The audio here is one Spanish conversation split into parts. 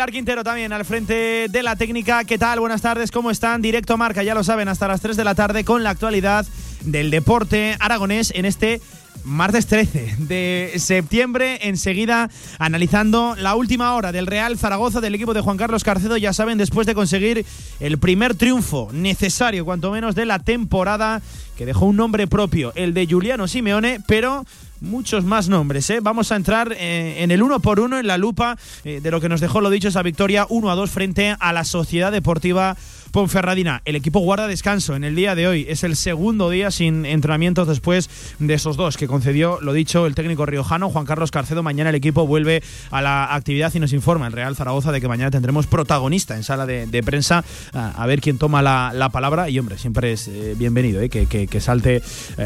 Pilar Quintero también al frente de la técnica. ¿Qué tal? Buenas tardes, ¿cómo están? Directo Marca, ya lo saben, hasta las 3 de la tarde con la actualidad del deporte aragonés en este martes 13 de septiembre. Enseguida analizando la última hora del Real Zaragoza del equipo de Juan Carlos Carcedo. Ya saben, después de conseguir el primer triunfo necesario, cuanto menos, de la temporada, que dejó un nombre propio, el de Juliano Simeone, pero muchos más nombres. ¿eh? Vamos a entrar eh, en el uno por uno, en la lupa eh, de lo que nos dejó, lo dicho, esa victoria 1 a 2 frente a la Sociedad Deportiva Ponferradina. El equipo guarda descanso en el día de hoy. Es el segundo día sin entrenamientos después de esos dos que concedió, lo dicho, el técnico riojano Juan Carlos Carcedo. Mañana el equipo vuelve a la actividad y nos informa el Real Zaragoza de que mañana tendremos protagonista en sala de, prensa a, ver quién toma la, palabra. Y hombre, siempre es bienvenido que, que, salte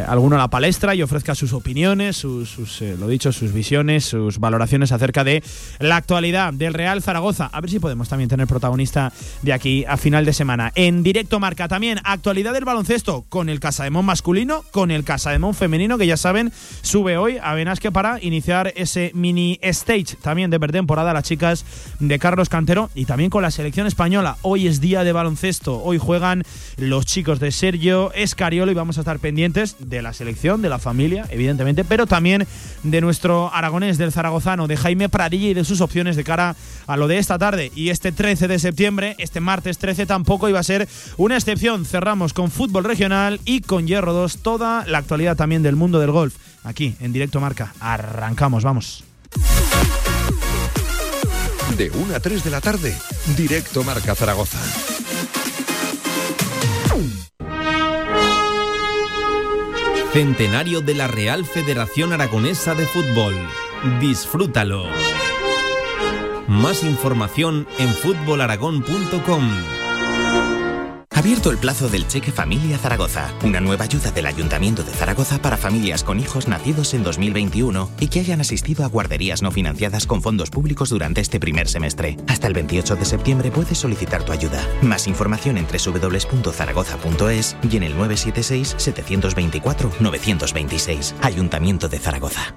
alguno a la palestra y ofrezca sus opiniones, sus, eh, lo dicho, sus visiones, sus valoraciones acerca de la actualidad del Real Zaragoza. A ver si podemos también tener protagonista de aquí a final de semana. En directo marca también actualidad del baloncesto con el Casademón masculino, con el Casademón femenino, que ya saben, sube hoy a Benasque para iniciar ese mini stage también de pretemporada las chicas de Carlos Cantero y también con la selección española. Hoy es día de baloncesto, hoy juegan los chicos de Sergio Escariolo y vamos a estar pendientes de la selección, de la familia, evidentemente, pero también de nuestro aragonés del zaragozano, de Jaime Pradilla y de sus opciones de cara a lo de esta tarde. Y este 13 de septiembre, este martes 13, tampoco iba a ser una excepción. Cerramos con fútbol regional y con Hierro 2, toda la actualidad también del mundo del golf. Aquí, en directo marca. Arrancamos, vamos. De 1 a 3 de la tarde, directo marca Zaragoza. Centenario de la Real Federación Aragonesa de Fútbol. Disfrútalo. Más información en fútbolaragón.com. Abierto el plazo del Cheque Familia Zaragoza, una nueva ayuda del Ayuntamiento de Zaragoza para familias con hijos nacidos en 2021 y que hayan asistido a guarderías no financiadas con fondos públicos durante este primer semestre. Hasta el 28 de septiembre puedes solicitar tu ayuda. Más información en www.zaragoza.es y en el 976 724 926. Ayuntamiento de Zaragoza.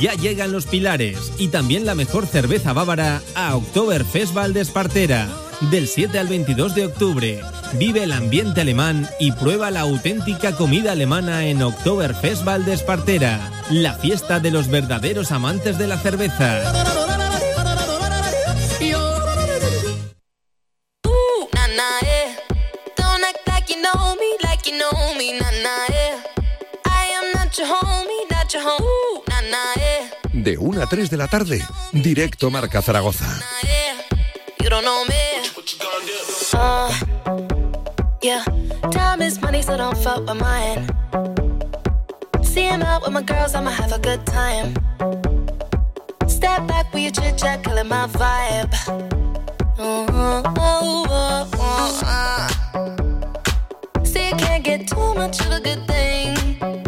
Ya llegan los pilares y también la mejor cerveza bávara a Oktoberfest Valdespartera. Del 7 al 22 de octubre, vive el ambiente alemán y prueba la auténtica comida alemana en Oktoberfest Valdespartera, la fiesta de los verdaderos amantes de la cerveza. De 1 a 3 de la tarde, directo Marca Zaragoza. Yeah, time is money, so don't fuck with mine. See him out with my girls, I'ma have a good time. Step back with your chit chat, killing my vibe. See, you can't get too much of a good thing.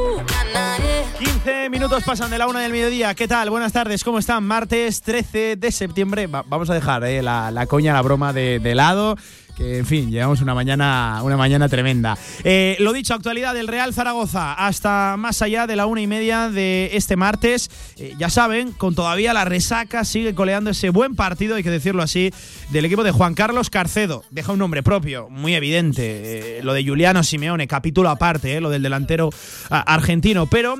15 minutos pasan de la una del mediodía. ¿Qué tal? Buenas tardes, ¿cómo están? Martes 13 de septiembre. Va- vamos a dejar eh, la, la coña, la broma de, de lado. En fin, llevamos una mañana, una mañana tremenda. Eh, lo dicho, actualidad del Real Zaragoza hasta más allá de la una y media de este martes. Eh, ya saben, con todavía la resaca sigue coleando ese buen partido, hay que decirlo así, del equipo de Juan Carlos Carcedo. Deja un nombre propio, muy evidente. Eh, lo de Juliano Simeone, capítulo aparte, lo del delantero argentino. Pero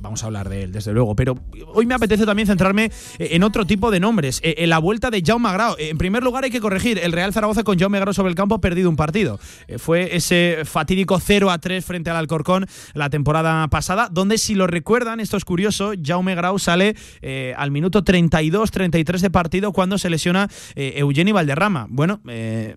vamos a hablar de él, desde luego. Pero hoy me apetece también centrarme en otro tipo de nombres. En la vuelta de Jaume Grau. En primer lugar, hay que corregir: el Real Zaragoza con Jaume Grau sobre el campo perdido un partido. Eh, fue ese fatídico 0 a 3 frente al Alcorcón la temporada pasada, donde, si lo recuerdan, esto es curioso, Jaume Grau sale eh, al minuto 32-33 de partido cuando se lesiona eh, Eugeni Valderrama. Bueno, eh,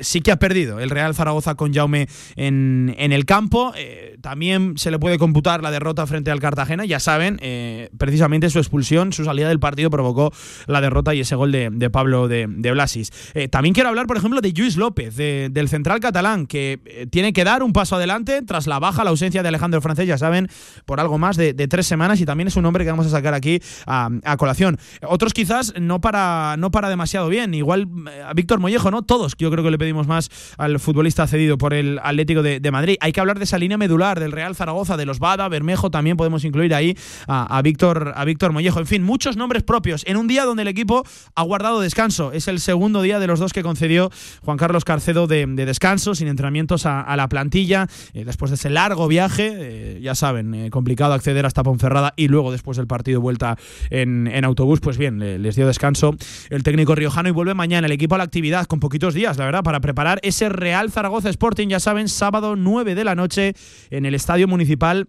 sí que ha perdido el Real Zaragoza con Jaume en, en el campo. Eh, también se le puede computar la derrota frente al Cartagena. Ya saben, eh, precisamente su expulsión, su salida del partido provocó la derrota y ese gol de, Pablo de, de Blasis. Eh, también quiero hablar, por ejemplo, de Luis López, de- del central catalán, que tiene que dar un paso adelante tras la baja, la ausencia de Alejandro Francés, ya saben, por algo más de, tres semanas y también es un hombre que vamos a sacar aquí a, colación. Otros quizás no para, no para demasiado bien, igual a Víctor Mollejo, ¿no? Todos yo creo que le pedimos más al futbolista cedido por el Atlético de, Madrid. Hay que hablar de esa línea medular del Real Zaragoza, de los Bada, Bermejo, también podemos incluir ahí a, Víctor a Víctor Mollejo. En fin, muchos nombres propios en un día donde el equipo ha guardado descanso. Es el segundo día de los dos que concedió Juan Carlos Carcedo de, de descanso, sin entrenamientos a, la plantilla, eh, después de ese largo viaje, eh, ya saben, eh, complicado acceder hasta Ponferrada y luego después del partido vuelta en, autobús, pues bien, le- les dio descanso el técnico riojano y vuelve mañana el equipo a la actividad con poquitos días, la verdad, preparar ese Real Zaragoza Sporting, ya saben, sábado 9 de la noche en el Estadio Municipal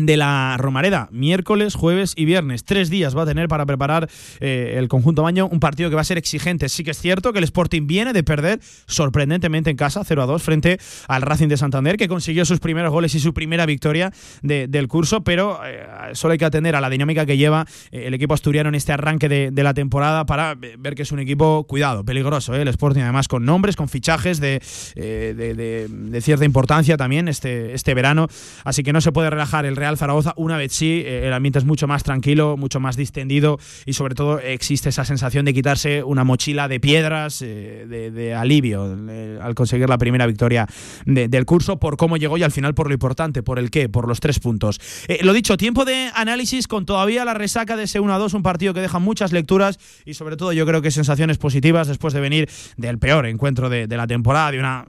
de la Romareda, miércoles, jueves y viernes. Tres días va a tener para preparar eh, el conjunto baño, un partido que va a ser exigente. Sí que es cierto que el Sporting viene de perder sorprendentemente en casa, 0 a 2, frente al Racing de Santander, que consiguió sus primeros goles y su primera victoria de- del curso, pero eh, solo hay que atender a la dinámica que lleva eh, el equipo asturiano en este arranque de, la temporada para ver que es un equipo, cuidado, peligroso, el Sporting además con nombres, con fichajes de, de- de- de cierta importancia también este, este verano, así que no se puede relajar el Real Zaragoza. Una vez sí, eh, el ambiente es mucho más tranquilo, mucho más distendido y sobre todo existe esa sensación de quitarse una mochila de piedras, eh, de, alivio eh, al conseguir la primera victoria de- del curso por cómo llegó y al final por lo importante, por el qué, por los tres puntos. Lo dicho, tiempo de análisis con todavía la resaca de ese 1 a 2, un partido que deja muchas lecturas y sobre todo yo creo que sensaciones positivas después de venir del peor encuentro de, la temporada, de una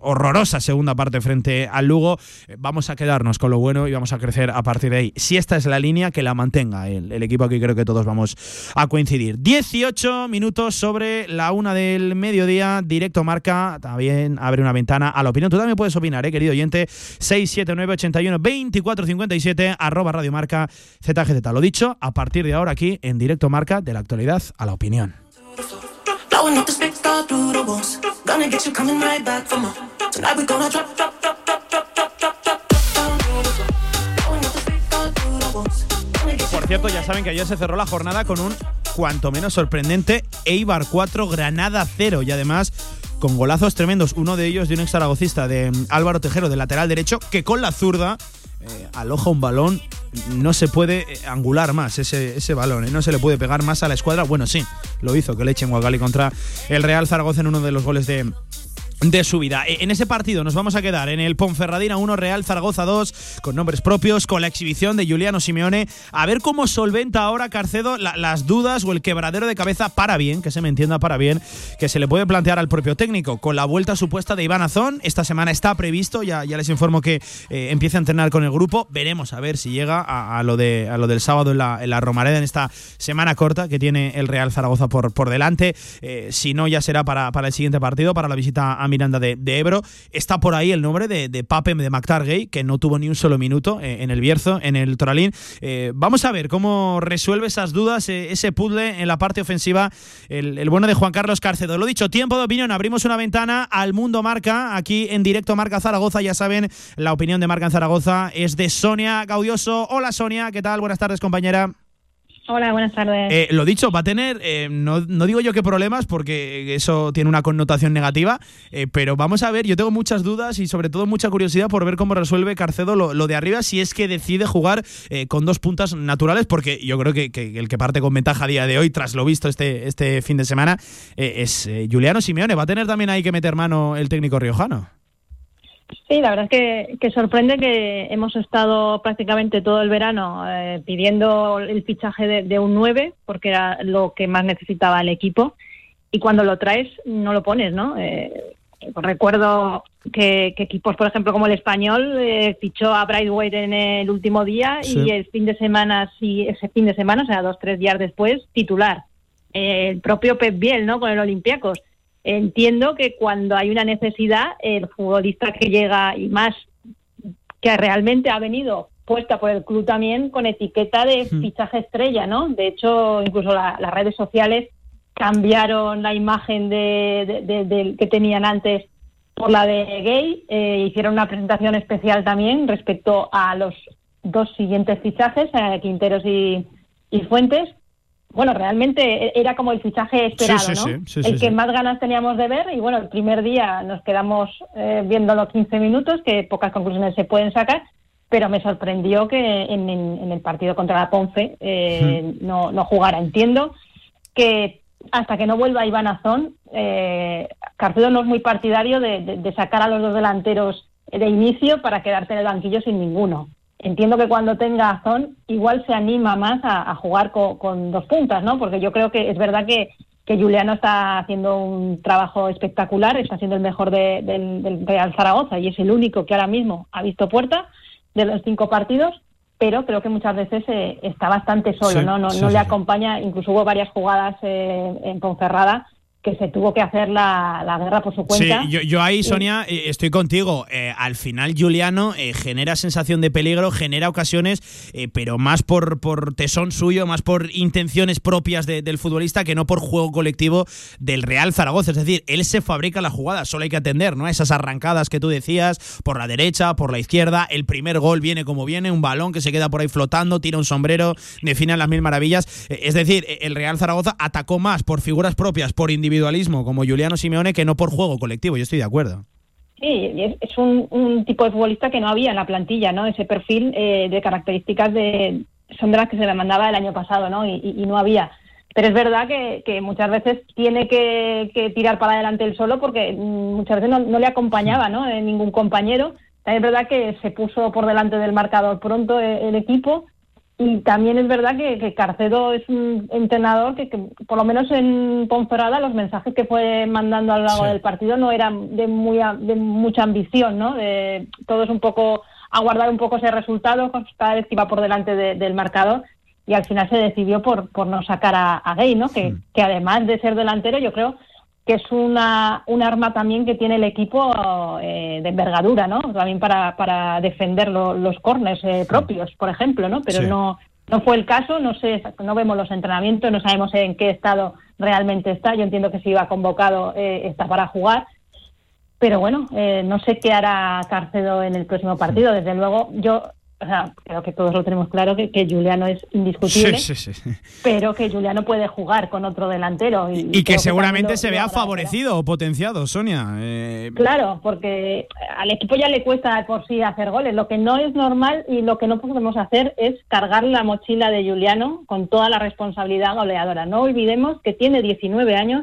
horrorosa segunda parte frente al Lugo. Vamos a quedarnos con lo bueno y vamos a crecer a partir de ahí. Si esta es la línea, que la mantenga el, equipo aquí, creo que todos vamos a coincidir. 18 minutos sobre la una del mediodía, directo marca, también abre una ventana a la opinión. Tú también puedes opinar, ¿eh, querido oyente. 679 81 24 57 arroba radio marca ZGZ. Lo dicho, a partir de ahora aquí en directo marca de la actualidad a la opinión. Cierto, ya saben que ayer se cerró la jornada con un cuanto menos sorprendente Eibar 4, Granada 0 y además con golazos tremendos, uno de ellos de un ex zaragocista de mm, Álvaro Tejero, del lateral derecho, que con la zurda eh, aloja un balón, no se puede eh, angular más ese, ese balón, eh, no se le puede pegar más a la escuadra, bueno sí, lo hizo que le echen Guagali contra el Real Zaragoza en uno de los goles de, de su vida. E- En ese partido nos vamos a quedar en el Ponferradina 1 Real Zaragoza 2 con nombres propios, con la exhibición de Juliano Simeone, a ver cómo solventa ahora Carcedo la- las dudas o el quebradero de cabeza para bien, que se me entienda para bien, que se le puede plantear al propio técnico con la vuelta supuesta de Iván Azón. Esta semana está previsto, ya, ya les informo que eh, empieza a entrenar con el grupo. Veremos a ver si llega a, a lo, de, a lo del sábado en la, en la Romareda en esta semana corta que tiene el Real Zaragoza por, por delante. Eh, si no, ya será para, para el siguiente partido, para la visita a Miranda de, Ebro. Está por ahí el nombre de, de Pape de McTargay, que no tuvo ni un solo minuto en el Bierzo, en el Toralín. vamos a ver cómo resuelve esas dudas, ese puzzle en la parte ofensiva, el, el bueno de Juan Carlos Carcedo. Lo dicho, tiempo de opinión, abrimos una ventana al mundo marca, aquí en directo Marca Zaragoza, ya saben, la opinión de Marca en Zaragoza es de Sonia Gaudioso. Hola Sonia, ¿qué tal? Buenas tardes compañera. Hola, buenas tardes. Eh, lo dicho, va a tener, eh, no, digo yo qué problemas, porque eso tiene una connotación negativa, eh, pero vamos a ver, yo tengo muchas dudas y sobre todo mucha curiosidad por ver cómo resuelve Carcedo lo, de arriba, si es que decide jugar con dos puntas naturales, porque yo creo que, el que parte con ventaja a día de hoy, tras lo visto este, este fin de semana, es Juliano Simeone. ¿Va a tener también ahí que meter mano el técnico riojano? Sí, la verdad es que, sorprende que hemos estado prácticamente todo el verano eh, pidiendo el fichaje de, un 9, porque era lo que más necesitaba el equipo, y cuando lo traes no lo pones, ¿no? Eh, recuerdo que, equipos, por ejemplo, como el español, eh, fichó a Brightway en el último día y el fin de semana, sí, ese fin de semana, o sea, dos, tres días después, titular. el propio Pep Biel, ¿no? Con el Olympiacos entiendo que cuando hay una necesidad, el futbolista que llega y más que realmente ha venido puesta por el club también con etiqueta de fichaje estrella, ¿no? De hecho, incluso las redes sociales cambiaron la imagen de, que tenían antes por la de Gay, eh, hicieron una presentación especial también respecto a los dos siguientes fichajes, eh, Quinteros y Fuentes, bueno, realmente era como el fichaje esperado, ¿no? el que más ganas teníamos de ver y bueno, el primer día nos quedamos eh, viendo los 15 minutos, que pocas conclusiones se pueden sacar, pero me sorprendió que en, el partido contra la Ponce eh, no, no jugara. Entiendo que hasta que no vuelva Iván Azón, eh, Carcedo no es muy partidario de sacar a los dos delanteros de inicio para quedarse en el banquillo sin ninguno entiendo que cuando tenga Azón igual se anima más a, jugar con, dos puntas, ¿no? Porque yo creo que es verdad que, que Juliano está haciendo un trabajo espectacular, está siendo el mejor del, Real Zaragoza y es el único que ahora mismo ha visto puerta de los cinco partidos, pero creo que muchas veces eh, está bastante solo, ¿no? No, no le acompaña, incluso hubo varias jugadas eh, en Ponferrada que se tuvo que hacer la, guerra por su cuenta. Sí, yo, ahí, Sonia, eh, estoy contigo. Eh, al final, Juliano eh, genera sensación de peligro, genera ocasiones, pero más por, por tesón suyo, más por intenciones propias del futbolista que no por juego colectivo del Real Zaragoza. Es decir, él se fabrica la jugada, solo hay que atender, ¿no? Esas arrancadas que tú decías, por la derecha, por la izquierda. El primer gol viene como viene, un balón que se queda por ahí flotando, tira un sombrero, define las mil maravillas. es decir, el Real Zaragoza atacó más por figuras propias, por individuos individualismo como Juliano Simeone que no por juego colectivo, yo estoy de acuerdo. Sí, es, un, tipo de futbolista que no había en la plantilla, ¿no? Ese perfil eh, de características de son de las que se le mandaba el año pasado, ¿no? Y, no había. Pero es verdad que, muchas veces tiene que, tirar para adelante él solo porque mm, muchas veces no, le acompañaba, ¿no? ningún compañero. También es verdad que se puso por delante del marcador pronto eh, el equipo y también es verdad que, Carcedo es un entrenador que, por lo menos en Ponferrada, los mensajes que fue mandando a lo largo del partido no eran de, muy, de mucha ambición, ¿no? De, todo es un poco aguardar un poco ese resultado cada vez que iba por delante del marcador y al final se decidió por, por no sacar a, Gay, ¿no? Que, que además de ser delantero, yo creo que es una, un arma también que tiene el equipo eh, de envergadura, ¿no? También para, para defender los corners eh, propios, por ejemplo, ¿no? Pero no no fue el caso, no sé, no vemos los entrenamientos, no sabemos en qué estado realmente está. Yo entiendo que si iba convocado eh, está para jugar, pero bueno, no sé qué hará Carcedo en el próximo partido. Desde luego, yo o sea, creo que todos lo tenemos claro que, que Juliano es indiscutible, pero que Juliano puede jugar con otro delantero. Y, que seguramente se vea favorecido o potenciado, Sonia. Eh, claro, porque al equipo ya le cuesta por sí hacer goles. Lo que no es normal y lo que no podemos hacer es cargar la mochila de Juliano con toda la responsabilidad goleadora. No olvidemos que tiene 19 años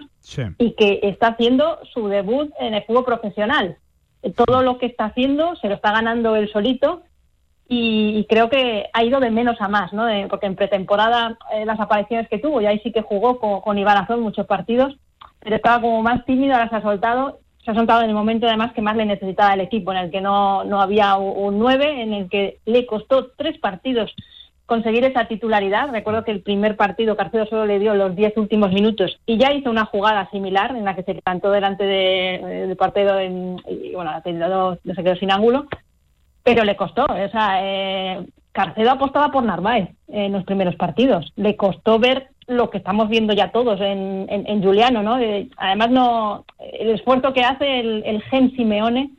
y que está haciendo su debut en el fútbol profesional. Todo lo que está haciendo se lo está ganando él solito y, creo que ha ido de menos a más, ¿no? porque en pretemporada eh, las apariciones que tuvo, y ahí sí que jugó con, con Ibarazón muchos partidos, pero estaba como más tímido, ahora se ha soltado, se ha soltado en el momento además que más le necesitaba el equipo, en el que no, no había un 9, en el que le costó tres partidos conseguir esa titularidad. Recuerdo que el primer partido Carcedo solo le dio los 10 últimos minutos y ya hizo una jugada similar en la que se levantó delante del partido y bueno, se quedó sin ángulo, pero le costó. O sea, eh, Carcedo apostaba por Narváez en los primeros partidos. Le costó ver lo que estamos viendo ya todos en, en, Juliano, ¿no? además, no el esfuerzo que hace el, el Gen Simeone,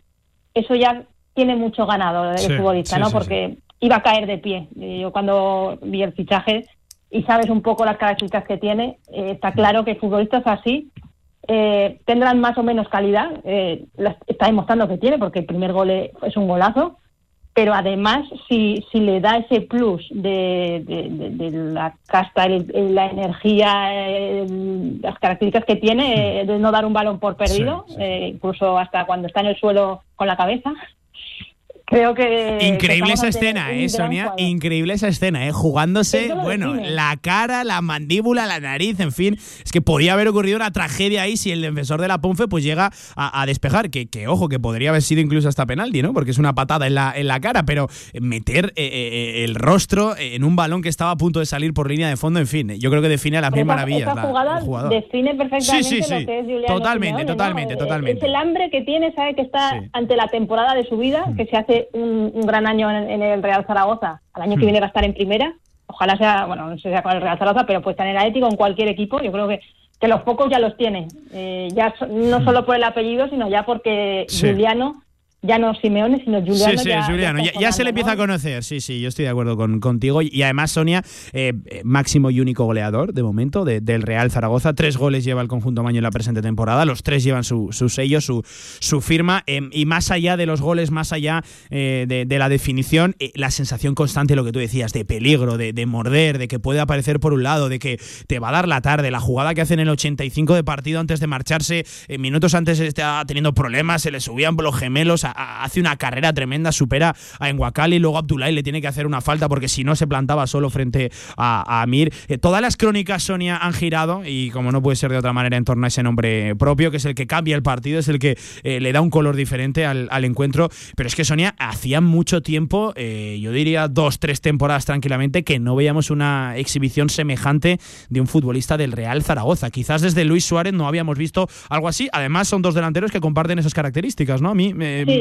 eso ya tiene mucho ganado el futbolista, ¿no? Porque iba a caer de pie. Yo cuando vi el fichaje y sabes un poco las características que tiene, eh, está claro que futbolistas así eh, tendrán más o menos calidad. Eh, está demostrando que tiene, porque el primer gol es un golazo. Pero además, si, si le da ese plus de, de, la casta, la energía, las características que tiene, de no dar un balón por perdido, incluso hasta cuando está en el suelo con la cabeza, Creo que. Increíble esa escena, ¿eh, Sonia? Increíble esa escena, ¿eh? Jugándose, bueno, la cara, la mandíbula, la nariz, en fin. Es que podía haber ocurrido una tragedia ahí si el defensor de la Ponfe pues llega a, despejar. Que, que, ojo, que podría haber sido incluso hasta penalti, ¿no? Porque es una patada en la, en la cara, pero meter eh, eh, el rostro en un balón que estaba a punto de salir por línea de fondo, en fin, yo creo que define a las mil maravillas. Esta jugada define perfectamente sí, sí, lo que es Julián Totalmente, totalmente, totalmente. Es el hambre que tiene, sabe que está ante la temporada de su vida, mm. que se hace un, gran año en, el Real Zaragoza, al año que hmm. viene va a estar en primera, ojalá sea, bueno, no sé si sea con el Real Zaragoza, pero pues estar en el Atlético, en cualquier equipo, yo creo que, que los pocos ya los tiene, eh, ya no hmm. solo por el apellido, sino ya porque Juliano ya no Simeone, sino Juliano. Sí, sí, ya, Juliano. Ya, se le empieza a conocer, sí, sí, yo estoy de acuerdo con, contigo. Y además, Sonia, eh, máximo y único goleador de momento del Real Zaragoza. Tres goles lleva el conjunto Maño en la presente temporada. Los tres llevan su, sello, su, su firma. Em, y más allá de los goles, más allá eh, de, la definición, eh, la sensación constante, lo que tú decías, de peligro, de, morder, de que puede aparecer por un lado, de que te va a dar la tarde. La jugada que hace en el 85 de partido antes de marcharse, minutos antes está teniendo problemas, se le subían los gemelos hace una carrera tremenda, supera a Enguacali, luego Abdullah le tiene que hacer una falta porque si no se plantaba solo frente a, Amir. Eh, todas las crónicas, Sonia, han girado y como no puede ser de otra manera en torno a ese nombre propio, que es el que cambia el partido, es el que eh, le da un color diferente al, encuentro. Pero es que Sonia, hacía mucho tiempo, eh, yo diría dos, tres temporadas tranquilamente, que no veíamos una exhibición semejante de un futbolista del Real Zaragoza. Quizás desde Luis Suárez no habíamos visto algo así. Además, son dos delanteros que comparten esas características, ¿no? A mí,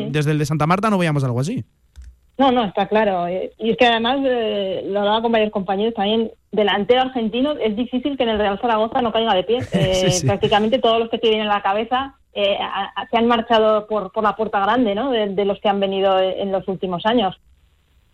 desde el de Santa Marta no veíamos algo así. No, no, está claro. Y es que además, eh, lo hablaba con varios compañeros también, delantero argentino, es difícil que en el Real Zaragoza no caiga de pie. Eh, prácticamente todos los que tienen en la cabeza eh, se han marchado por, por la puerta grande, ¿no? De, los que han venido en los últimos años.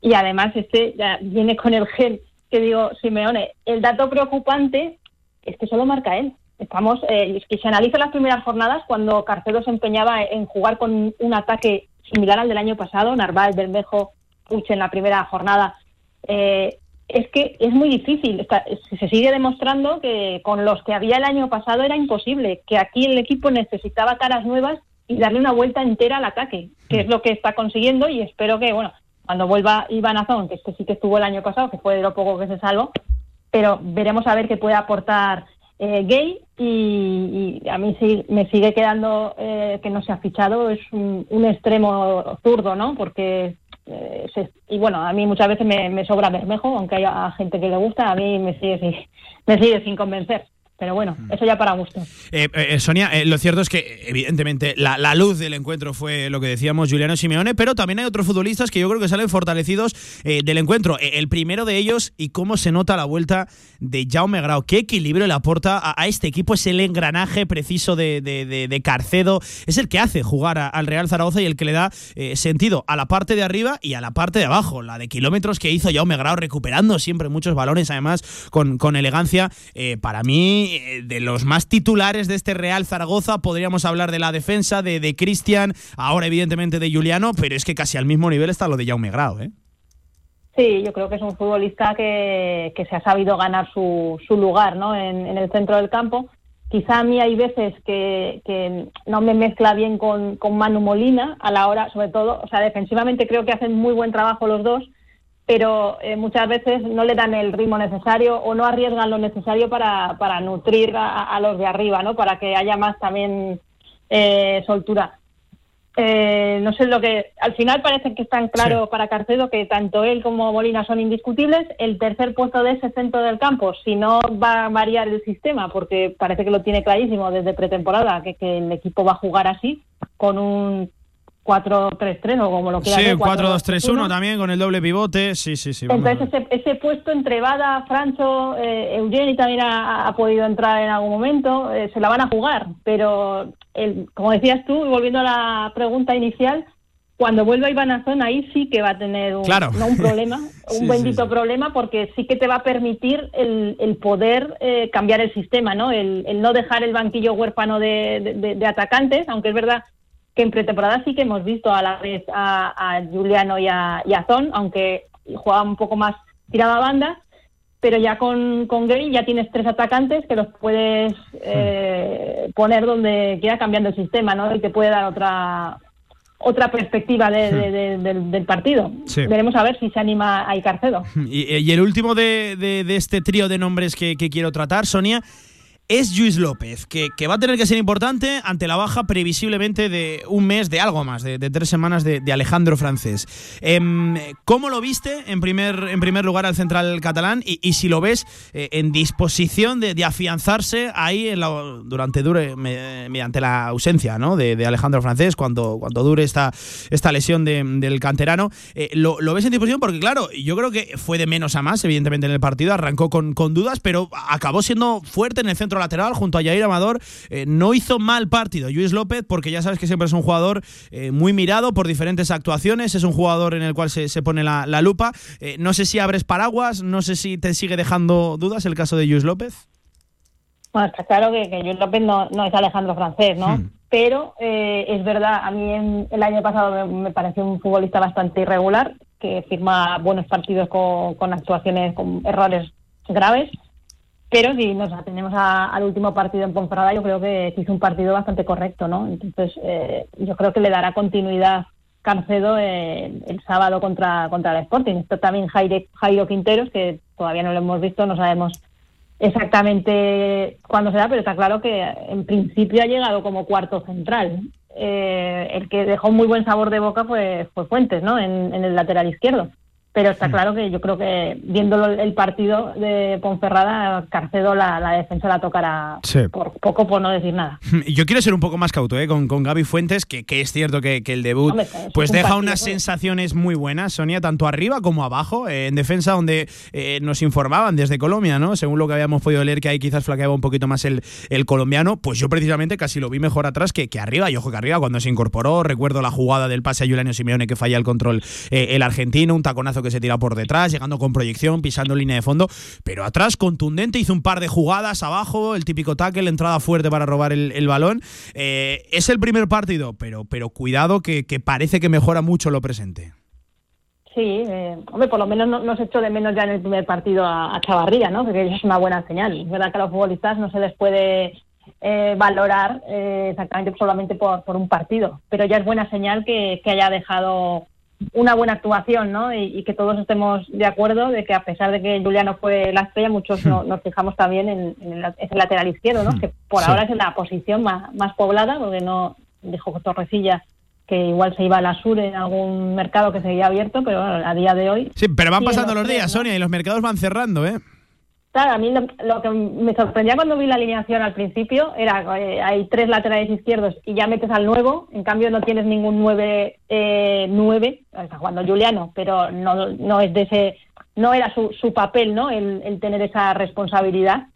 Y además, este ya viene con el gen que digo, Simeone. El dato preocupante es que solo marca él. Estamos, eh, que se analiza las primeras jornadas cuando Carcedo se empeñaba en jugar con un ataque similar al del año pasado, Narváez, Bermejo, Puche en la primera jornada. Eh, es que es muy difícil. se sigue demostrando que con los que había el año pasado era imposible, que aquí el equipo necesitaba caras nuevas y darle una vuelta entera al ataque, que es lo que está consiguiendo y espero que, bueno, cuando vuelva Iván Azón, que este sí que estuvo el año pasado, que fue de lo poco que se salvó, pero veremos a ver qué puede aportar eh, gay y, a mí sí me sigue quedando eh, que no se ha fichado es un, extremo zurdo no porque eh, y bueno a mí muchas veces me, me sobra Bermejo aunque haya gente que le gusta a mí me sigue me sigue sin convencer pero bueno, mm. eso ya para gusto. Eh, eh, eh, Sonia, lo cierto es que evidentemente la, luz del encuentro fue lo que decíamos Juliano Simeone, pero también hay otros futbolistas que yo creo que salen fortalecidos del encuentro. el primero de ellos y cómo se nota la vuelta de Jaume Grau. Qué equilibrio le aporta a, este equipo, es el engranaje preciso de, Carcedo, es el que hace jugar al Real Zaragoza y el que le da sentido a la parte de arriba y a la parte de abajo. La de kilómetros que hizo Jaume Grau recuperando siempre muchos balones, además con, con elegancia. para mí eh, de los más titulares de este Real Zaragoza. Podríamos hablar de la defensa, de, de Cristian, ahora evidentemente de Juliano, pero es que casi al mismo nivel está lo de Jaume Grau, ¿eh? Sí, yo creo que es un futbolista que, se ha sabido ganar su, su lugar ¿no? en, el centro del campo. Quizá a mí hay veces que, que no me mezcla bien con, con Manu Molina a la hora, sobre todo, o sea, defensivamente creo que hacen muy buen trabajo los dos, pero eh, muchas veces no le dan el ritmo necesario o no arriesgan lo necesario para, para nutrir a, los de arriba, ¿no? Para que haya más también eh, soltura. Eh, no sé lo que. Al final parece que están claro para Carcedo que tanto él como Molina son indiscutibles. El tercer puesto de ese centro del campo, si no va a variar el sistema, porque parece que lo tiene clarísimo desde pretemporada, que, que el equipo va a jugar así, con un 4-3-3 o como lo quieras Sí, ver, 4-2-3-1 también con el doble pivote. Sí, sí, sí. Entonces ese, ese puesto entre Bada, Francho, eh, Eugeni también ha, ha podido entrar en algún momento, eh, se la van a jugar, pero el, como decías tú, volviendo a la pregunta inicial, cuando vuelva Iván Azón ahí sí que va a tener un, Claro. no un problema, un sí, bendito sí. problema, porque sí que te va a permitir el, el poder eh, cambiar el sistema, ¿no? El, el no dejar el banquillo huérfano de- de atacantes, aunque es verdad que en pretemporada sí que hemos visto a la vez a, a Juliano y a, y a Zon, aunque jugaba un poco más tirado a banda, pero ya con, con Gary ya tienes tres atacantes que los puedes eh, poner donde quiera cambiando el sistema, ¿no? Y te puede dar otra otra perspectiva de- de- de- del, del partido. Sí. Veremos a ver si se anima a Carcedo. Y, y el último de, este trío de nombres que, que quiero tratar, Sonia, es Luis López, que, que va a tener que ser importante ante la baja previsiblemente de un mes, de algo más, de, de tres semanas de, Alejandro Francés. Em, ¿Cómo lo viste en primer, en primer lugar al central catalán? Y, y si lo ves eh, en disposición de, de afianzarse ahí durante mediante la ausencia ¿no? de, Alejandro Francés, cuando, cuando dure esta, esta lesión de- del canterano. Eh, lo, lo ves en disposición? Porque, claro, yo creo que fue de menos a más, evidentemente, en el partido. Arrancó con, con dudas, pero acabó siendo fuerte en el centro lateral junto a Jair Amador. Eh, no hizo mal partido Luis López, porque ya sabes que siempre es un jugador eh, muy mirado por diferentes actuaciones. Es un jugador en el cual se, se pone la, la lupa. Eh, no sé si abres paraguas, no sé si te sigue dejando dudas el caso de Luis López. Bueno, está claro que, que Luis López no, no es Alejandro Francés, ¿no? Hmm. Pero es verdad, a mí en- el año pasado me, me pareció un futbolista bastante irregular, que firma buenos partidos con, con actuaciones, con errores graves. Pero si nos atenemos a- al último partido en Ponferrada, yo creo que hizo un partido bastante correcto, ¿no? Entonces, eh, yo creo que le dará continuidad Carcedo eh, el sábado contra, contra el Sporting. Esto también Jaire- Jairo Quinteros, que todavía no lo hemos visto, no sabemos exactamente cuándo será, pero está claro que en principio ha llegado como cuarto central. Eh, el que dejó muy buen sabor de boca fue, fue Fuentes, ¿no? En el lateral izquierdo. Pero está claro que yo creo que viéndolo el partido de Ponferrada, Carcedo la, la defensa la tocará Sí. por poco, por no decir nada. Yo quiero ser un poco más cauto ¿eh? con, con Gaby Fuentes, que, que es cierto que, que el debut Hombre, pues un deja partido, unas sensaciones muy buenas, Sonia, tanto arriba como abajo, eh, en defensa donde eh, nos informaban desde Colombia, ¿no? Según lo que habíamos podido leer, que ahí quizás flaqueaba un poquito más el, el colombiano, pues yo precisamente casi lo vi mejor atrás que, que arriba, y ojo que arriba cuando se incorporó, recuerdo la jugada del pase a Juliano Simeone que falla el control eh, el argentino, un taconazo que se tira por detrás, llegando con proyección, pisando línea de fondo, pero atrás contundente, hizo un par de jugadas abajo, el típico tackle, entrada fuerte para robar el, balón. Eh, es el primer partido, pero, pero cuidado que, que parece que mejora mucho lo presente. Sí, eh, hombre, por lo menos no, no se echó de menos ya en el primer partido a, a Chavarría, ¿no? Eso es una buena señal. Es verdad que a los futbolistas no se les puede eh, valorar exactamente solamente por, por un partido, pero ya es buena señal que, que haya dejado una buena actuación, ¿no? Y, y que todos estemos de acuerdo de que a pesar de que Juliano fue la estrella, muchos no- nos fijamos también en, en el, ese lateral izquierdo, ¿no? Que por Sí. ahora es la posición más, más poblada, porque no dijo Torrecilla que igual se iba al Sur en algún mercado que seguía abierto, pero bueno, a día de hoy Sí, pero van pasando lo los días. Sonia, y los mercados van cerrando, ¿eh? A mí lo, lo que me sorprendía cuando vi la alineación al principio era eh, hay tres laterales izquierdos y ya metes al nuevo, en cambio no tienes ningún nueve, eh, nueve, está jugando Juliano, pero no, no es de ese, no era su, su papel, ¿no? El, tener esa responsabilidad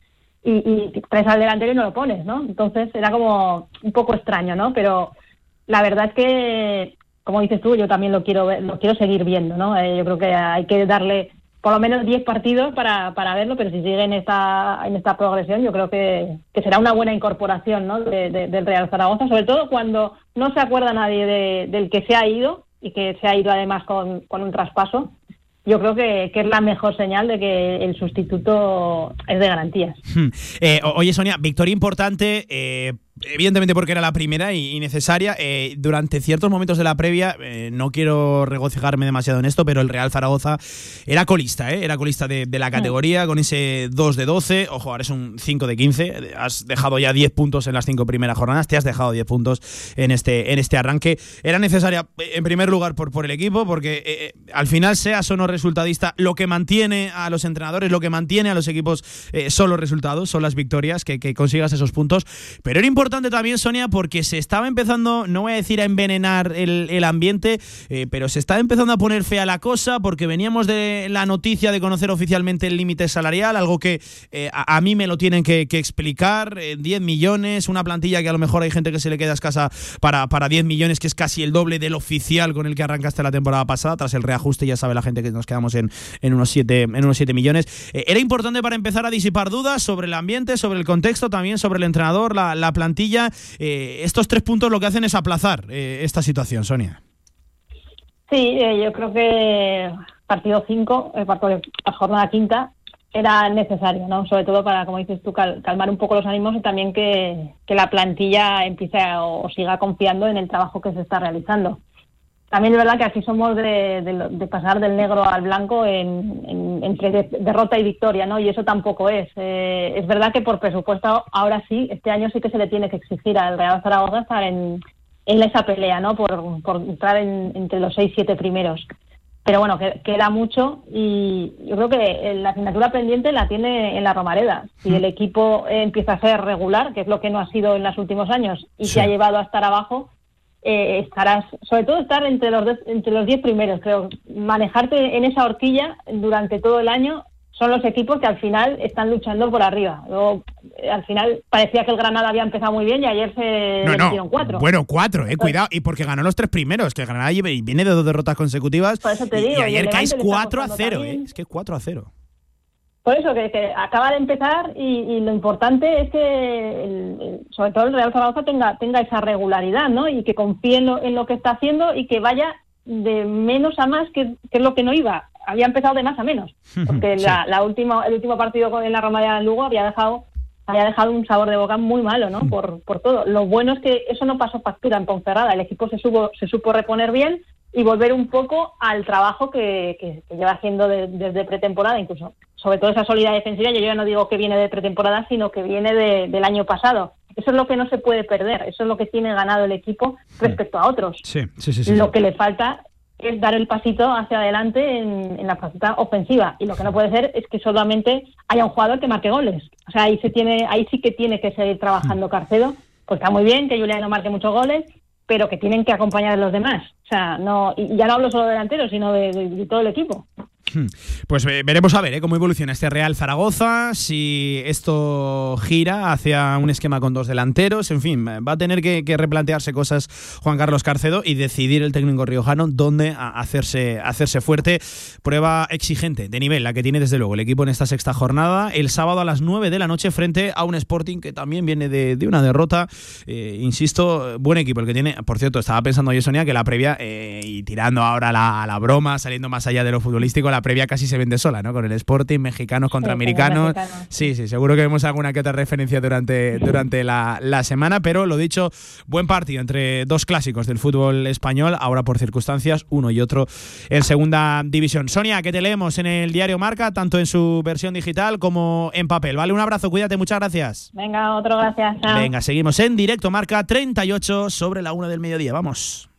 y, y traes al delantero y no lo pones, ¿no? Entonces era como un poco extraño, ¿no? Pero la verdad es que, como dices tú, yo también lo quiero lo quiero seguir viendo, ¿no? Eh, yo creo que hay que darle por lo menos 10 partidos para, para verlo, pero si sigue en esta, en esta progresión, yo creo que, que será una buena incorporación ¿no? de- de- del Real Zaragoza, sobre todo cuando no se acuerda nadie de- del que se ha ido y que se ha ido además con, con un traspaso. Yo creo que, que es la mejor señal de que el sustituto es de garantías. Hmm. Eh, oye, Sonia, victoria importante. eh, evidentemente porque era la primera y, necesaria. Eh, durante ciertos momentos de la previa, eh, no quiero regocijarme demasiado en esto, pero el Real Zaragoza era colista, ¿eh? era colista de, la categoría con ese 2 de 12. Ojo, ahora es un 5 de 15. Has dejado ya 10 puntos en las cinco primeras jornadas, te has dejado 10 puntos en este, en este arranque. Era necesaria, en primer lugar, por, por el equipo, porque al final, seas o no resultadista, lo que mantiene a los entrenadores, lo que mantiene a los equipos son los resultados, son las victorias, que, que consigas esos puntos. Pero era importante también, Sonia, porque se estaba empezando, no voy a decir a envenenar el, ambiente, eh, pero se estaba empezando a poner fea la cosa porque veníamos de la noticia de conocer oficialmente el límite salarial, algo que eh, a, mí me lo tienen que, explicar. 10 eh, millones, una plantilla que a lo mejor hay gente que se le queda escasa para, para 10 millones, que es casi el doble del oficial con el que arrancaste la temporada pasada, tras el reajuste, ya sabe la gente que nos quedamos en, en unos 7 en unos siete millones. era importante para empezar a disipar dudas sobre el ambiente, sobre el contexto, también sobre el entrenador, la, la plantilla. Eh, estos tres puntos lo que hacen es aplazar eh, esta situación, Sonia. Sí, eh, yo creo que partido 5, la jornada quinta, era necesario, ¿no? Sobre todo para, como dices tú, calmar un poco los ánimos y también que, la plantilla empiece o siga confiando en el trabajo que se está realizando también es verdad que aquí somos de, pasar del negro al blanco en, entre derrota y victoria, ¿no? Y eso tampoco es. Eh, es verdad que por presupuesto ahora sí, este año sí que se le tiene que exigir al Real Zaragoza estar en, esa pelea, ¿no? Por, entrar entre los seis, siete primeros. Pero bueno, queda mucho y yo creo que la asignatura pendiente la tiene en la Romareda. Si el equipo empieza a ser regular, que es lo que no ha sido en los últimos años y se ha llevado a estar abajo, eh, estarás, sobre todo estar entre los entre los diez primeros, creo. Manejarte en esa horquilla durante todo el año son los equipos que al final están luchando por arriba. Luego, eh, al final parecía que el Granada había empezado muy bien y ayer se no, metieron cuatro. Bueno, cuatro, eh, cuidado. Y porque ganó los tres primeros, que Granada viene de dos derrotas consecutivas. Por eso te digo, y, ayer caes 4 a 0, eh. Es que 4 a 0. Por eso, que, acaba de empezar y, lo importante es que, sobre todo el Real Zaragoza tenga, tenga esa regularidad, ¿no? Y que confíe en lo, que está haciendo y que vaya de menos a más, que, es lo que no iba. Había empezado de más a menos, porque la, última, el último partido en la Roma de Lugo había dejado había dejado un sabor de boca muy malo, ¿no? Por, por todo. Lo bueno es que eso no pasó factura en Ponferrada. El equipo se, supo, se supo reponer bien, y volver un poco al trabajo que, lleva haciendo desde pretemporada, incluso sobre todo esa solidez defensiva. Yo ya no digo que viene de pretemporada, sino que viene del año pasado. Eso es lo que no se puede perder, eso es lo que tiene ganado el equipo respecto a otros. Sí, sí, sí, lo que le falta es dar el pasito hacia adelante en, la faceta ofensiva y lo que no puede ser es que solamente haya un jugador que marque goles. O sea, ahí se tiene, ahí sí que tiene que seguir trabajando mm. Carcedo, pues está muy bien que Julián no marque muchos goles, pero que tienen que acompañar a los demás. O sea, no, y ya no hablo solo de delanteros, sino de todo el equipo. Hmm. Pues veremos a ver ¿eh? cómo evoluciona este Real Zaragoza, si esto gira hacia un esquema con dos delanteros, en fin, va a tener que, replantearse cosas Juan Carlos Carcedo y decidir el técnico riojano dónde hacerse, hacerse fuerte. Prueba exigente, de nivel, la que tiene desde luego el equipo en esta sexta jornada, el sábado a las 9 de la noche frente a un Sporting que también viene de, una derrota. Eh, insisto, buen equipo el que tiene. Por cierto, estaba pensando yo, Sonia, que la previa, eh, y tirando ahora la, la broma, saliendo más allá de lo futbolístico, la previa casi se vende sola, ¿no? Con el Sporting, mexicanos contra americanos. Sí, sí, seguro que vemos alguna que otra referencia durante, durante la, semana, pero lo dicho, buen partido entre dos clásicos del fútbol español, ahora por circunstancias, uno y otro en segunda división. Sonia, que te leemos en el diario Marca, tanto en su versión digital como en papel. Vale, un abrazo, cuídate, muchas gracias. Venga, otro gracias. Venga, seguimos en directo Marca 38 sobre la una del mediodía. Vamos.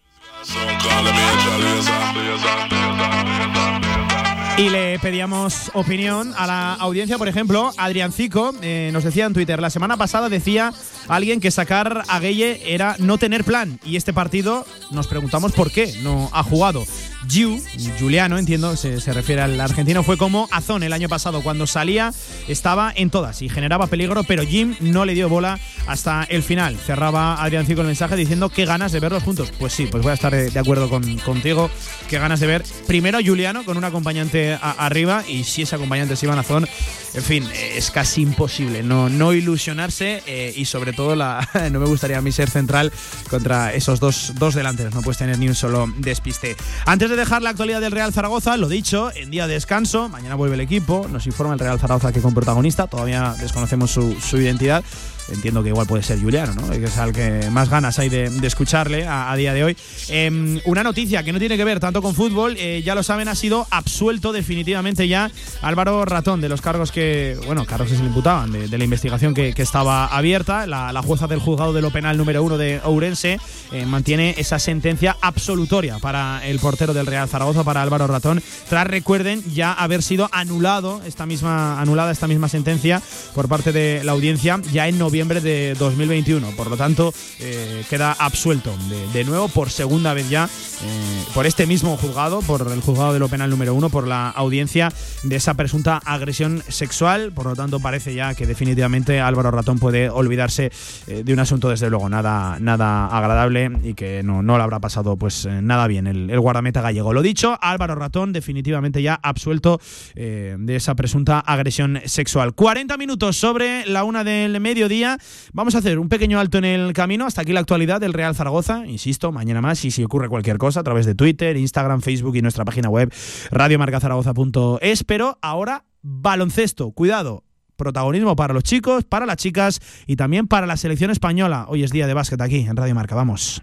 Y le pedíamos opinión a la audiencia, por ejemplo, Adrián Cico eh, nos decía en Twitter, la semana pasada decía alguien que sacar a Gueye era no tener plan y este partido nos preguntamos por qué no ha jugado. Giu, Juliano, entiendo, se, refiere al argentino, fue como Azón el año pasado, cuando salía estaba en todas y generaba peligro, pero Jim no le dio bola hasta el final. Cerraba Adrián Cico el mensaje diciendo qué ganas de verlos juntos. Pues sí, pues voy a estar de acuerdo con, contigo, qué ganas de ver primero a Juliano con un acompañante arriba y si ese acompañante es Iván Azón, en fin, es casi imposible no, no ilusionarse eh, y sobre todo la, no me gustaría a mí ser central contra esos dos, dos delanteros, no puedes tener ni un solo despiste. Antes de dejar la actualidad del Real Zaragoza, lo dicho, en día de descanso, mañana vuelve el equipo, nos informa el Real Zaragoza que con protagonista, todavía desconocemos su, su identidad entiendo que igual puede ser Juliano, ¿no? que es al que más ganas hay de, escucharle a, día de hoy. Em, una noticia que no tiene que ver tanto con fútbol, eh, ya lo saben, ha sido absuelto definitivamente ya Álvaro Ratón de los cargos que, bueno, cargos que se le imputaban, de, la investigación que, estaba abierta. La, jueza del juzgado de lo penal número uno de Ourense eh, mantiene esa sentencia absolutoria para el portero del Real Zaragoza, para Álvaro Ratón, tras recuerden ya haber sido anulado esta misma, anulada esta misma sentencia por parte de la audiencia ya en noviembre de 2021. Por lo tanto, eh, queda absuelto de, nuevo por segunda vez ya eh, por este mismo juzgado, por el juzgado de lo penal número uno, por la audiencia de esa presunta agresión sexual. Por lo tanto, parece ya que definitivamente Álvaro Ratón puede olvidarse eh, de un asunto, desde luego, nada, nada agradable y que no, no le habrá pasado pues nada bien el, el guardameta gallego. Lo dicho, Álvaro Ratón definitivamente ya absuelto de esa presunta agresión sexual. 40 minutos sobre la una del mediodía. Vamos a hacer un pequeño alto en el camino. Hasta aquí la actualidad del Real Zaragoza. Insisto, mañana más y si ocurre cualquier cosa a través de Twitter, Instagram, Facebook y nuestra página web radiomarcazaragoza.es. Pero ahora, baloncesto. Cuidado, protagonismo para los chicos, para las chicas y también para la selección española. Hoy es día de básquet aquí en Radio Marca. Vamos.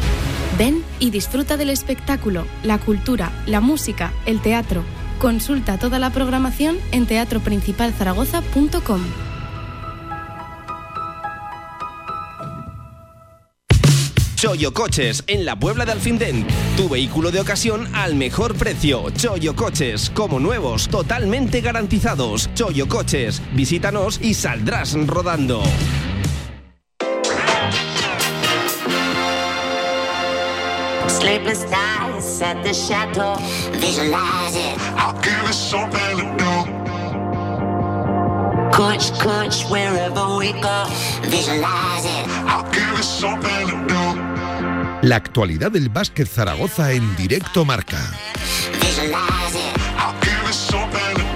Ven y disfruta del espectáculo, la cultura, la música, el teatro. Consulta toda la programación en teatroprincipalzaragoza.com. Choyo Coches, en la Puebla de Alfindén. Tu vehículo de ocasión al mejor precio. Choyo Coches, como nuevos, totalmente garantizados. Choyo Coches, visítanos y saldrás rodando. Sleepless nights at the chateau. Visualize it. I'll give it something to do. Coach, coach, wherever we go. Visualize it. I'll give it something to do. La actualidad del básquet Zaragoza en directo marca. Visualize it. I'll give it something to do.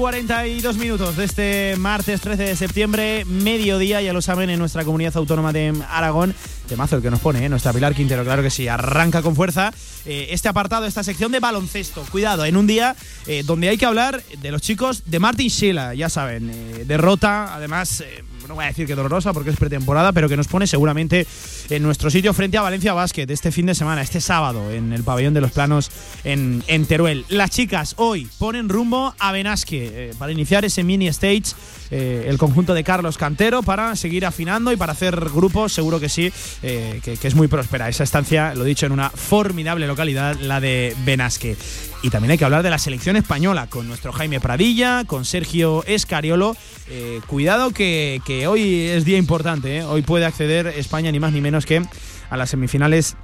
42 minutos de este martes 13 de septiembre, mediodía, ya lo saben, en nuestra comunidad autónoma de Aragón. Temazo el que nos pone, ¿eh? nuestra Pilar Quintero, claro que sí, arranca con fuerza eh, este apartado, esta sección de baloncesto. Cuidado, en un día eh, donde hay que hablar de los chicos de Martin Sheila, ya saben, derrota, además no voy a decir que dolorosa porque es pretemporada, pero que nos pone seguramente en nuestro sitio frente a Valencia Basket este fin de semana, este sábado, en el pabellón de los planos en, Teruel. Las chicas hoy ponen rumbo a Benasque eh, para iniciar ese mini stage, eh, el conjunto de Carlos Cantero, para seguir afinando y para hacer grupos, seguro que sí, eh, que, que, es muy próspera esa estancia, lo dicho, en una formidable localidad, la de Benasque. Y también hay que hablar de la selección española, con nuestro Jaime Pradilla, con Sergio Escariolo. Eh, cuidado que, hoy es día importante, hoy puede acceder España ni más ni menos que a las semifinales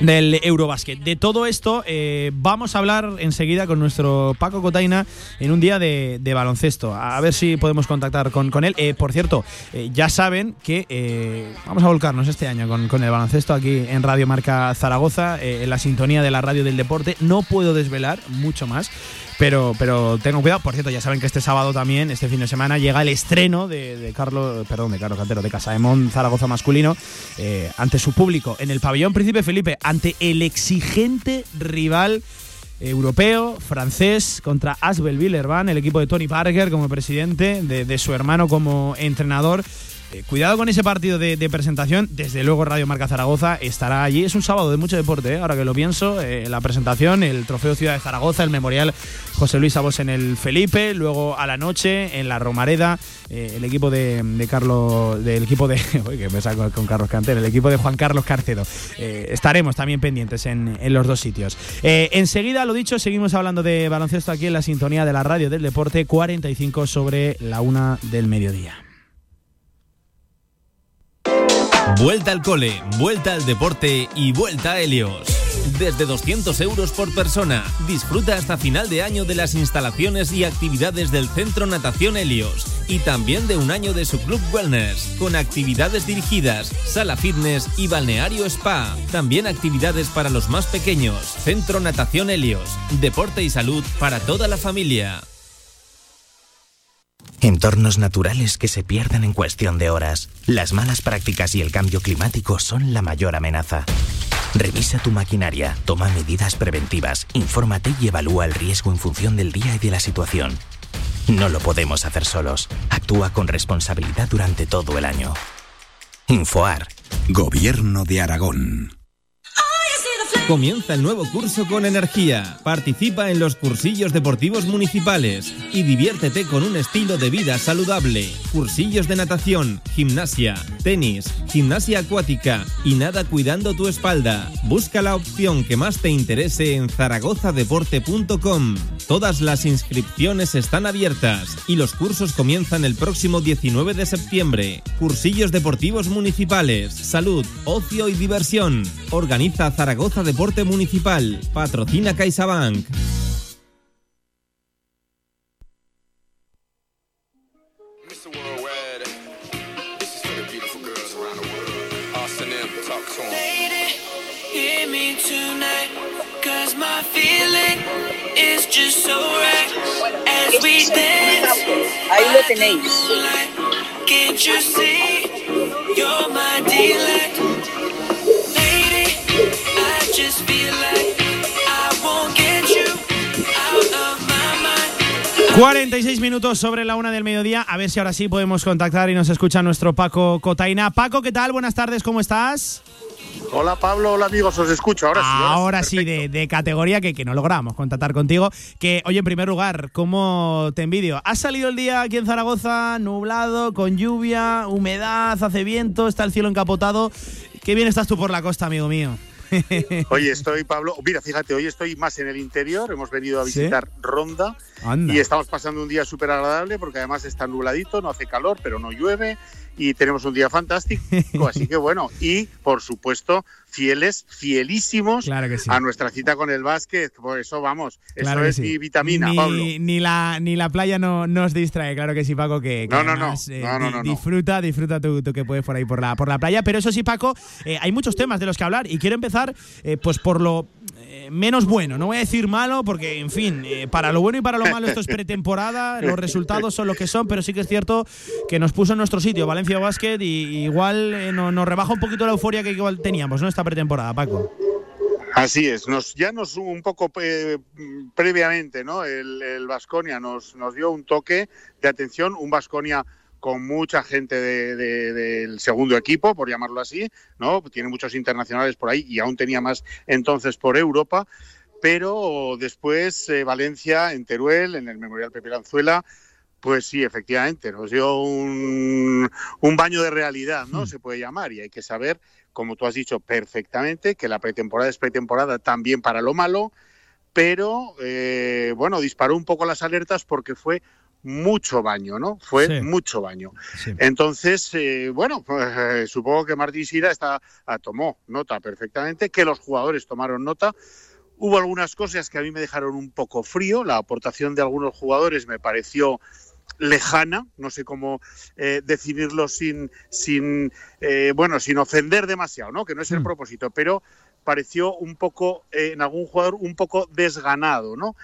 del Eurobasket. De todo esto eh, vamos a hablar enseguida con nuestro Paco Cotaina en un día de, baloncesto. A ver si podemos contactar con, con él. Eh, por cierto, eh, ya saben que vamos a volcarnos este año con, con, el baloncesto aquí en Radio Marca Zaragoza, en la sintonía de la radio del deporte. No puedo desvelar mucho más. Pero, pero tengo cuidado. Por cierto, ya saben que este sábado también, este fin de semana, llega el estreno de, Carlos, perdón, de Carlos Cantero, de Casa de Mon Zaragoza masculino, eh, ante su público en el pabellón Príncipe Felipe, ante el exigente rival europeo, francés, contra Asbel Villerban, el equipo de Tony Parker como presidente, de, de su hermano como entrenador eh, cuidado con ese partido de, presentación. Desde luego Radio Marca Zaragoza estará allí. Es un sábado de mucho deporte, ¿eh? ahora que lo pienso. Eh, la presentación, el Trofeo Ciudad de Zaragoza, el Memorial José Luis Abos en el Felipe, luego a la noche en la Romareda, el equipo de, Carlos, del equipo de, con Carlos el equipo de Juan Carlos Carcedo. estaremos también pendientes en, en los dos sitios. enseguida, lo dicho, seguimos hablando de baloncesto aquí en la sintonía de la radio del deporte 45 sobre la una del mediodía. Vuelta al cole, vuelta al deporte y vuelta a Helios. Desde 200 euros por persona. Disfruta hasta final de año de las instalaciones y actividades del Centro Natación Helios y también de un año de su club wellness, con actividades dirigidas, sala fitness y balneario spa. También actividades para los más pequeños. Centro Natación Helios. Deporte y salud para toda la familia. Entornos naturales que se pierden en cuestión de horas. Las malas prácticas y el cambio climático son la mayor amenaza. Revisa tu maquinaria, toma medidas preventivas, infórmate y evalúa el riesgo en función del día y de la situación. No lo podemos hacer solos. Actúa con responsabilidad durante todo el año. Infoar. Gobierno de Aragón. Comienza el nuevo curso con energía. Participa en los cursillos deportivos municipales y diviértete con un estilo de vida saludable. Cursillos de natación, gimnasia, tenis, gimnasia acuática y nada cuidando tu espalda. Busca la opción que más te interese en zaragozadeporte.com. Todas las inscripciones están abiertas y los cursos comienzan el próximo 19 de septiembre. Cursillos deportivos municipales, salud, ocio y diversión. Organiza Zaragoza Deporte Municipal. Patrocina CaixaBank. Ahí lo tenéis. 46 minutos sobre la una del mediodía. A ver si ahora sí podemos contactar y nos escucha nuestro Paco Cotaina. Paco, ¿qué tal? Buenas tardes, ¿cómo estás? Hola Pablo, hola amigos, os escucho ahora sí. Ahora, sí, de, categoría que, que, no logramos contactar contigo. Que, oye, en primer lugar, ¿cómo te envidio? ¿Has salido el día aquí en Zaragoza nublado, con lluvia, humedad, hace viento, está el cielo encapotado? Qué bien estás tú por la costa, amigo mío. Oye, estoy, Pablo, mira, fíjate, hoy estoy más en el interior, hemos venido a visitar Ronda y estamos pasando un día súper agradable porque además está nubladito, no hace calor, pero no llueve y tenemos un día fantástico, así que bueno, y por supuesto, fieles, fielísimos a nuestra cita con el básquet, por eso vamos, eso es mi vitamina, ni, Pablo. Ni la, ni la playa no nos distrae, claro que sí, Paco, que, no, no, eh, no, disfruta, disfruta tú, que puedes por ahí por la, por la playa, pero eso sí, Paco, eh, hay muchos temas de los que hablar y quiero empezar eh, pues por lo menos bueno, no voy a decir malo porque, en fin, para lo bueno y para lo malo esto es pretemporada, los resultados son lo que son, pero sí que es cierto que nos puso en nuestro sitio Valencia Basket y igual nos rebaja un poquito la euforia que igual teníamos, ¿no? Esta pretemporada, Paco. Así es, nos, ya nos un poco eh, previamente, ¿no? El Vasconia nos, nos dio un toque de atención, un Vasconia con mucha gente del segundo equipo, por llamarlo así, ¿no? Tiene muchos internacionales por ahí y aún tenía más entonces por Europa, pero después eh, Valencia en Teruel, en el Memorial Pepe Lanzuela, pues sí, efectivamente, nos dio un, un baño de realidad, ¿no? Hmm. Se puede llamar, y hay que saber, como tú has dicho perfectamente, que la pretemporada es pretemporada también para lo malo, pero eh, bueno, disparó un poco las alertas porque fue mucho baño, ¿no? Fue mucho baño. Entonces, eh, bueno, pues, eh, supongo que Martín Sira está, ah, tomó nota perfectamente, que los jugadores tomaron nota. Hubo algunas cosas que a mí me dejaron un poco frío. La aportación de algunos jugadores me pareció lejana, no sé cómo eh, definirlo sin, sin bueno, sin ofender demasiado, ¿no? Que no es el mm. propósito, pero pareció un poco, en algún jugador, un poco desganado, ¿no?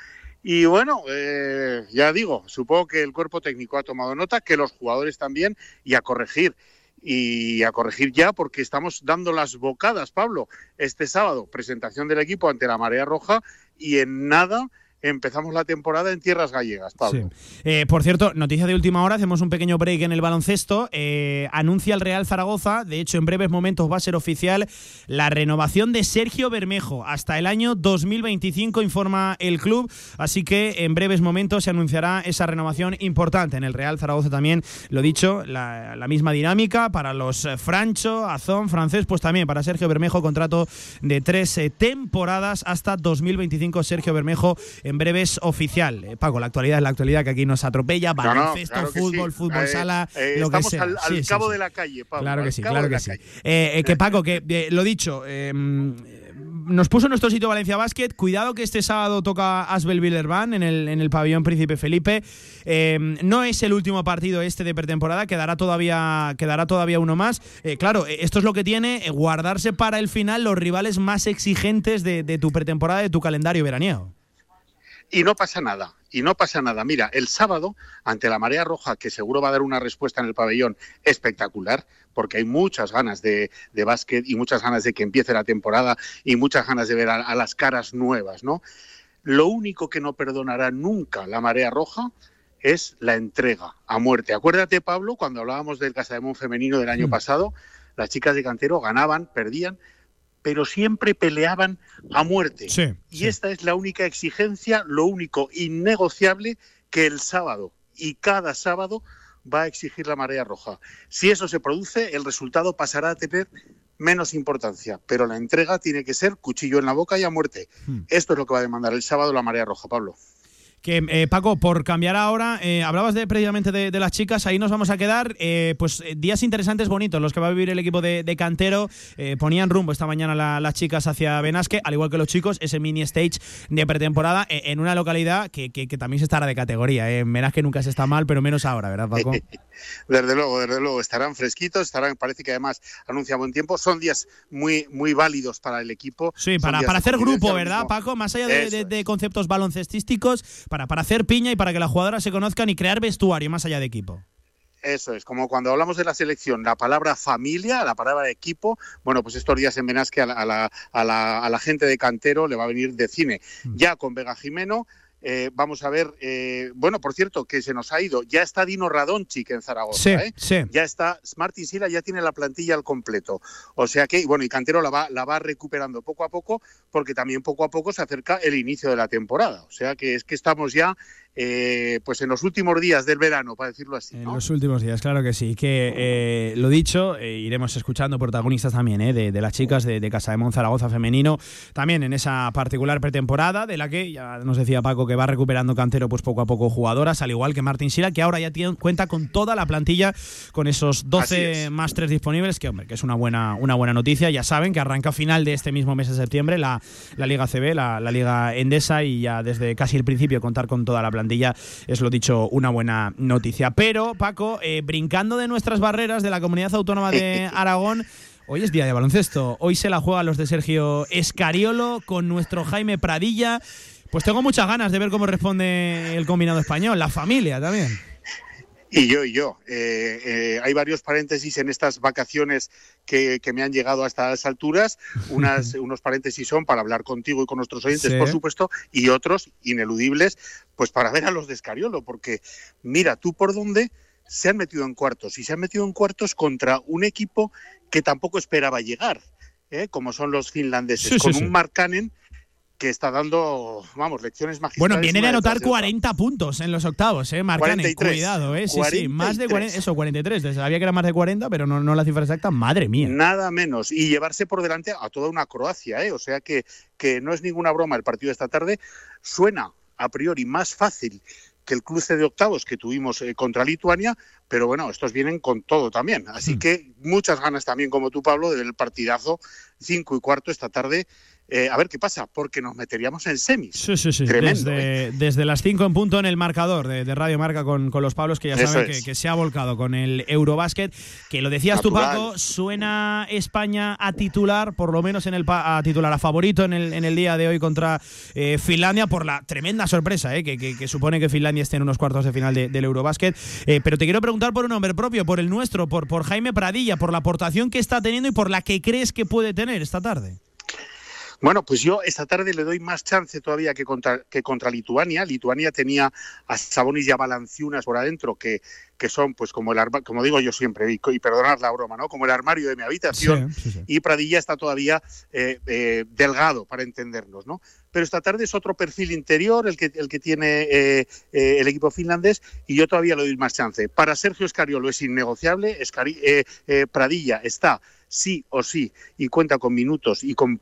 Y bueno, eh, ya digo, supongo que el cuerpo técnico ha tomado nota, que los jugadores también, y a corregir. Y a corregir ya porque estamos dando las bocadas, Pablo. Este sábado, presentación del equipo ante la Marea Roja y en nada empezamos la temporada en tierras gallegas, Pablo. Eh, por cierto, noticia de última hora, hacemos un pequeño break en el baloncesto. Eh, anuncia el Real Zaragoza, de hecho en breves momentos va a ser oficial la renovación de Sergio Bermejo hasta el año 2025, informa el club. Así que en breves momentos se anunciará esa renovación importante en el Real Zaragoza también. Lo dicho, la, misma dinámica para los eh, Francho, Azón, francés, pues también para Sergio Bermejo, contrato de tres temporadas hasta 2025. Sergio Bermejo en breves oficial. Eh, Paco, la actualidad es la actualidad que aquí nos atropella. Baloncesto, fútbol, fútbol eh, sala, eh, lo que sea. Al, al cabo de la calle, Pablo. Claro que sí, claro que sí. que Paco, que lo dicho em, nos puso nuestro sitio Valencia Basket. Cuidado que este sábado toca Asbel Villerban en el, en el pabellón Príncipe Felipe. Em, no es el último partido este de pretemporada, quedará todavía, quedará todavía uno más. claro, esto es lo que tiene guardarse para el final los rivales más exigentes de, de tu pretemporada, de tu calendario veraniego. Y no pasa nada, y no pasa nada. Mira, el sábado, ante la marea roja, que seguro va a dar una respuesta en el pabellón espectacular, porque hay muchas ganas de, básquet y muchas ganas de que empiece la temporada y muchas ganas de ver a, las caras nuevas, ¿no? Lo único que no perdonará nunca la marea roja es la entrega a muerte. Acuérdate, Pablo, cuando hablábamos del Casademón femenino del año mm. pasado, las chicas de cantero ganaban, perdían, pero siempre peleaban a muerte. y esta es la única exigencia, lo único innegociable que el sábado y cada sábado va a exigir la marea roja. Si eso se produce, el resultado pasará a tener menos importancia, pero la entrega tiene que ser cuchillo en la boca y a muerte. Hmm. Esto es lo que va a demandar el sábado la marea roja, Pablo. Que, eh, Paco, por cambiar ahora, eh, hablabas de, previamente de, las chicas, ahí nos vamos a quedar. Eh, pues días interesantes, bonitos, los que va a vivir el equipo de, Cantero. ponían rumbo esta mañana las chicas hacia Benasque, al igual que los chicos, ese mini stage de pretemporada en una localidad que, también se estará de categoría. En Benasque nunca se está mal, pero menos ahora, ¿verdad, Paco? desde luego, desde luego, estarán fresquitos, estarán, parece que además anuncia buen tiempo. Son días muy, muy válidos para el equipo. Sí, para, para hacer grupo, ¿verdad, Paco? Más allá de, conceptos baloncestísticos, para, para hacer piña y para que las jugadoras se conozcan y crear vestuario más allá de equipo. Eso es, como cuando hablamos de la selección, la palabra familia, la palabra equipo, bueno, pues estos días en Benasque a la, a la gente de cantero le va a venir de cine. Mm. Ya con Vega Jimeno, eh, vamos a ver, eh, bueno, por cierto, que se nos ha ido. Ya está Dino Radonchik en Zaragoza. ¿eh? Ya está, Martin Sila ya tiene la plantilla al completo. O sea que, bueno, y Cantero la va, la va recuperando poco a poco, porque también poco a poco se acerca el inicio de la temporada. O sea que es que estamos ya eh, pues en los últimos días del verano, para decirlo así. En los últimos días, claro que sí. Que eh, lo dicho, eh, iremos escuchando protagonistas también de, las chicas de, Casa de Monzaragoza femenino, también en esa particular pretemporada, de la que ya nos decía Paco que va recuperando Cantero pues poco a poco jugadoras, al igual que Martín Sila, que ahora ya tiene, cuenta con toda la plantilla, con esos 12 más 3 disponibles, que hombre, que es una buena, una buena noticia. Ya saben que arranca a final de este mismo mes de septiembre la, la Liga CB, la, la Liga Endesa, y ya desde casi el principio contar con toda la plantilla es lo dicho una buena noticia. Pero, Paco, eh, brincando de nuestras barreras de la comunidad autónoma de Aragón, Hoy es día de baloncesto. Hoy se la juegan los de Sergio Escariolo con nuestro Jaime Pradilla. Pues tengo muchas ganas de ver cómo responde el combinado español, la familia también. Y yo, y yo. Eh, eh, hay varios paréntesis en estas vacaciones que, me han llegado hasta las alturas. Unas, unos paréntesis son para hablar contigo y con nuestros oyentes, por supuesto, y otros ineludibles, pues para ver a los de Escariolo, porque mira, tú por dónde se han metido en cuartos, y se han metido en cuartos contra un equipo que tampoco esperaba llegar, ¿eh? como son los finlandeses, con un Markkanen que está dando, vamos, lecciones magistrales. Bueno, viene de anotar 40 puntos en los octavos, ¿eh? Marcanen, cuidado, ¿eh? Sí, sí, más de 40, eso, 43. Sabía que era más de 40, pero no, no la cifra exacta. Madre mía. Nada menos. Y llevarse por delante a toda una Croacia, ¿eh? O sea que, que no es ninguna broma el partido de esta tarde. Suena a priori más fácil que el cruce de octavos que tuvimos eh, contra Lituania, pero bueno, estos vienen con todo también. Así hmm. que muchas ganas también, como tú, Pablo, del partidazo 5 y cuarto esta tarde eh, a ver qué pasa, porque nos meteríamos en semis. Sí, sí, sí. desde, ¿eh? desde, las 5 en punto en el marcador de, Radio Marca con, los Pablos, que ya saben que, se ha volcado con el Eurobásquet. Que lo decías tú, Paco, suena España a titular, por lo menos en el a titular a favorito en el, en el día de hoy contra eh, Finlandia, por la tremenda sorpresa que, supone que Finlandia esté en unos cuartos de final del Eurobásquet. pero te quiero preguntar por un nombre propio, por el nuestro, por, por Jaime Pradilla, por la aportación que está teniendo y por la que crees que puede tener esta tarde. Bueno, pues yo esta tarde le doy más chance todavía que contra, que contra Lituania. Lituania tenía a Sabonis y a Balanciunas por adentro que, que son, pues como el como digo yo siempre, y, y perdonad la broma, ¿no? Como el armario de mi habitación. Sí, sí, sí. Y Pradilla está todavía eh, eh, delgado, para entendernos, ¿no? Pero esta tarde es otro perfil interior el que, el que tiene eh, eh, el equipo finlandés y yo todavía le doy más chance. Para Sergio Escariolo es innegociable. Escari eh, eh, Pradilla está sí o sí y cuenta con minutos y con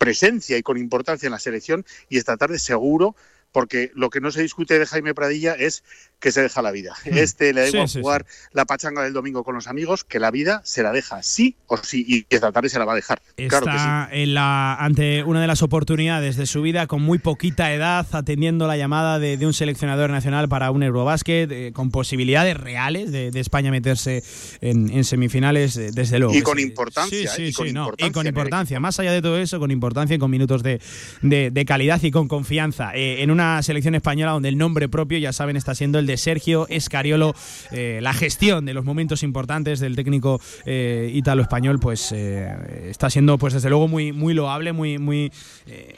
presencia y con importancia en la selección y esta tarde seguro porque lo que no se discute de Jaime Pradilla es que se deja la vida. Este le da Sí, igual sí, sí. jugar la pachanga del domingo con los amigos, que la vida se la deja sí o sí, y que esta tarde se la va a dejar. Está claro que sí. en la, ante una de las oportunidades de su vida con muy poquita edad, atendiendo la llamada de, de un seleccionador nacional para un Eurobásquet, eh, con posibilidades reales de, de España meterse en, en semifinales, eh, desde luego. Y con sí. importancia, Sí, ¿eh? sí, Y con sí, no, importancia y con importancia. Más allá de todo eso, con importancia y con minutos de, de- de calidad y con confianza. Eh, en una selección española donde el nombre propio, ya saben, está siendo el de Sergio Escariolo. Eh, la gestión de los momentos importantes del técnico eh, ítalo-español, pues eh, está siendo, pues desde luego, muy, muy loable, muy, muy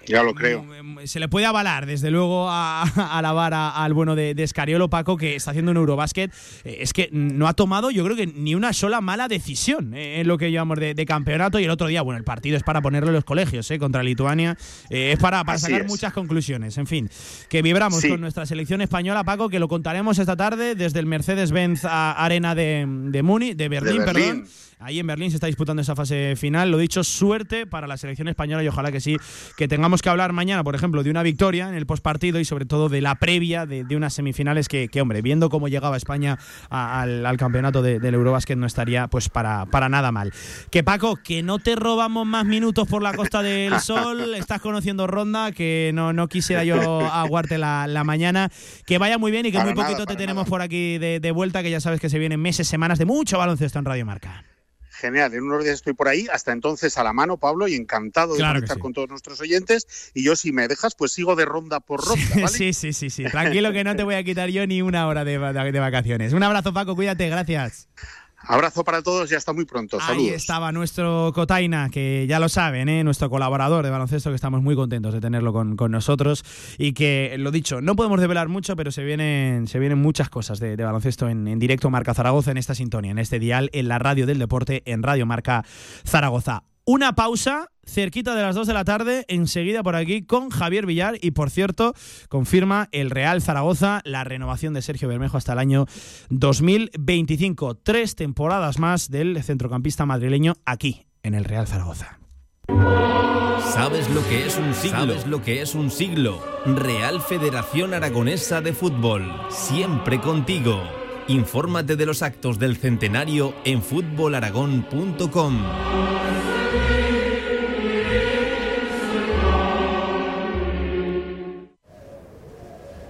Ya lo creo. se le puede avalar, desde luego, a, a alabar a- al bueno de, de Escariolo, Paco, que está haciendo un Eurobásquet. Eh, es que no ha tomado, yo creo que ni una sola mala decisión eh, en lo que llevamos de, de campeonato. Y el otro día, bueno, el partido es para ponerlo en los colegios, eh, contra Lituania. Eh, es para, para Así sacar es. muchas conclusiones. En fin, que vibramos Sí. con nuestra selección española, Paco, que lo contaremos esta tarde desde el Mercedes-Benz Arena de, de Muni, de Berlín, Berlín. perdón. Ahí en Berlín se está disputando esa fase final. Lo dicho, suerte para la selección española y ojalá que sí, que tengamos que hablar mañana, por ejemplo, de una victoria en el postpartido y sobre todo de la previa de, de unas semifinales que, que, hombre, viendo cómo llegaba España a- al, al campeonato de- del Eurobásquet no estaría pues para, para nada mal. Que Paco, que no te robamos más minutos por la Costa del Sol, estás conociendo Ronda, que no, no quisiera yo aguarte la, la mañana. Que vaya muy bien y que Para muy nada, poquito te tenemos por aquí de, de vuelta, que ya sabes que se vienen meses, semanas de mucho baloncesto en Radio Marca. Genial, en unos días estoy por ahí, hasta entonces a la mano, Pablo, y encantado de Claro que conectar sí. con todos nuestros oyentes. Y yo, si me dejas, pues sigo de ronda por ronda, ¿vale? Sí, sí, sí, sí. Tranquilo que no te voy a quitar yo ni una hora de, de- de vacaciones. Un abrazo, Paco, cuídate, gracias. Abrazo para todos y hasta muy pronto. Ahí Saludos. estaba nuestro Cotaina, que ya lo saben, ¿eh? nuestro colaborador de baloncesto, que estamos muy contentos de tenerlo con, con nosotros. Y que, lo dicho, no podemos develar mucho, pero se vienen, se vienen muchas cosas de, de baloncesto en, en directo Marca Zaragoza, en esta sintonía, en este dial, en la radio del deporte, en Radio Marca Zaragoza. Una pausa cerquita de las 2 de la tarde, enseguida por aquí con Javier Villar y por cierto, confirma el Real Zaragoza la renovación de Sergio Bermejo hasta el año 2025. Tres temporadas más del centrocampista madrileño aquí, en el Real Zaragoza. ¿Sabes lo que es un siglo? ¿Sabes lo que es un siglo? Real Federación Aragonesa de Fútbol, siempre contigo. Infórmate de los actos del centenario en fútbolaragón.com.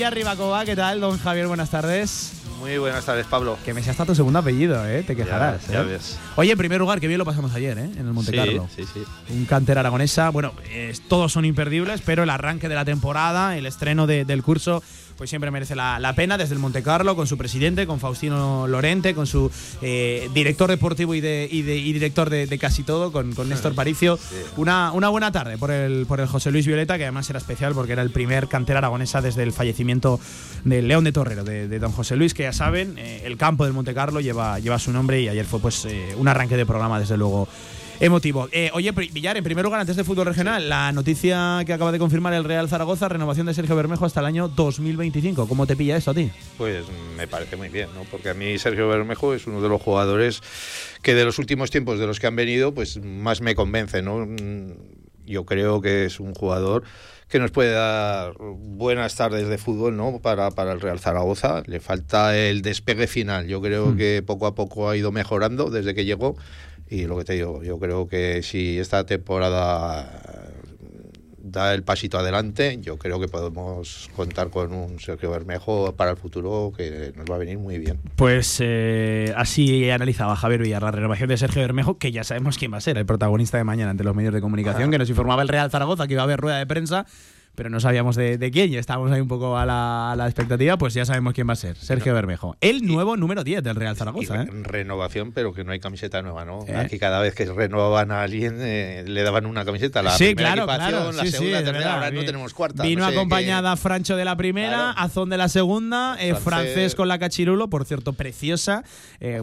Villarribacoa. ¿Qué tal, don Javier? Buenas tardes. Muy buenas tardes, Pablo. Que me sea hasta tu segundo apellido, ¿eh? Te quejarás. Ya, ya ¿eh? ves. Oye, en primer lugar, que bien lo pasamos ayer, ¿eh? En el Monte Sí, Carlo. sí, sí. Un cánter aragonesa. Bueno, eh, todos son imperdibles, pero el arranque de la temporada, el estreno de- del curso, pues siempre merece la, la pena desde el Monte Carlo, con su presidente, con Faustino Lorente, con su eh, director deportivo y, de, y, de- y director de, de casi todo, con, con Néstor Paricio. Una, una buena tarde por el, por el José Luis Violeta, que además era especial porque era el primer cantera aragonesa desde el fallecimiento del León de Torrero, de, de don José Luis, que ya saben, eh, el campo del Monte Carlo lleva, lleva su nombre y ayer fue pues eh, un arranque de programa, desde luego. Emotivo. Eh, oye, Villar, en primer lugar, antes del fútbol regional, la noticia que acaba de confirmar el Real Zaragoza, renovación de Sergio Bermejo hasta el año 2025. ¿Cómo te pilla esto a ti? Pues me parece muy bien, ¿no? Porque a mí Sergio Bermejo es uno de los jugadores que de los últimos tiempos de los que han venido, pues más me convence, ¿no? Mm, Yo creo que es un jugador que nos puede dar buenas tardes de fútbol, ¿no? Para, para el Real Zaragoza. Le falta el despegue final. Yo creo que poco a poco ha ido mejorando desde que llegó. Y lo que te digo, yo creo que si esta temporada da el pasito adelante, yo creo que podemos contar con un Sergio Bermejo para el futuro que nos va a venir muy bien. Pues eh, así analizaba Javier Villar la renovación de Sergio Bermejo, que ya sabemos quién va a ser el protagonista de mañana ante los medios de comunicación, que nos informaba el Real Zaragoza que iba a haber rueda de prensa, pero no sabíamos de, de quién y estábamos ahí un poco a la, a la expectativa, pues ya sabemos quién va a ser, Sergio Bermejo. El nuevo número 10 del Real Zaragoza. ¿eh? Renovación, pero que no hay camiseta nueva, ¿no? ¿Eh? Aquí cada vez que renovaban a alguien eh, le daban una camiseta. La sí, primera claro, la sí, sí, segunda, de tercera, ahora no tenemos cuarta. Vino no sé acompañada Francho de la primera, Azón de la segunda, Francés. francés con la cachirulo, por cierto, preciosa.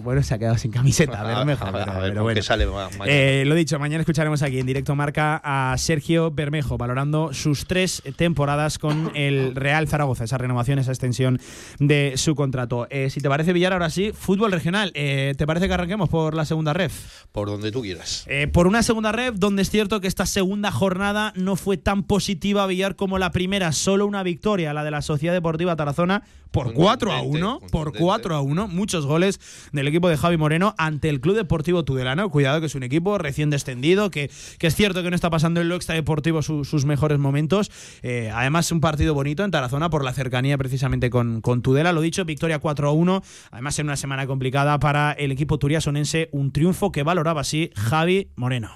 Bueno, se ha quedado sin camiseta, A- Bermejo. a ver, pero- a ver pero con bueno. sale mañana. Lo dicho, mañana escucharemos aquí en directo marca a Sergio Bermejo valorando sus tres temporadas con el Real Zaragoza, esa renovación, esa extensión de su contrato. Eh, si te parece, Villar, ahora sí, fútbol regional. Eh, ¿Te parece que arranquemos por la segunda ref? Por donde tú quieras. Eh, por una segunda ref donde es cierto que esta segunda jornada no fue tan positiva Villar como la primera, solo una victoria, la de la Sociedad Deportiva Tarazona por 4 a 1, por 4 a 1, muchos goles del equipo de Javi Moreno ante el Club Deportivo Tudelano, cuidado que es un equipo recién descendido, que, que es cierto que no está pasando en lo extradeportivo su- sus mejores momentos, Eh, además un partido bonito en Tarazona por la cercanía precisamente con, con Tudela, lo dicho, victoria 4 a 1, además en una semana complicada para el equipo turiasonense, un triunfo que valoraba así Javi Moreno.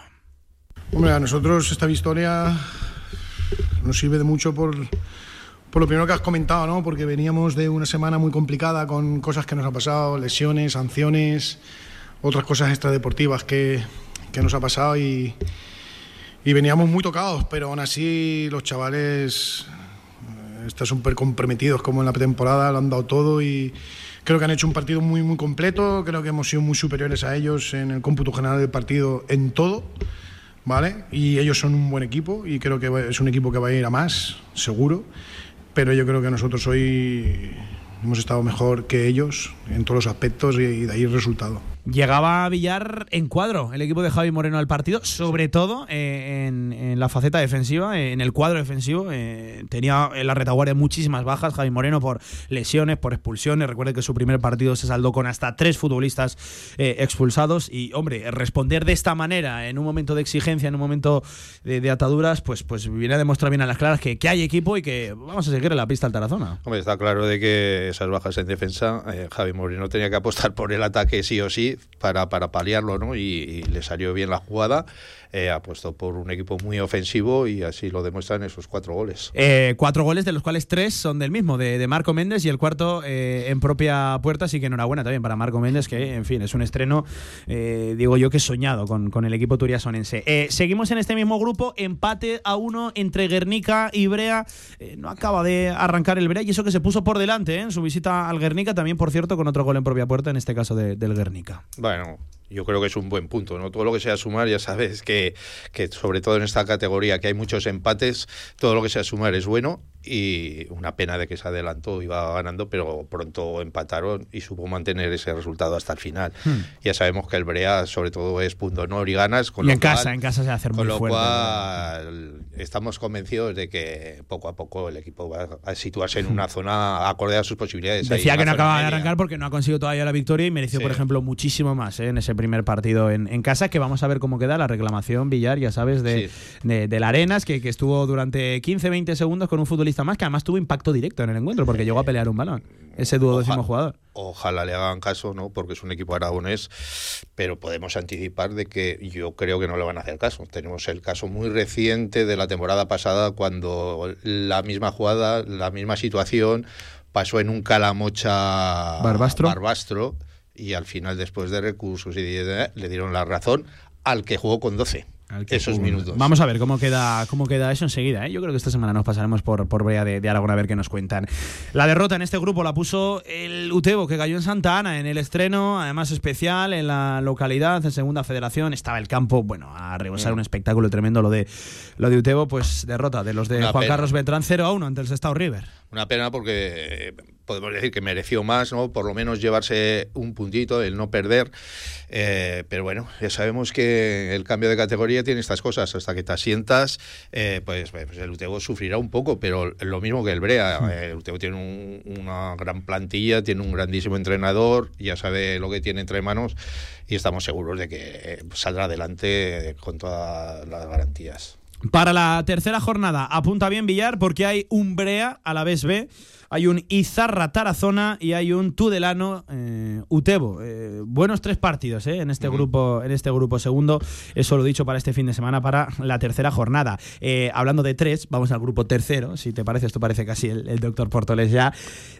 Hombre, a nosotros esta victoria nos sirve de mucho por, por lo primero que has comentado, ¿no? Porque veníamos de una semana muy complicada con cosas que nos ha pasado, lesiones, sanciones, otras cosas extradeportivas que, que nos ha pasado y, y veníamos muy tocados, pero aún así los chavales eh, están súper comprometidos como en la pretemporada, lo han dado todo y creo que han hecho un partido muy, muy completo, creo que hemos sido muy superiores a ellos en el cómputo general del partido en todo. ¿vale? Y ellos son un buen equipo y creo que es un equipo que va a ir a más, seguro. Pero yo creo que nosotros hoy hemos estado mejor que ellos en todos los aspectos y, y de ahí el resultado. Llegaba a Villar en cuadro el equipo de Javi Moreno al partido, sobre todo eh, en, en la faceta defensiva, eh, en el cuadro defensivo. eh, tenía en la retaguardia muchísimas bajas Javi Moreno por lesiones, por expulsiones. Recuerde que su primer partido se saldó con hasta tres futbolistas eh, expulsados. Y, hombre, responder de esta manera en un momento de exigencia, en un momento de, de ataduras, pues, pues viene a demostrar bien a las claras que, que hay equipo y que vamos a seguir en la pista al Tarazona. Hombre, está claro de que esas bajas en defensa, Javi Moreno tenía que apostar por el ataque sí o sí para, para paliarlo, ¿no? Y, y le salió bien la jugada. Eh, apostó por un equipo muy ofensivo y así lo demuestran esos cuatro goles. Eh, cuatro goles, de los cuales tres son del mismo, de, de Marco Méndez, y el cuarto eh, en propia puerta. Así que enhorabuena también para Marco Méndez, que en fin, es un estreno, eh, digo yo, que soñado con, con el equipo turiasonense. Eh, seguimos en este mismo grupo, empate a uno entre Guernica y Brea. No acaba de arrancar el Brea, y eso que se puso por delante en su visita al Guernica, también, por cierto, con otro gol en propia puerta, en este caso de- del Guernica. Bueno, yo creo que es un buen punto, ¿no? Todo lo que sea sumar, ya sabes que, que sobre todo en esta categoría que hay muchos empates, todo lo que sea sumar es bueno y una pena de que se adelantó, iba ganando, pero pronto empataron y supo mantener ese resultado hasta el final. Hmm. Ya sabemos que el Brea sobre todo es punto honor y ganas. Con y lo en cual- casa, en casa se va a hacer muy con lo fuerte. cual estamos convencidos de que poco a poco el equipo va a situarse en una zona acorde a sus posibilidades. Ahí Decía en que no acaba de arrancar porque no ha conseguido todavía la victoria y mereció, Sí. por ejemplo, muchísimo más ¿eh? en ese primer partido en, en casa, que vamos a ver cómo queda la reclamación, Villar, ya sabes, de, de, de la Arenas, que, que estuvo durante 15-20 segundos con un futbolista más, que además tuvo impacto directo en el encuentro, porque llegó a pelear un balón, ese duodécimo jugador. Ojalá le hagan caso, ¿no? Porque es un equipo aragonés, pero podemos anticipar de que yo creo que no le van a hacer caso. Tenemos el caso muy reciente de la temporada pasada cuando la misma jugada, la misma situación pasó en un calamocha Barbastro. Barbastro y al final después de recursos y de- le dieron la razón al que jugó con 12 esos minutos. Vamos a ver cómo queda, cómo queda eso enseguida. ¿eh? Yo creo que esta semana nos pasaremos por, por Brea de, de Aragón a ver qué nos cuentan. La derrota en este grupo la puso el Utebo, que cayó en Santa Ana en el estreno, además especial en la localidad, en segunda federación. Estaba el campo, bueno, a rebosar Mm. un espectáculo tremendo lo de, lo de Utebo, pues derrota de los de Una Juan pena. Carlos Beltrán 0 a 1 ante el Sestao River. Una pena porque podemos decir que mereció más, ¿no? Por lo menos llevarse un puntito, el no perder. Eh, pero bueno, ya sabemos que el cambio de categoría tiene estas cosas. Hasta que te asientas, eh, pues, pues el Utebo sufrirá un poco, pero lo mismo que el Brea. Eh, El Utebo tiene un- una gran plantilla, tiene un grandísimo entrenador, ya sabe lo que tiene entre manos y estamos seguros de que eh, saldrá adelante con todas las garantías. Para la tercera jornada, apunta bien Villar porque hay un Brea a la vez B, hay un Izarra Tarazona y hay un Tudelano eh, Utebo. Eh, buenos tres partidos eh, en este grupo, en este grupo segundo. Eso lo dicho para este fin de semana para la tercera jornada. Hablando de tres, vamos al grupo tercero. Si te parece, esto parece casi el, el doctor Portoles ya.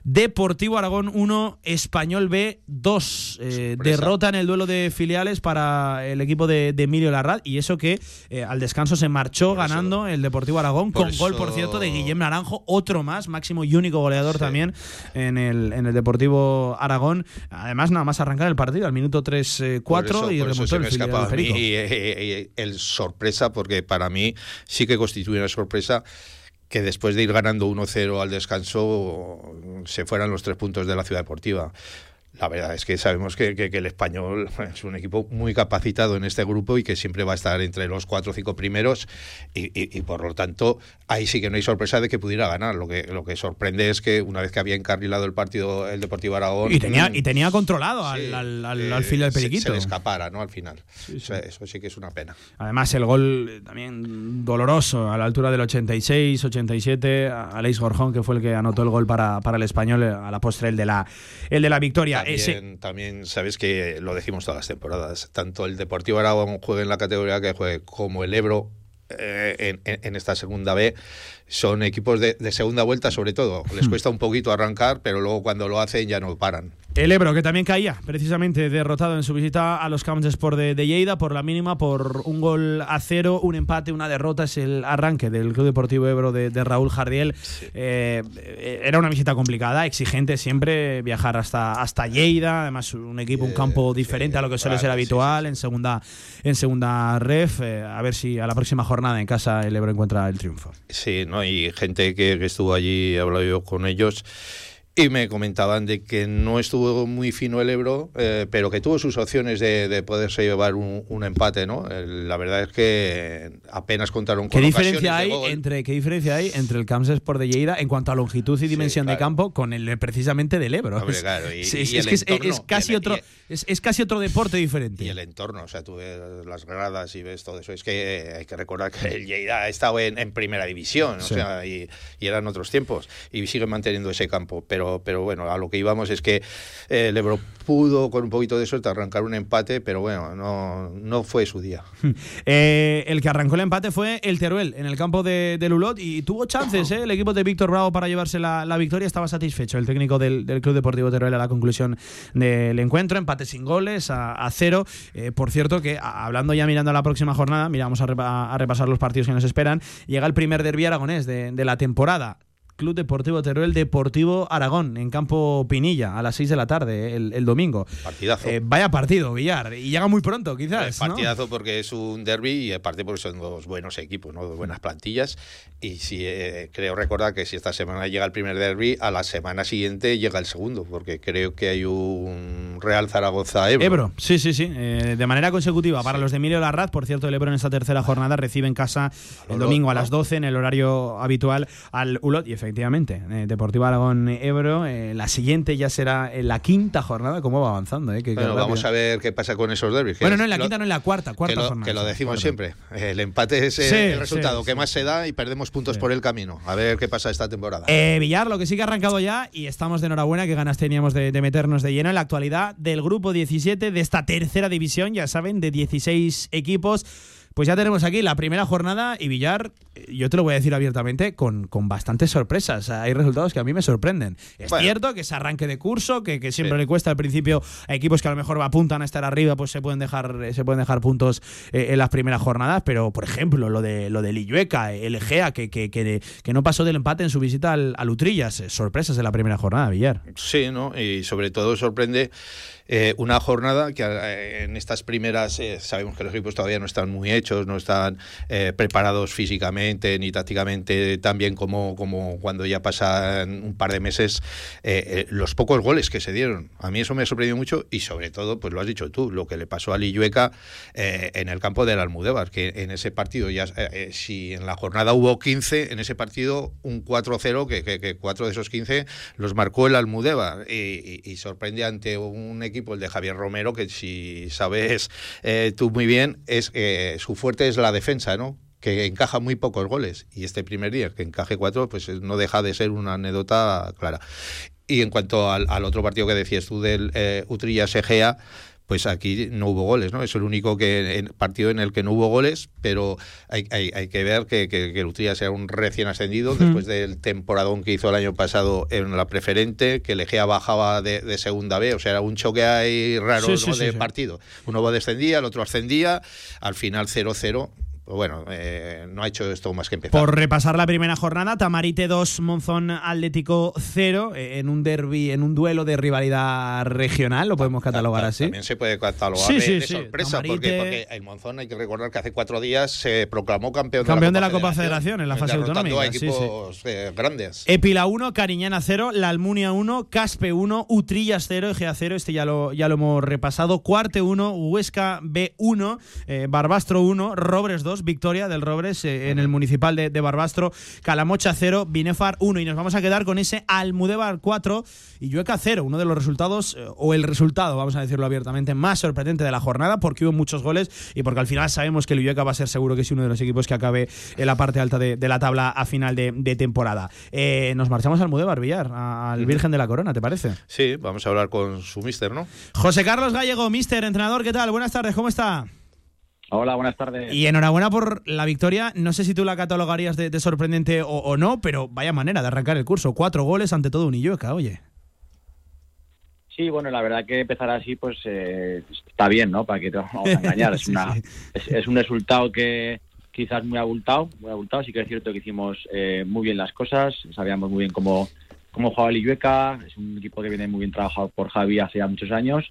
Deportivo Aragón 1, Español B 2. Eh, derrota en el duelo de filiales para el equipo de, de Emilio Larraz y eso que al descanso se marchó ganando el Deportivo Aragón con gol, por cierto, de Guillem Naranjo, otro más, máximo y único goleador también en el, en el Deportivo Aragón. Además, nada más arrancar el partido al minuto 3-4 Por eso- y remontó el Perico. y, eh, eh, el sorpresa, porque para mí sí que constituye una sorpresa que después de ir ganando 1-0 al descanso se fueran los tres puntos de la ciudad deportiva. La verdad es que sabemos que, que- que el español es un equipo muy capacitado en este grupo y que siempre va a estar entre los cuatro o cinco primeros y, y- y por lo tanto ahí sí que no hay sorpresa de que pudiera ganar. Lo que, lo que sorprende es que una vez que había encarrilado el partido el Deportivo Aragón Y tenía, mm, y tenía controlado al, al, al- al filial se- Periquito. Se, le escapara, ¿no? Al final. O sea, eso sí que es una pena. Además, el gol eh, también doloroso a la altura del 86, 87. a- Aleix Gorjón, que fue el que anotó el gol para, para el español, eh, a la postre el de la, el de la victoria. También, también sabes que lo decimos todas las temporadas. Tanto el Deportivo Aragón juegue en la categoría que juegue, como el Ebro eh, en, en- en esta segunda B, son equipos de, de segunda vuelta sobre todo. Les cuesta un poquito arrancar, pero luego cuando lo hacen ya no paran. El Ebro, que también caía, precisamente derrotado en su visita a los Camps de Sport de, de Lleida por la mínima, por un gol a cero, un empate, una derrota. Es el arranque del Club Deportivo Ebro de, de Raúl Jardiel. Eh, eh, era una visita complicada, exigente siempre viajar hasta, hasta Lleida. Además, un equipo, un campo diferente a lo que suele ser habitual en segunda en segunda ref. Eh, a ver si a la próxima jornada en casa el Ebro encuentra el triunfo. Sí, ¿no? Y gente que, que estuvo allí, he hablado yo con ellos. Y me comentaban de que no estuvo muy fino el Ebro, eh, pero que tuvo sus opciones de, de poderse llevar un, un empate, ¿no? Eh, La verdad es que apenas contaron ¿Qué con diferencia, ocasiones hay de gol. entre, ¿Qué diferencia hay entre el Camps Sport de Lleida en cuanto a longitud y dimensión de campo con el precisamente del Ebro? Hombre, claro, y- es, y es- el es es- entorno, es casi el- otro, es, es casi otro deporte diferente. Y el entorno, o sea, tú ves las gradas y ves todo eso. Es que hay que recordar que el Lleida ha estado en, en primera división, Sí. o sea, y, y eran otros tiempos. Y siguen manteniendo ese campo. Pero, pero bueno, a lo que íbamos es que eh, el Ebro pudo, con un poquito de suerte, arrancar un empate, pero bueno, no, no fue su día. Eh, el que arrancó el empate fue el Teruel en el campo de, de Lulot y tuvo chances ¿eh? el equipo de Víctor Bravo para llevarse la, la victoria. Estaba satisfecho el técnico del, del Club Deportivo Teruel a la conclusión del encuentro. Empate sin goles a, cero. Eh, por cierto, que hablando ya mirando a la próxima jornada, miramos a, repa- a repasar los partidos que nos esperan. Llega el primer derbi aragonés de, de la temporada. Club Deportivo Teruel Deportivo Aragón en campo Pinilla a las 6 de la tarde el, el domingo. Partidazo. Eh, vaya partido, Villar. Y llega muy pronto, quizás. ¿no? Partidazo porque es un derby y aparte porque son dos buenos equipos, ¿no? dos buenas plantillas. Y si eh, creo recordar que si esta semana llega el primer derby, a la semana siguiente llega el segundo, porque creo que hay un Real Zaragoza-Ebro. Ebro, sí, sí, sí. eh, de manera consecutiva para los de Emilio Larraz. Por cierto, el Ebro en esta tercera jornada recibe en casa el domingo a las 12 en el horario habitual al Ulot. Y efectivamente, eh, Deportivo Aragón Ebro. eh, la siguiente ya será en la quinta jornada. ¿Cómo va avanzando? Eh? Que- Bueno, vamos a ver qué pasa con esos derbis. Bueno, no en la lo- quinta, no en la cuarta. Cuarta que lo, jornada. que lo decimos Cuarta. siempre. El empate es eh, Sí, el resultado sí, que sí. más se da y perdemos puntos por el camino. A ver qué pasa esta temporada. Eh, Villar, lo que sí que ha arrancado ya y estamos de enhorabuena, que ganas teníamos de, de meternos de lleno en la actualidad del grupo 17 de esta tercera división, ya saben, de 16 equipos. Pues ya tenemos aquí la primera jornada y Villar, eh, yo te lo voy a decir abiertamente, con, con bastantes sorpresas. Hay resultados que a mí me sorprenden. Es Bueno. cierto que ese arranque de curso, que, que siempre le cuesta al principio a equipos que a lo mejor apuntan a estar arriba, pues se pueden dejar, eh, se pueden dejar puntos eh, en las primeras jornadas. Pero, por ejemplo, lo de lo de Lillueca, el Egea, que, que, que, que no pasó del empate en su visita al, al Utrillas. Sorpresas en la primera jornada, Villar. Sí, ¿no? Y sobre todo sorprende eh, una jornada que eh, en estas primeras eh, sabemos que los equipos todavía no están muy hechos, no están eh, preparados físicamente ni tácticamente tan bien como, como cuando ya pasan un par de meses los pocos goles que se dieron. A mí eso me ha sorprendido mucho y sobre todo, pues lo has dicho tú, lo que le pasó a Lillueca en el campo del Almudévar, que en ese partido ya, si en la jornada hubo 15, en ese partido un 4-0, que, que, que cuatro de esos 15 los marcó el Almudévar y sorprende ante un equipo, el de Javier Romero, que si sabes eh, tú muy bien, es eh, su fuerte es la defensa, ¿no? que encaja muy pocos goles y este primer día que encaje cuatro pues eh, no deja de ser una anécdota clara y en cuanto al, otro partido que decías tú del eh, Utrillas pues aquí no hubo goles, ¿no? Es el único que, en- partido en el que no hubo goles, pero hay, hay- hay que ver que, que, que era un recién ascendido después del temporadón que hizo el año pasado en la preferente, que el Egea bajaba de, de segunda B, o sea, era un choque ahí raro Sí, ¿no? sí, sí, de partido. Uno descendía, el otro ascendía, al final 0-0. Bueno, eh, no ha hecho esto más que empezar. Por repasar la primera jornada, Tamarite 2, Monzón Atlético 0, eh, en un derby, en un duelo de rivalidad regional, lo podemos catalogar así. También se puede catalogar Sí, de, sí, de sí. sorpresa, Tamarite- porque, porque el Monzón hay que recordar que hace cuatro días se proclamó campeón, Campeón de la Copa Federación en la fase derrotando autonómica, a equipos eh, grandes. Epila 1, Cariñana 0, La Almunia 1, Caspe 1, Utrillas 0, Egea 0, este ya lo, ya lo hemos repasado, Cuarte 1, Huesca B 1, eh, Barbastro 1, Robres 2, victoria del Robres eh, en el municipal de, de Barbastro, Calamocha 0, Binefar 1 y nos vamos a quedar con ese Almudebar 4 y Llueca 0, uno de los resultados, eh, o el resultado, vamos a decirlo abiertamente, más sorprendente de la jornada porque hubo muchos goles y porque al final sabemos que el Llueca va a ser seguro que es uno de los equipos que acabe en la parte alta de, de la tabla a final de, de temporada. Eh, nos marchamos al Mudebar, Villar, al Virgen de la Corona, ¿te parece? Sí, vamos a hablar con su mister, ¿no? José Carlos Gallego, mister, entrenador, ¿qué tal? Buenas tardes, ¿cómo está? Hola, buenas tardes. Y enhorabuena por la victoria. No sé si tú la catalogarías de, de sorprendente o, o no, pero vaya manera de arrancar el curso. Cuatro goles ante todo un Illueca, oye. Sí, bueno, la verdad que empezar así, pues eh, está bien, ¿no? Para que te vamos a engañar. Es, Sí, una, sí. es, es un resultado que quizás muy abultado, muy abultado. Sí que es cierto que hicimos eh, muy bien las cosas, sabíamos muy bien cómo, cómo jugaba el Illueca. Es un equipo que viene muy bien trabajado por Javi hace ya muchos años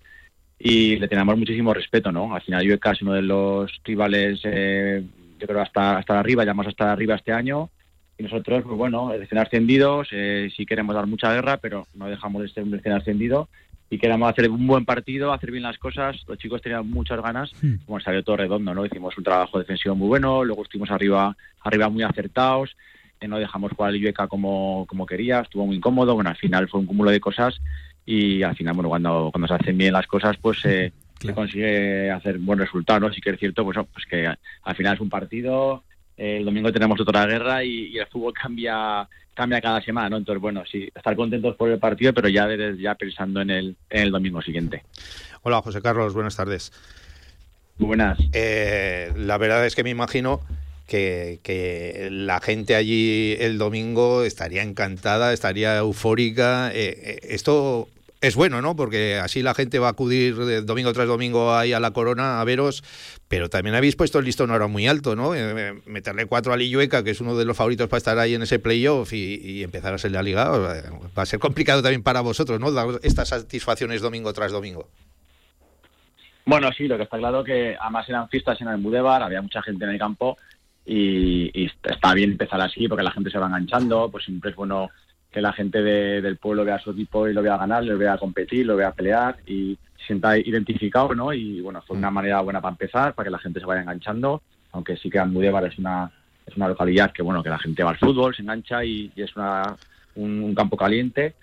y le tenemos muchísimo respeto, ¿no? Al final Illueca es uno de los rivales, eh, yo creo, hasta, hasta arriba, ya más hasta arriba este año. Y nosotros, pues bueno, recién ascendidos, eh, sí queremos dar mucha guerra, pero no dejamos de ser un recién ascendido y queremos hacer un buen partido, hacer bien las cosas. Los chicos tenían muchas ganas, como salió todo redondo, ¿no? Hicimos un trabajo defensivo muy bueno, luego estuvimos arriba, arriba muy acertados, eh, no dejamos jugar al como, como quería, estuvo muy incómodo, bueno, al final fue un cúmulo de cosas y al final, bueno, cuando, cuando se hacen bien las cosas, pues eh, se consigue hacer buen resultado, ¿no? Sí que es cierto, pues, pues que al final es un partido, eh, el domingo tenemos otra guerra y, y el fútbol cambia cambia cada semana, ¿no? Entonces, bueno, sí, estar contentos por el partido, pero ya desde ya pensando en el, en el domingo siguiente. Hola, José Carlos, buenas tardes. Buenas. Eh, la verdad es que me imagino que, que la gente allí el domingo estaría encantada, estaría eufórica. Eh, eh, esto es bueno, ¿no? Porque así la gente va a acudir domingo tras domingo ahí a la corona a veros, pero también habéis puesto el listón ahora muy alto, ¿no? Eh, eh, meterle cuatro a Lillueca, que es uno de los favoritos para estar ahí en ese playoff y, y empezar a ser la liga, eh, va a ser complicado también para vosotros, ¿no? Estas satisfacciones domingo tras domingo. Bueno, sí, lo que está claro que además eran fiestas en el Mudebar, había mucha gente en el campo y, y está bien empezar así porque la gente se va enganchando, pues siempre es bueno que la gente de- del pueblo vea a su equipo y lo vea ganar, lo vea competir, lo vea pelear y sienta identificado, ¿no? Y bueno, fue una manera buena para empezar, para que la gente se vaya enganchando, aunque sí que Almudévar es una, es una localidad que, bueno, que la gente va al fútbol, se engancha y, y es una, un, un campo caliente.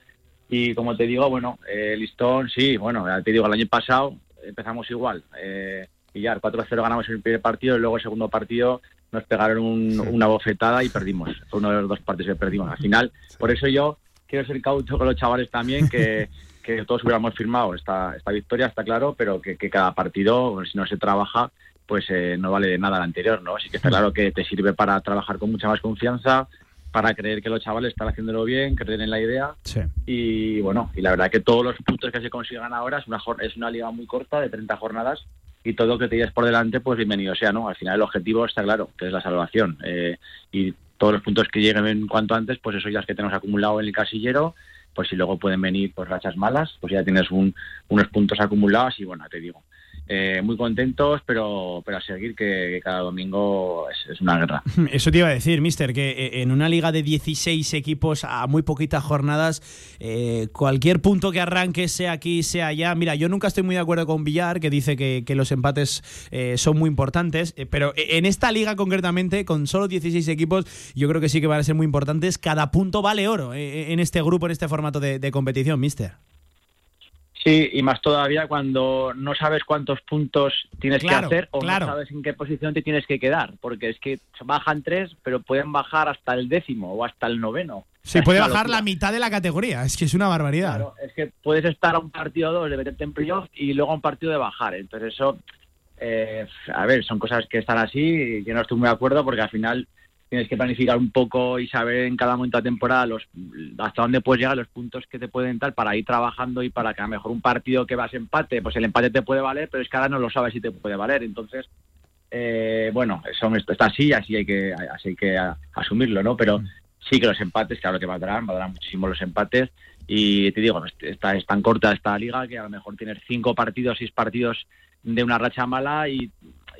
Y como te digo, bueno, eh, Listón, sí, bueno, te digo, el año pasado empezamos igual. Eh, y ya, 4-0 ganamos el primer partido y luego el segundo partido nos pegaron un- una bofetada y perdimos. Fue uno de los dos partidos que perdimos. Al final, por eso yo quiero ser cauto con los chavales también, que, que todos hubiéramos firmado esta, esta victoria, está claro, pero que, que cada partido, si no se trabaja, pues eh, no vale de nada el anterior, ¿no? Así que está claro que te sirve para trabajar con mucha más confianza, para creer que los chavales están haciéndolo bien, creer en la idea Sí. y bueno, y la verdad que todos los puntos que se consigan ahora es una, es una liga muy corta de 30 jornadas y todo lo que te lleves por delante, pues bienvenido sea, ¿no? Al final el objetivo está claro, que es la salvación. eh, y todos los puntos que lleguen en cuanto antes, pues eso ya es que tenemos acumulado en el casillero, pues si luego pueden venir pues rachas malas, pues ya tienes un- unos puntos acumulados y bueno, te digo. Eh, muy contentos, pero, pero a seguir que, cada domingo es, una guerra. Eso te iba a decir, mister, que eh, en una liga de 16 equipos a muy poquitas jornadas, eh, cualquier punto que arranque, sea aquí, sea allá. Mira, yo nunca estoy muy de acuerdo con Villar, que dice que, los empates eh, son muy importantes, pero en esta liga concretamente, con solo 16 equipos, yo creo que sí que van a ser muy importantes. Cada punto vale oro en este grupo, en este formato de competición, mister. Sí, y más todavía cuando no sabes cuántos puntos tienes Claro, que hacer o claro. no sabes en qué posición te tienes que quedar, porque es que bajan tres, pero pueden bajar hasta el décimo o hasta el noveno. Sí, Es puede bajar locura. la mitad de la categoría, es que es una barbaridad. Claro, es que puedes estar a un partido o dos de meterte en playoff y luego a un partido de bajar. Entonces eso, eh, a ver, son cosas que están así y yo no estoy muy de acuerdo porque al final tienes que planificar un poco y saber en cada momento de temporada los, hasta dónde puedes llegar, los puntos que te pueden dar para ir trabajando y para que a lo mejor un partido que vas empate, pues el empate te puede valer, pero es que ahora no lo sabes si te puede valer. Entonces, eh, bueno, eso está así, así hay que, así hay que asumirlo, ¿no? Pero sí que los empates, claro que valdrán, valdrán muchísimo los empates. Y te digo, está, es tan corta esta liga que a lo mejor tienes cinco partidos, seis partidos de una racha mala y,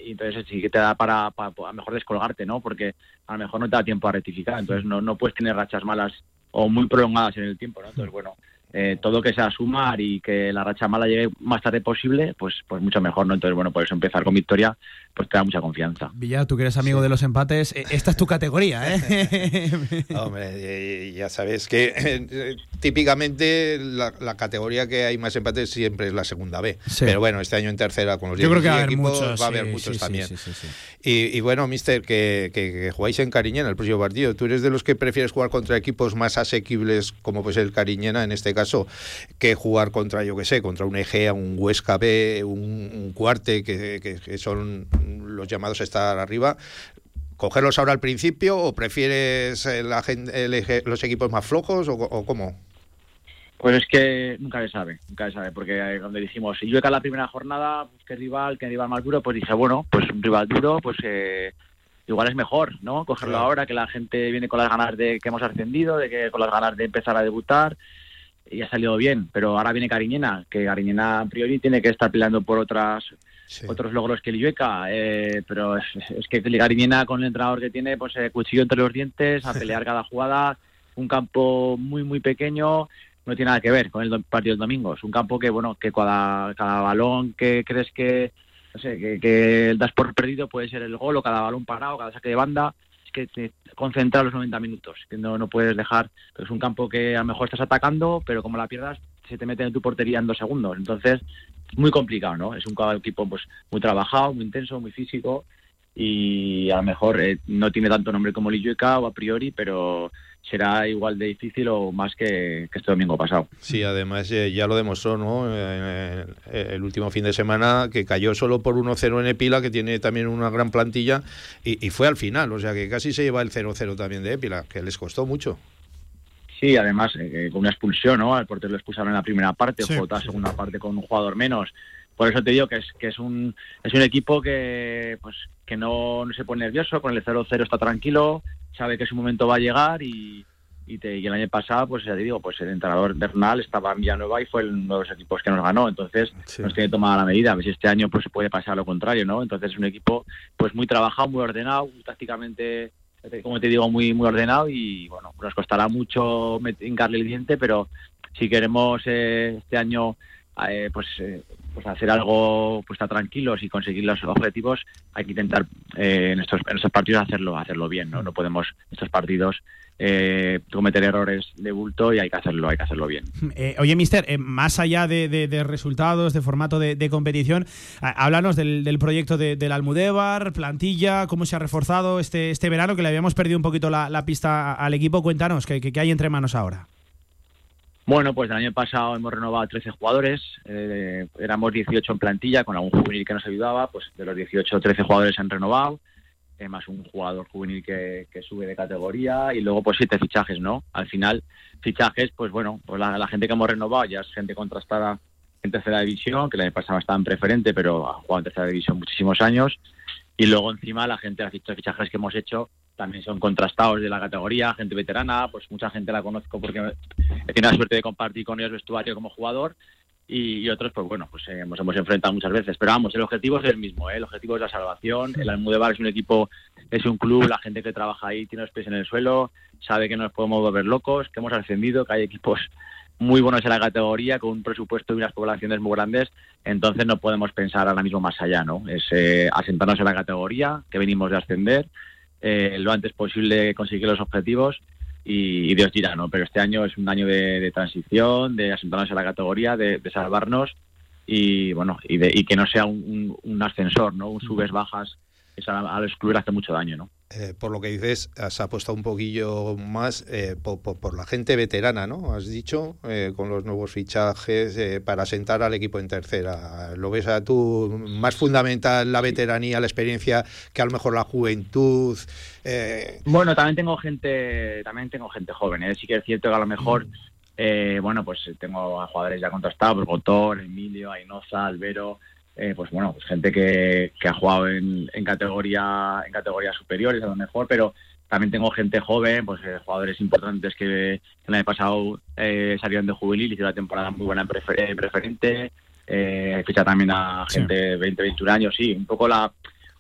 y entonces sí que te da para, para, a lo mejor descolgarte, ¿no? Porque a lo mejor no te da tiempo a rectificar. Entonces no, no puedes tener rachas malas o muy prolongadas en el tiempo, ¿no? Entonces, bueno, eh, todo que sea sumar y que la racha mala llegue más tarde posible, pues, pues mucho mejor, ¿no? Entonces, bueno, por eso empezar con victoria, pues te da mucha confianza. Villar, tú que eres amigo de los empates, eh, esta es tu categoría, ¿eh? Hombre, eh, ya sabes que típicamente la, la categoría que hay más empates siempre es la segunda B. Sí. Pero bueno, este año en tercera con los Yo creo que va a 16 haber equipos muchos, va a haber sí, muchos sí, también. sí, sí, sí, Y, y bueno, mister, que, que- que jugáis en Cariñena el próximo partido. ¿Tú eres de los que prefieres jugar contra equipos más asequibles, como pues el Cariñena en este caso, que jugar contra, yo que sé, contra un Egea, un Huesca B, un, un Cuarte, que, que- que son los llamados a estar arriba? ¿Cogerlos ahora al principio o prefieres el eje- los equipos más flojos o, o cómo? Pues es que nunca se sabe, nunca se sabe, porque cuando dijimos, si yo la primera jornada, pues, qué rival, qué rival más duro, pues dije, bueno, pues un rival duro, pues eh, igual es mejor, ¿no? Cogerlo Claro. ahora, que la gente viene con las ganas de que hemos ascendido, de que con las ganas de empezar a debutar, y ha salido bien, pero ahora viene Cariñena, que Cariñena a priori tiene que estar peleando por otras otros logros que el Illueca, eh, pero es, es que Cariñena con el entrenador que tiene, pues eh, cuchillo entre los dientes, a pelear cada jugada, un campo muy muy pequeño, no tiene nada que ver con el do- partido del domingo, es un campo que bueno, que cada, cada balón que crees que no sé, que, que das por perdido puede ser el gol o cada balón parado, cada saque de banda, que te concentrar los 90 minutos, que no, no puedes dejar, es un campo que a lo mejor estás atacando, pero como la pierdas se te mete en tu portería en dos segundos, entonces es muy complicado, ¿no? Es un equipo pues muy trabajado, muy intenso, muy físico y a lo mejor eh, no tiene tanto nombre como Lillueca o a priori, pero será igual de difícil o más que, que este domingo pasado. Sí, además eh, ya lo demostró, ¿no? El último fin de semana que cayó solo por 1-0 en Epila, que tiene también una gran plantilla, y, y fue al final, o sea que casi se lleva el 0-0 también de Epila, que les costó mucho. Sí, además eh, con una expulsión, ¿no? Al portero lo expulsaron en la primera parte, Sí, jugó la segunda parte con un jugador menos. Por eso te digo que es que es un es un equipo que pues que no, no se pone nervioso, con el 0-0 está tranquilo, sabe que su momento va a llegar y, y, te- y el año pasado, pues ya te digo, pues el entrenador Bernal estaba en Villanueva y fue uno de los equipos que nos ganó, entonces nos tiene tomada la medida, a ver si este año pues puede pasar lo contrario, ¿no? Entonces es un equipo pues muy trabajado, muy ordenado, tácticamente como te digo, muy muy ordenado y bueno, nos costará mucho hincarle el diente, pero si queremos eh, este año eh, pues, eh, pues hacer algo, pues estar tranquilos y conseguir los objetivos, hay que intentar eh, en, estos, en estos partidos hacerlo, hacerlo bien, ¿no? No podemos estos partidos eh, cometer errores de bulto y hay que hacerlo, hay que hacerlo bien. Eh, oye, Mister, más allá de, de- resultados, de formato de, competición, háblanos del, del proyecto de- del Almudévar, plantilla, cómo se ha reforzado este, este verano, que le habíamos perdido un poquito la, pista al equipo. Cuéntanos, ¿qué, qué- qué hay entre manos ahora? Bueno, pues el año pasado hemos renovado 13 jugadores, eh, éramos 18 en plantilla, con algún juvenil que nos ayudaba, pues de los 18, 13 jugadores se han renovado, eh, más un jugador juvenil que, sube de categoría y luego pues siete fichajes, ¿no? Al final, fichajes, pues bueno, pues la, la gente que hemos renovado ya es gente contrastada en tercera división, que el año pasado estaba en preferente, pero ha jugado en tercera división muchísimos años. Y luego encima la gente, los fichajes que hemos hecho también son contrastados de la categoría, gente veterana, pues mucha gente la conozco porque he tenido la suerte de compartir con ellos vestuario como jugador y, y otros, pues bueno, pues eh, nos hemos enfrentado muchas veces. Pero vamos, el objetivo es el mismo, ¿eh? el objetivo es la salvación. El Almudebar es un equipo, es un club, la gente que trabaja ahí tiene los pies en el suelo, sabe que no nos podemos volver locos, que hemos ascendido, que hay equipos muy buenos en la categoría, con un presupuesto y unas poblaciones muy grandes, entonces no podemos pensar ahora mismo más allá, ¿no? Es eh, asentarnos en la categoría, que venimos de ascender, eh, lo antes posible conseguir los objetivos y, y Dios dirá, ¿no? Pero este año es un año de, de transición, de asentarnos en la categoría, de, de salvarnos y bueno y, de, y que no sea un, un- un ascensor, ¿no? Un subes bajas, eso a, a los clubes hace mucho daño, ¿no? Eh, por lo que dices, has apostado un poquillo más eh, po- po- por, la gente veterana, ¿no? Has dicho, eh, con los nuevos fichajes, eh, para sentar al equipo en tercera. ¿Lo ves a tú más fundamental la veteranía, la experiencia, que a lo mejor la juventud? Eh, Bueno, también tengo gente, también tengo gente joven, ¿eh? Sí que es cierto que a lo mejor, eh, bueno, pues tengo a jugadores ya contrastados, pues Gotor, Emilio, Ainoza, Albero, eh, pues bueno, pues gente que, que ha jugado en, en categoría, en categorías superiores a lo mejor, pero también tengo gente joven, pues eh, jugadores importantes que el año pasado eh, salieron de juvenil, hicieron una temporada muy buena en prefer- eh, preferente, eh, ficha también a gente de 20, 21 años, sí, un poco la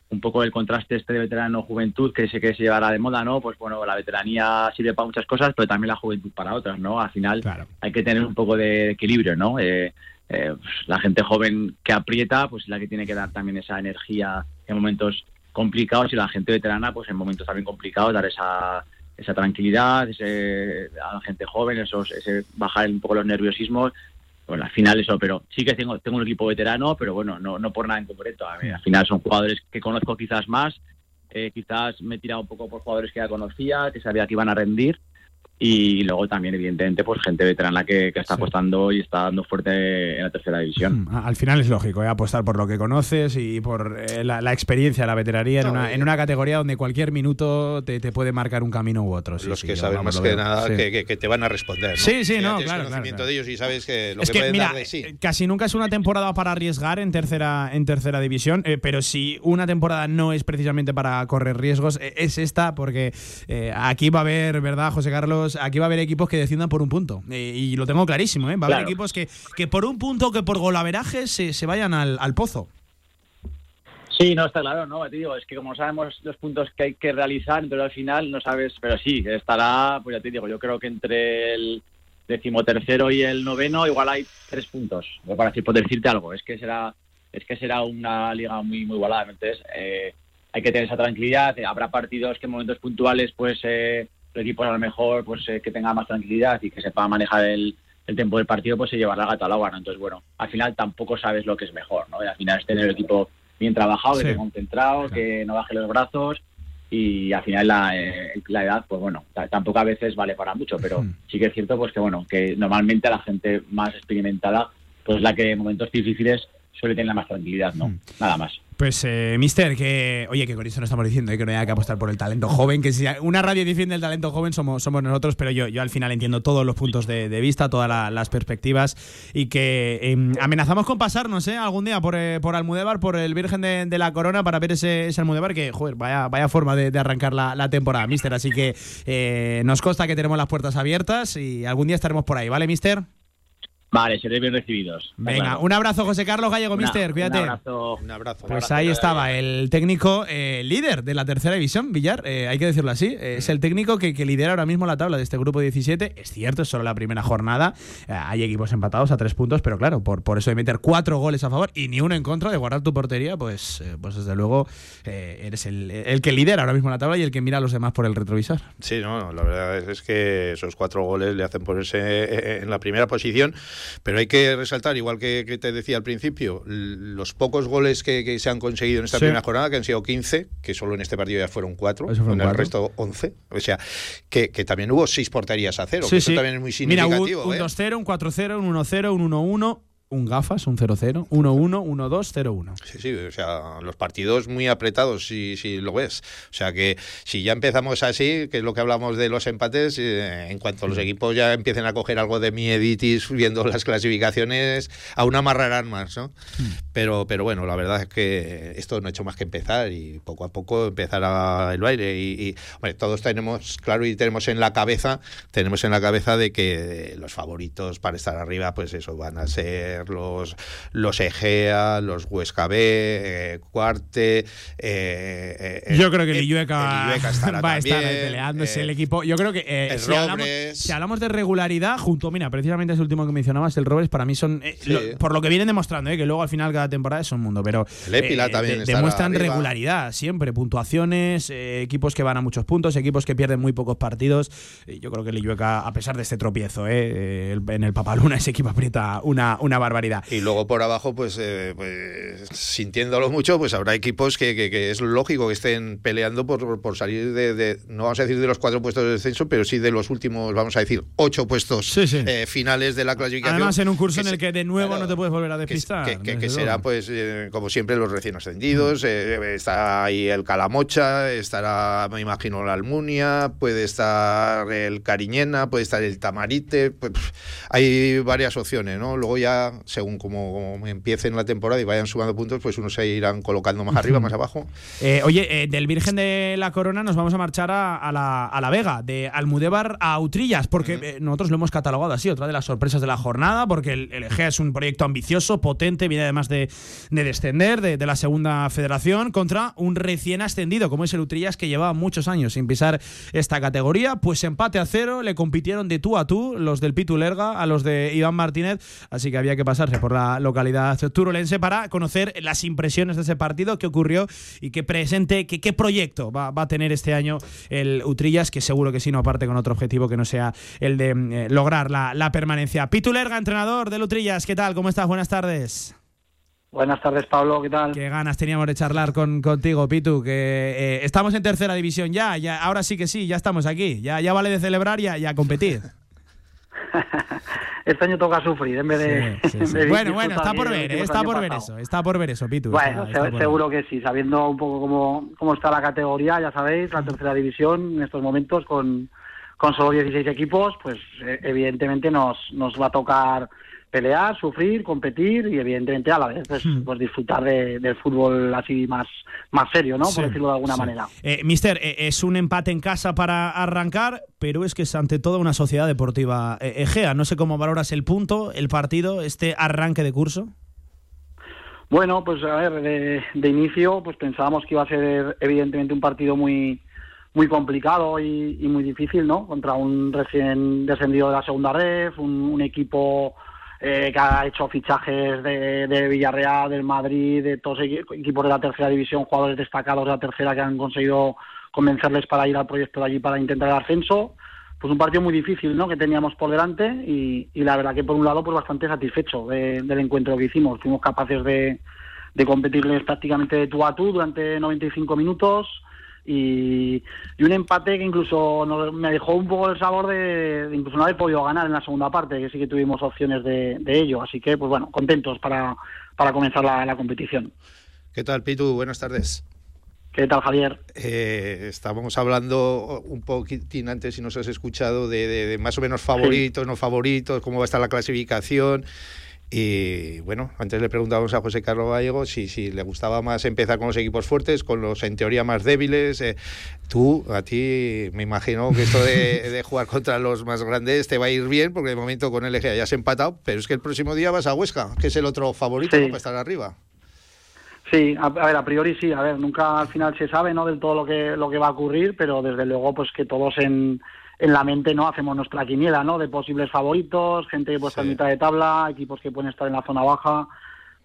un poco el contraste este de veterano juventud que sé que se llevará de moda, ¿no? Pues bueno, la veteranía sirve para muchas cosas, pero también la juventud para otras, ¿no? Al final hay que tener un poco de equilibrio, ¿no? Eh, pues, la gente joven que aprieta, pues es la que tiene que dar también esa energía en momentos complicados y la gente veterana, pues en momentos también complicados, dar esa esa tranquilidad, ese, a la gente joven, esos, ese bajar un poco los nerviosismos bueno, al final eso, pero sí que tengo, tengo un equipo veterano, pero bueno, no, no por nada en concreto. Al final son jugadores que conozco quizás más, eh, quizás me he tirado un poco por jugadores que ya conocía, que sabía que iban a rendir, y luego también, evidentemente, pues gente veterana que, que está apostando y está dando fuerte en la tercera división. A- Al final es lógico, ¿eh? apostar por lo que conoces y por eh, la, la experiencia, la veteranía en una, en una categoría donde cualquier minuto te, te puede marcar un camino u otro. Sí, los sí, que saben más que nada Sí. que, que- que te van a responder. ¿no? Sí, sí, Que no, tienes claro, conocimiento claro, de ellos y sabes que lo es que, pueden mira, dar de sí. eh, casi nunca es una temporada para arriesgar en tercera, en tercera división, eh, pero si una temporada no es precisamente para correr riesgos, eh, es esta, porque eh, aquí va a haber, ¿verdad, José Carlos? Aquí va a haber equipos que desciendan por un punto. eh, y lo tengo clarísimo, ¿eh? Va a haber equipos que, que por un punto, que por golaveraje se, se vayan al, al pozo. Sí, no, está claro, ¿no? Te digo, es que como sabemos los puntos que hay que realizar, entonces al final no sabes, pero sí, estará, pues ya te digo, yo creo que entre el decimotercero y el noveno igual hay tres puntos, para decir, por decirte algo, es que será es que será una liga muy muy igualada, entonces eh, hay que tener esa tranquilidad, habrá partidos que en momentos puntuales pues eh, el equipo a lo mejor pues eh, que tenga más tranquilidad y que sepa manejar el, el tiempo del partido pues se llevará el gato al agua, ¿no? Entonces bueno, al final tampoco sabes lo que es mejor, ¿no? Y al final es tener el equipo bien trabajado, que Sí. esté concentrado, que no baje los brazos y al final la, eh, la edad, pues bueno, ta- tampoco a veces vale para mucho, pero sí que es cierto pues que bueno, que normalmente la gente más experimentada pues la que en momentos difíciles suele tener más tranquilidad, ¿no? Nada más. Pues, eh, Mister, que. Oye, que con esto no estamos diciendo eh, que no haya que apostar por el talento joven, que si una radio defiende el talento joven somos, somos nosotros, pero yo, yo al final entiendo todos los puntos de, de vista, todas la- las perspectivas y que em, amenazamos con pasarnos, ¿eh? Algún día por, eh, por Almudévar, por el Virgen de, de la Corona, para ver ese, ese Almudévar que, joder, vaya, vaya forma de, de arrancar la, la temporada, Mister. Así que eh, nos consta que tenemos las puertas abiertas y algún día estaremos por ahí, ¿vale, Mister? Vale, seréis bien recibidos. Venga, Claro. un abrazo, José Carlos Gallego, Una- mister, cuídate. Un abrazo. Un abrazo. Pues ahí estaba el técnico eh, líder de la tercera división, Villar, eh, hay que decirlo así. eh, Es el técnico que, que lidera ahora mismo la tabla de este grupo 17. Es cierto, es solo la primera jornada. Eh, hay equipos empatados a tres puntos, pero claro, por, por eso de meter cuatro goles a favor y ni uno en contra de guardar tu portería, pues, eh, pues desde luego eh, eres el, el que lidera ahora mismo la tabla y el que mira a los demás por el retrovisor. Sí, no, la verdad es, es que esos cuatro goles le hacen ponerse en la primera posición, pero hay que resaltar, igual que, que te decía al principio, los pocos goles que, que se han conseguido en esta Sí. primera jornada, que han sido 15, que solo en este partido ya fueron cuatro, Eso fueron en el cuatro. resto 11, o sea, que, que también hubo seis porterías a cero, que Sí, eso sí. también es muy Mira, significativo. un ¿eh? 2-0, un 4-0, un 1-0, un 1-1, un gafas, un 0-0, 1-1, 1-2, 0-1. Sí, sí, o sea, los partidos muy apretados, si, si lo ves. O sea que si ya empezamos así, que es lo que hablamos de los empates, eh, en cuanto los equipos ya empiecen a coger algo de mieditis viendo las clasificaciones, aún amarrarán más, ¿no? Pero, pero bueno, la verdad es que esto no ha hecho más que empezar y poco a poco empezará el baile. Y, y, hombre, todos tenemos claro y tenemos en la cabeza, tenemos en la cabeza de que los favoritos para estar arriba, pues eso, van a ser los, los Egea, los Huesca B, eh, Cuarte. eh, eh, Yo creo que el Illueca el Illueca estará va a estar ahí peleándose el equipo. Yo creo que si, hablamos, Robles. si hablamos de regularidad, junto, mira, precisamente ese último que mencionabas, el Robles, para mí son, Sí. lo- por lo que vienen demostrando, que luego al final cada temporada es un mundo, pero también de- demuestran arriba. regularidad siempre, puntuaciones, equipos que van a muchos puntos, equipos que pierden muy pocos partidos. Yo creo que el Illueca, a pesar de este tropiezo, en el Papaluna ese equipo aprieta una, una barbaridad. Y luego por abajo, pues, eh, pues sintiéndolo mucho, pues habrá equipos que, que- que es lógico que estén peleando por, por salir de, de- no vamos a decir de los cuatro puestos de descenso, pero sí de los últimos, vamos a decir, ocho puestos eh, finales de la clasificación. Además, en un curso en el que de nuevo claro, no te puedes volver a despistar. que- será, pues, eh, como siempre, los recién ascendidos. está ahí el Calamocha, estará, me imagino, la Almunia, puede estar el Cariñena, puede estar el Tamarite. pues, hay varias opciones, ¿no? Luego ya, según como, como empiecen la temporada y vayan sumando puntos, pues unos se irán colocando más arriba, más abajo. Eh, oye, eh, del Virgen de la Corona nos vamos a marchar a, a la, a la Vega, de Almudévar a Utrillas, porque eh, nosotros lo hemos catalogado así, otra de las sorpresas de la jornada, porque el, el Egea es un proyecto ambicioso, potente, viene además de, de descender de, de la segunda federación, contra un recién ascendido, como es el Utrillas, que llevaba muchos años sin pisar esta categoría, pues empate a cero, le compitieron de tú a tú los del Pitu Lerga a los de Iván Martínez, así que había que pasarse por la localidad turulense para conocer las impresiones de ese partido, qué ocurrió y qué presente, qué, qué proyecto va, va a tener este año el Utrillas, que seguro que sí no parte con otro objetivo que no sea el de eh, lograr la, la permanencia. Pitu Lerga, entrenador del Utrillas, ¿qué tal? ¿Cómo estás? Buenas tardes. Buenas tardes, Pablo, ¿qué tal? Qué ganas teníamos de charlar con, contigo, Pitu, que eh, estamos en tercera división ya, ya, ahora sí que sí, ya estamos aquí, ya, ya vale de celebrar y a, y a competir. Este año toca sufrir en vez de. Sí, sí, en sí. vez de Bueno, bueno, está por ver, eh, está por ver pasado. eso, está por ver eso, Pitu. Bueno, está- se- está por ver. seguro que sí, sabiendo un poco cómo, cómo está la categoría, ya sabéis, la tercera división en estos momentos con, con solo 16 equipos, pues eh, evidentemente nos, nos va a tocar pelear, sufrir, competir y evidentemente a la vez pues, Hmm. pues disfrutar de- del fútbol así más, más serio, ¿no? Sí, por decirlo de alguna sí. manera. Eh, mister, eh, es un empate en casa para arrancar, pero es que es ante todo una sociedad deportiva eh, Egea. No sé cómo valoras el punto, el partido, este arranque de curso. Bueno, pues a ver, de, de inicio pues pensábamos que iba a ser evidentemente un partido muy muy complicado y, y muy difícil, ¿no? Contra un recién descendido de la segunda ref, un, un equipo eh, que ha hecho fichajes de, de Villarreal, del Madrid, de todos equi- equipos de la tercera división, jugadores destacados de la tercera que han conseguido convencerles para ir al proyecto de allí para intentar el ascenso. Pues un partido muy difícil, ¿no? Que teníamos por delante y, y la verdad que por un lado pues bastante satisfecho de- del encuentro que hicimos. Fuimos capaces de, de competirles prácticamente de tú a tú durante 95 minutos y, y un empate que incluso nos- me dejó un poco el sabor de, de incluso no haber podido ganar en la segunda parte, que sí que tuvimos opciones de, de ello. Así que, pues bueno, contentos para, para comenzar la, la competición. ¿Qué tal, Pitu? Buenas tardes. ¿Qué tal, Javier? Eh, estábamos hablando un poquitín antes, si nos has escuchado, de, de- de más o menos favoritos, no favoritos, cómo va a estar la clasificación. Y bueno, antes le preguntábamos a José Carlos Gallego si, si le gustaba más empezar con los equipos fuertes, con los en teoría más débiles. Eh, tú, a ti, me imagino que esto de, de, jugar contra los más grandes te va a ir bien, porque de momento con el LG ya has empatado, pero es que el próximo día vas a Huesca, que es el otro favorito Sí. para estar arriba. Sí, a, a ver, a priori sí, a ver, nunca al final se sabe, ¿no? Del todo lo que lo que va a ocurrir, pero desde luego, pues que todos en, en la mente, ¿no? Hacemos nuestra quiniela, ¿no? De posibles favoritos, gente que puede estar en mitad de tabla, equipos que pueden estar en la zona baja.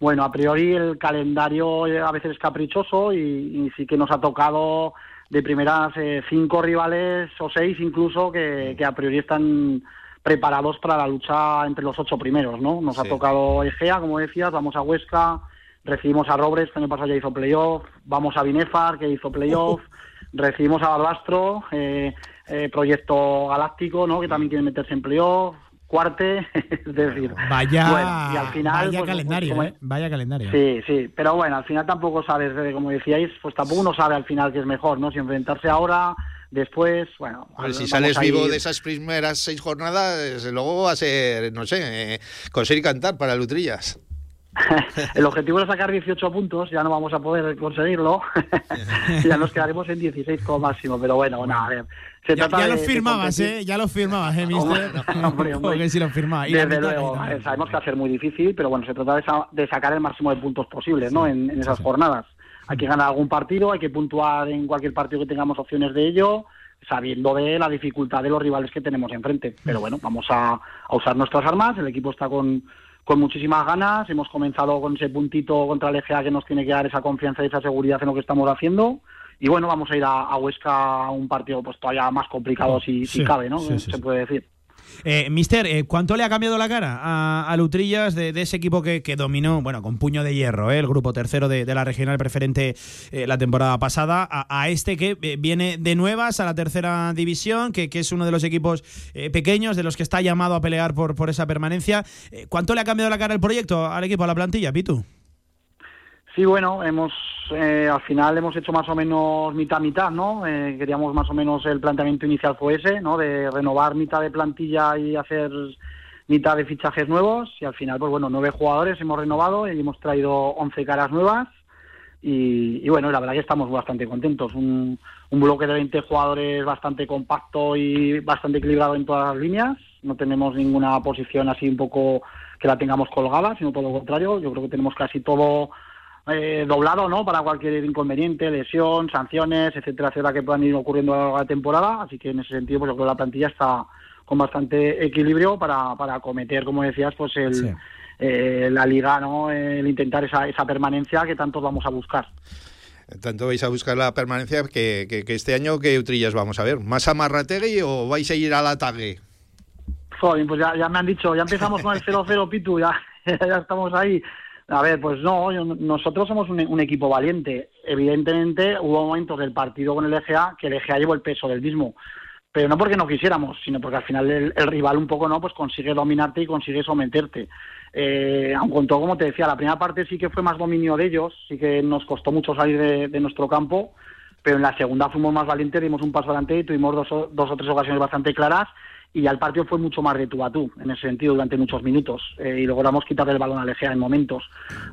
Bueno, a priori el calendario eh, a veces es caprichoso y, y sí que nos ha tocado de primeras eh, cinco rivales o seis incluso que, que a priori están preparados para la lucha entre los ocho primeros, ¿no? Nos ha Sí. tocado Egea, como decías, vamos a Huesca, recibimos a Robres, que el año pasado ya hizo playoff, vamos a Binefar, que hizo playoff, recibimos a Barbastro, eh, eh, Proyecto Galáctico, ¿no? Que también quiere meterse en playoff, Cuarte, es decir... Vaya, bueno, y al final, vaya pues, calendario, como- ¿eh? Vaya calendario. Sí, sí, pero bueno, al final tampoco sabes, como decíais, pues tampoco uno sabe al final qué es mejor, ¿no? Si enfrentarse ahora, después, bueno... A ver, si sales vivo de esas primeras seis jornadas, desde luego va a ser, no sé, eh, y cantar para Lutrillas. El objetivo era sacar 18 puntos, ya no vamos a poder conseguirlo, ya nos quedaremos en 16 como máximo, pero bueno, nada, a ver. Se Ya, trata ya los de firmabas. ¿eh? Ya los firmabas, ¿eh, mister? Hombre, hombre. Porque sí los firmabas. Y Desde luego, ahí eh, sabemos que va a ser muy difícil, pero bueno, se trata de, sa- de sacar el máximo de puntos posibles, ¿no? En, en esas jornadas. Hay que ganar algún partido, hay que puntuar en cualquier partido que tengamos opciones de ello, sabiendo de la dificultad de los rivales que tenemos enfrente. Pero bueno, vamos a, a usar nuestras armas, el equipo está con, con muchísimas ganas, hemos comenzado con ese puntito contra el EGA que nos tiene que dar esa confianza y esa seguridad en lo que estamos haciendo. Y bueno, vamos a ir a, a Huesca a un partido pues todavía más complicado si, si Sí, cabe, ¿no? sí, sí, Se puede decir. Eh, mister, eh, ¿cuánto le ha cambiado la cara a, a Lutrillas de, ese equipo que, que dominó, bueno, con puño de hierro, eh, el grupo tercero de, la regional preferente eh, la temporada pasada, a, este que viene de nuevas a la tercera división, que, que es uno de los equipos pequeños de los que está llamado a pelear por, por esa permanencia? ¿Cuánto le ha cambiado la cara el proyecto al equipo, a la plantilla, Pitu? Sí, bueno, hemos eh, al final hemos hecho más o menos mitad-mitad, ¿no? Eh, queríamos más o menos el planteamiento inicial fue ese, ¿no? De renovar mitad de plantilla y hacer mitad de fichajes nuevos y al final, pues bueno, nueve jugadores hemos renovado y hemos traído once caras nuevas y, y bueno, la verdad que estamos bastante contentos. Un, un bloque de 20 jugadores bastante compacto y bastante equilibrado en todas las líneas. No tenemos ninguna posición así un poco que la tengamos colgada, sino todo lo contrario. Yo creo que tenemos casi todo eh, doblado, ¿no? Para cualquier inconveniente, lesión, sanciones, etcétera, etcétera, que puedan ir ocurriendo a lo largo de la temporada. Así que en ese sentido, pues yo creo que la plantilla está con bastante equilibrio para, para acometer, como decías, pues el, eh, la liga, ¿no? El intentar esa, esa permanencia que tantos vamos a buscar. Tanto vais a buscar la permanencia que, que- que este año, ¿qué Utrillas vamos a ver? ¿Más amarrategui o vais a ir al ataque? Joder, pues ya, ya me han dicho, ya empezamos con el 0-0 Pitu, ya, ya estamos ahí. A ver, pues no, yo- nosotros somos un, un equipo valiente. Evidentemente hubo momentos del partido con el EGA que el EGA llevó el peso del mismo. Pero no porque no quisiéramos, sino porque al final el, rival un poco no, pues consigue dominarte y consigue someterte. Eh, aun con todo, como te decía, la primera parte sí que fue más dominio de ellos, sí que nos costó mucho salir de, nuestro campo, pero en la segunda fuimos más valientes, dimos un paso adelante y tuvimos dos, dos o tres ocasiones bastante claras y ya el partido fue mucho más de tú a tú, en ese sentido, durante muchos minutos eh, y logramos quitarle el balón a Legea en momentos.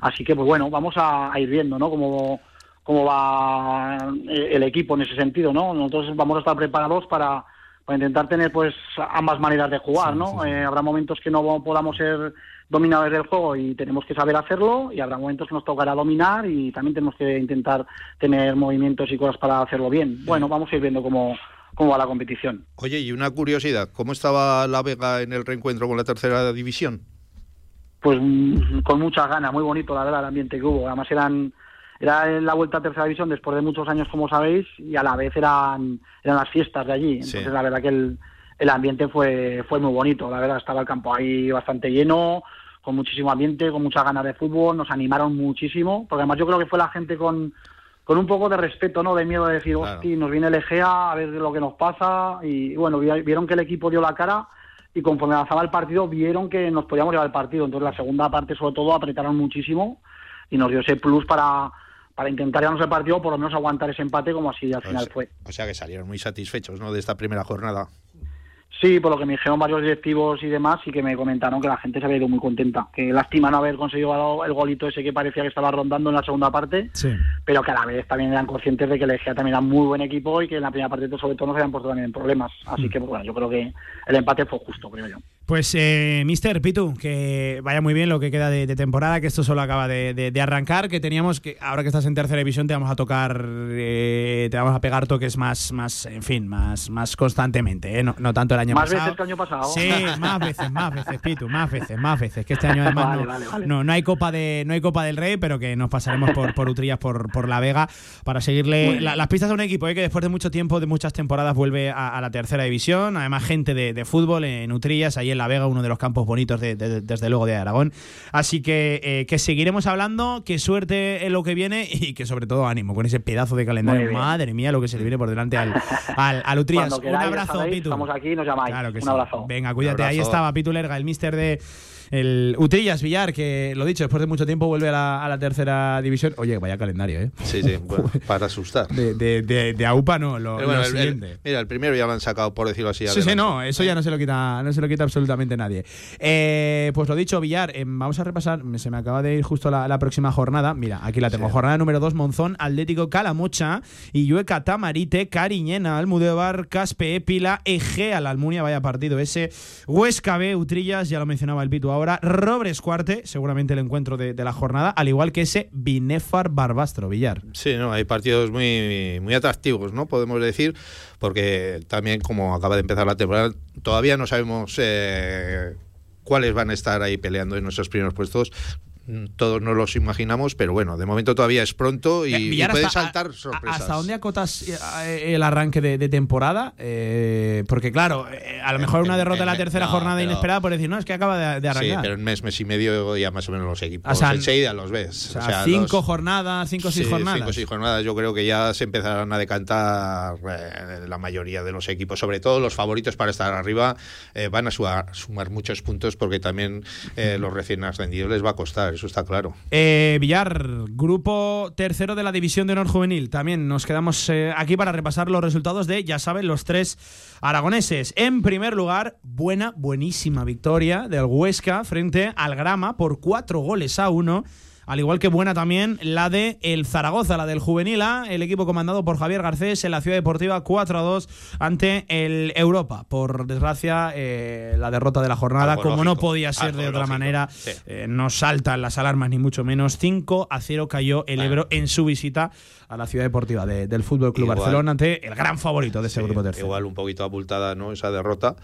Así que, pues bueno, vamos a, a ir viendo, ¿no? Cómo, cómo va eh, el equipo en ese sentido, ¿no? Nosotros vamos a estar preparados para, para intentar tener, pues, ambas maneras de jugar, ¿no? Eh, habrá momentos que no podamos ser dominadores del juego y tenemos que saber hacerlo y habrá momentos que nos tocará dominar y también tenemos que intentar tener movimientos y cosas para hacerlo bien. Bueno, vamos a ir viendo cómo, cómo va la competición. Oye, y una curiosidad, ¿cómo estaba la Vega en el reencuentro con la tercera división? Pues mm, con muchas ganas, muy bonito la verdad el ambiente que hubo. Además eran era en la vuelta a tercera división después de muchos años como sabéis y a la vez eran eran las fiestas de allí. Entonces Sí. la verdad que el, el ambiente fue fue muy bonito. La verdad estaba el campo ahí bastante lleno, con muchísimo ambiente, con muchas ganas de fútbol. Nos animaron muchísimo, porque además yo creo que fue la gente con con un poco de respeto, ¿no? De miedo de decir, hostia, nos viene el Egea a ver lo que nos pasa. Y bueno, vi- vieron que el equipo dio la cara y conforme avanzaba el partido vieron que nos podíamos llevar el partido. Entonces la segunda parte sobre todo apretaron muchísimo y nos dio ese plus para, para intentar llevarnos el partido o por lo menos aguantar ese empate como así al final Pues- fue. O sea que salieron muy satisfechos ¿no? de esta primera jornada. Sí, por lo que me dijeron varios directivos y demás, y que me comentaron que la gente se había ido muy contenta. Que lástima no haber conseguido el golito ese que parecía que estaba rondando en la segunda parte, Sí. pero que a la vez también eran conscientes de que el Egea también era muy buen equipo y que en la primera parte sobre todo no se habían puesto también en problemas. Así Mm. que, pues, bueno, yo creo que el empate fue justo, creo yo. Pues, eh, Mister Pitu, que vaya muy bien lo que queda de, de temporada, que esto solo acaba de, de- de arrancar, que teníamos que, ahora que estás en tercera división, te vamos a tocar, eh, te vamos a pegar toques más, más en fin, más, más constantemente, ¿eh? no, no tanto el año Más pasado. veces que el año pasado. Sí, más veces, más veces, Pitu, más veces, más veces. Que este año además Vale, no, vale, vale. no, no hay Copa de no hay Copa del Rey, pero que nos pasaremos por, por Utrillas, por, por La Vega, para seguirle la- las pistas a un equipo ¿eh? que después de mucho tiempo, de muchas temporadas, vuelve a, a la tercera división. Además, gente de, de fútbol en Utrillas, ahí en La Vega, uno de los campos bonitos, de, de- desde luego, de Aragón. Así que, eh, que seguiremos hablando, que suerte en lo que viene y que sobre todo ánimo con ese pedazo de calendario. Madre mía, lo que se le viene por delante al, al, al. Cuando Un abrazo, sabéis, Pitu. Estamos aquí, nos llamáis. Claro que Un sí. abrazo. Venga, cuídate. Ahí estaba Pitu Lerga, el mister de el Utrillas Villar, que lo dicho, después de mucho tiempo vuelve a la, a la tercera división. Oye, vaya calendario, ¿eh? Sí, sí, bueno, para asustar. De, de, de, de AUPA no, lo, Pero bueno, lo el- el- siguiente. mira, el primero ya lo han sacado, por decirlo así. Sí, sí, no, eso ya no se lo quita, no se lo quita absolutamente nadie. Eh, pues lo dicho, Villar, eh, vamos a repasar, se me acaba de ir justo la, la próxima jornada. Mira, aquí la tengo. Jornada número 2, Monzón, Atlético Calamocha, Illueca Tamarite, Cariñena, Almudévar, Caspe, Épila, Egea, la Almunia, vaya partido ese. Huesca B, Utrillas, ya lo mencionaba el Pitu ahora. Robres Cuarte, seguramente el encuentro de, la jornada, al igual que ese Binefar Barbastro, Villar. Sí, no, hay partidos muy, muy atractivos, ¿no? Podemos decir, porque también como acaba de empezar la temporada, todavía no sabemos eh, cuáles van a estar ahí peleando en nuestros primeros puestos. Todos nos los imaginamos, pero bueno, de momento todavía es pronto y, y pueden hasta- saltar sorpresas. ¿Hasta dónde acotas eh, el arranque de, de temporada? Eh, porque claro, eh, a lo mejor una derrota en la tercera no, jornada pero- inesperada por decir, no, es que acaba de, de Sí, arrancar. pero en mes, mes y medio ya más o menos los equipos O sea, enseguida los ves. o sea, cinco los- jornadas, cinco o seis Sí, jornadas. Cinco o seis jornadas. Yo creo que ya se empezarán a decantar eh, la mayoría de los equipos, sobre todo los favoritos para estar arriba, eh, van a sumar, sumar muchos puntos porque también eh, los recién ascendidos les va a costar, eso está claro. Eh, Villar, grupo tercero de la división de honor juvenil. También nos quedamos eh, aquí para repasar los resultados de, ya saben, los tres aragoneses. En primer lugar, buena, buenísima victoria del Huesca frente al Grama por cuatro goles a uno. Al igual que buena también la de el Zaragoza, la del Juvenil A, el equipo comandado por Javier Garcés en la Ciudad Deportiva 4 a 2 ante el Europa. Por desgracia, eh, la derrota de la jornada, Algo como no podía ser de otra lógico, manera, sí. eh, no saltan las alarmas ni mucho menos. 5 a 0 cayó el Ebro en su visita a la ciudad deportiva de- del Fútbol Club Igual. Barcelona ante el gran favorito de ese Sí, grupo tercero. Igual un poquito abultada ¿no? esa derrota,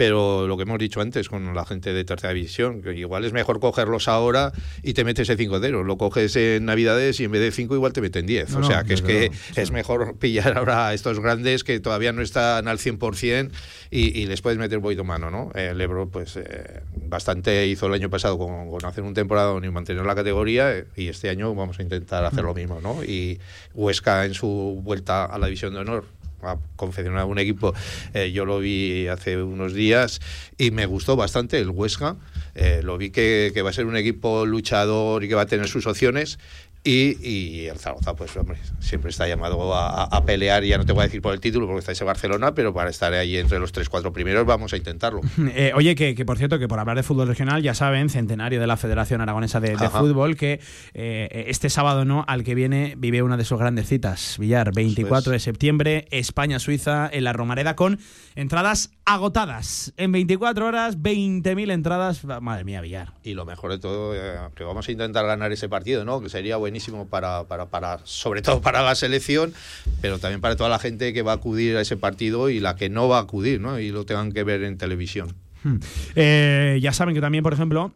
pero lo que hemos dicho antes con la gente de tercera división, que igual es mejor cogerlos ahora y te metes el 5-0, lo coges en Navidades y en vez de 5 igual te meten 10. No, o no, sea, que es que es mejor pillar ahora a estos grandes que todavía no están al 100% y, y les puedes meter un poquito mano, ¿no? El Ebro pues eh, bastante hizo el año pasado con, con hacer un temporada y mantener la categoría y este año vamos a intentar hacer lo mismo, ¿no? Y Huesca en su vuelta a la división de honor ha confeccionado un equipo. eh, yo lo vi hace unos días y me gustó bastante el Huesca. Eh, lo vi que, que va a ser un equipo luchador y que va a tener sus opciones. Y, y el Zaragoza, pues hombre, siempre está llamado a, a pelear, ya no te voy a decir por el título porque está ese Barcelona, pero para estar ahí entre los 3-4 primeros vamos a intentarlo. Eh, oye, que, que por cierto, que por hablar de fútbol regional, ya saben, centenario de la Federación Aragonesa de, de. Fútbol, que eh, este sábado no, al que viene, vive una de sus grandes citas. Villar, 24 de septiembre, España-Suiza, en la Romareda, con entradas agotadas. En 24 horas, 20.000 entradas. Madre mía, Villar. Y lo mejor de todo, eh, que vamos a intentar ganar ese partido, ¿no? Que sería buenísimo para, para, para, sobre todo para la selección, pero también para toda la gente que va a acudir a ese partido y la que no va a acudir, ¿no? Y lo tengan que ver en televisión. Hmm. Eh, ya saben que también, por ejemplo,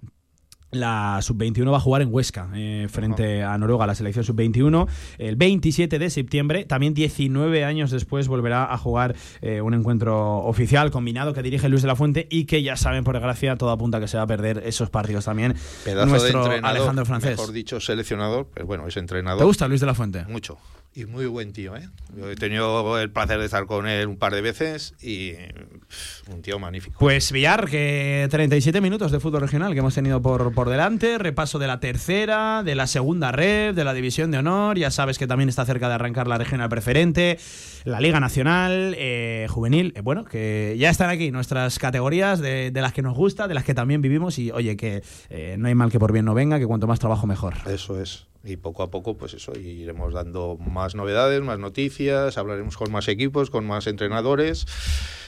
la sub-21 va a jugar en Huesca eh, frente a Noruega, la selección sub-21, el 27 de septiembre. También 19 años después volverá a jugar eh, un encuentro oficial combinado que dirige Luis de la Fuente y que ya saben, por desgracia, todo apunta a que se va a perder esos partidos también. Pedazo nuestro de entrenador, Alejandro Francés. mejor dicho, seleccionador, pero bueno, es entrenador. ¿Te gusta Luis de la Fuente? Mucho. Y muy buen tío, ¿eh? Yo he tenido el placer de estar con él un par de veces y pff, un tío magnífico. Pues Villar, que 37 minutos de fútbol regional que hemos tenido por, por delante, repaso de la tercera, de la segunda red, de la división de honor, ya sabes que también está cerca de arrancar la regional preferente, la Liga Nacional, eh, Juvenil, eh, bueno, que ya están aquí nuestras categorías de, de las que nos gusta, de las que también vivimos y oye, que eh, no hay mal que por bien no venga, que cuanto más trabajo mejor. Eso es. Y poco a poco, pues eso, iremos dando más novedades, más noticias, hablaremos con más equipos, con más entrenadores.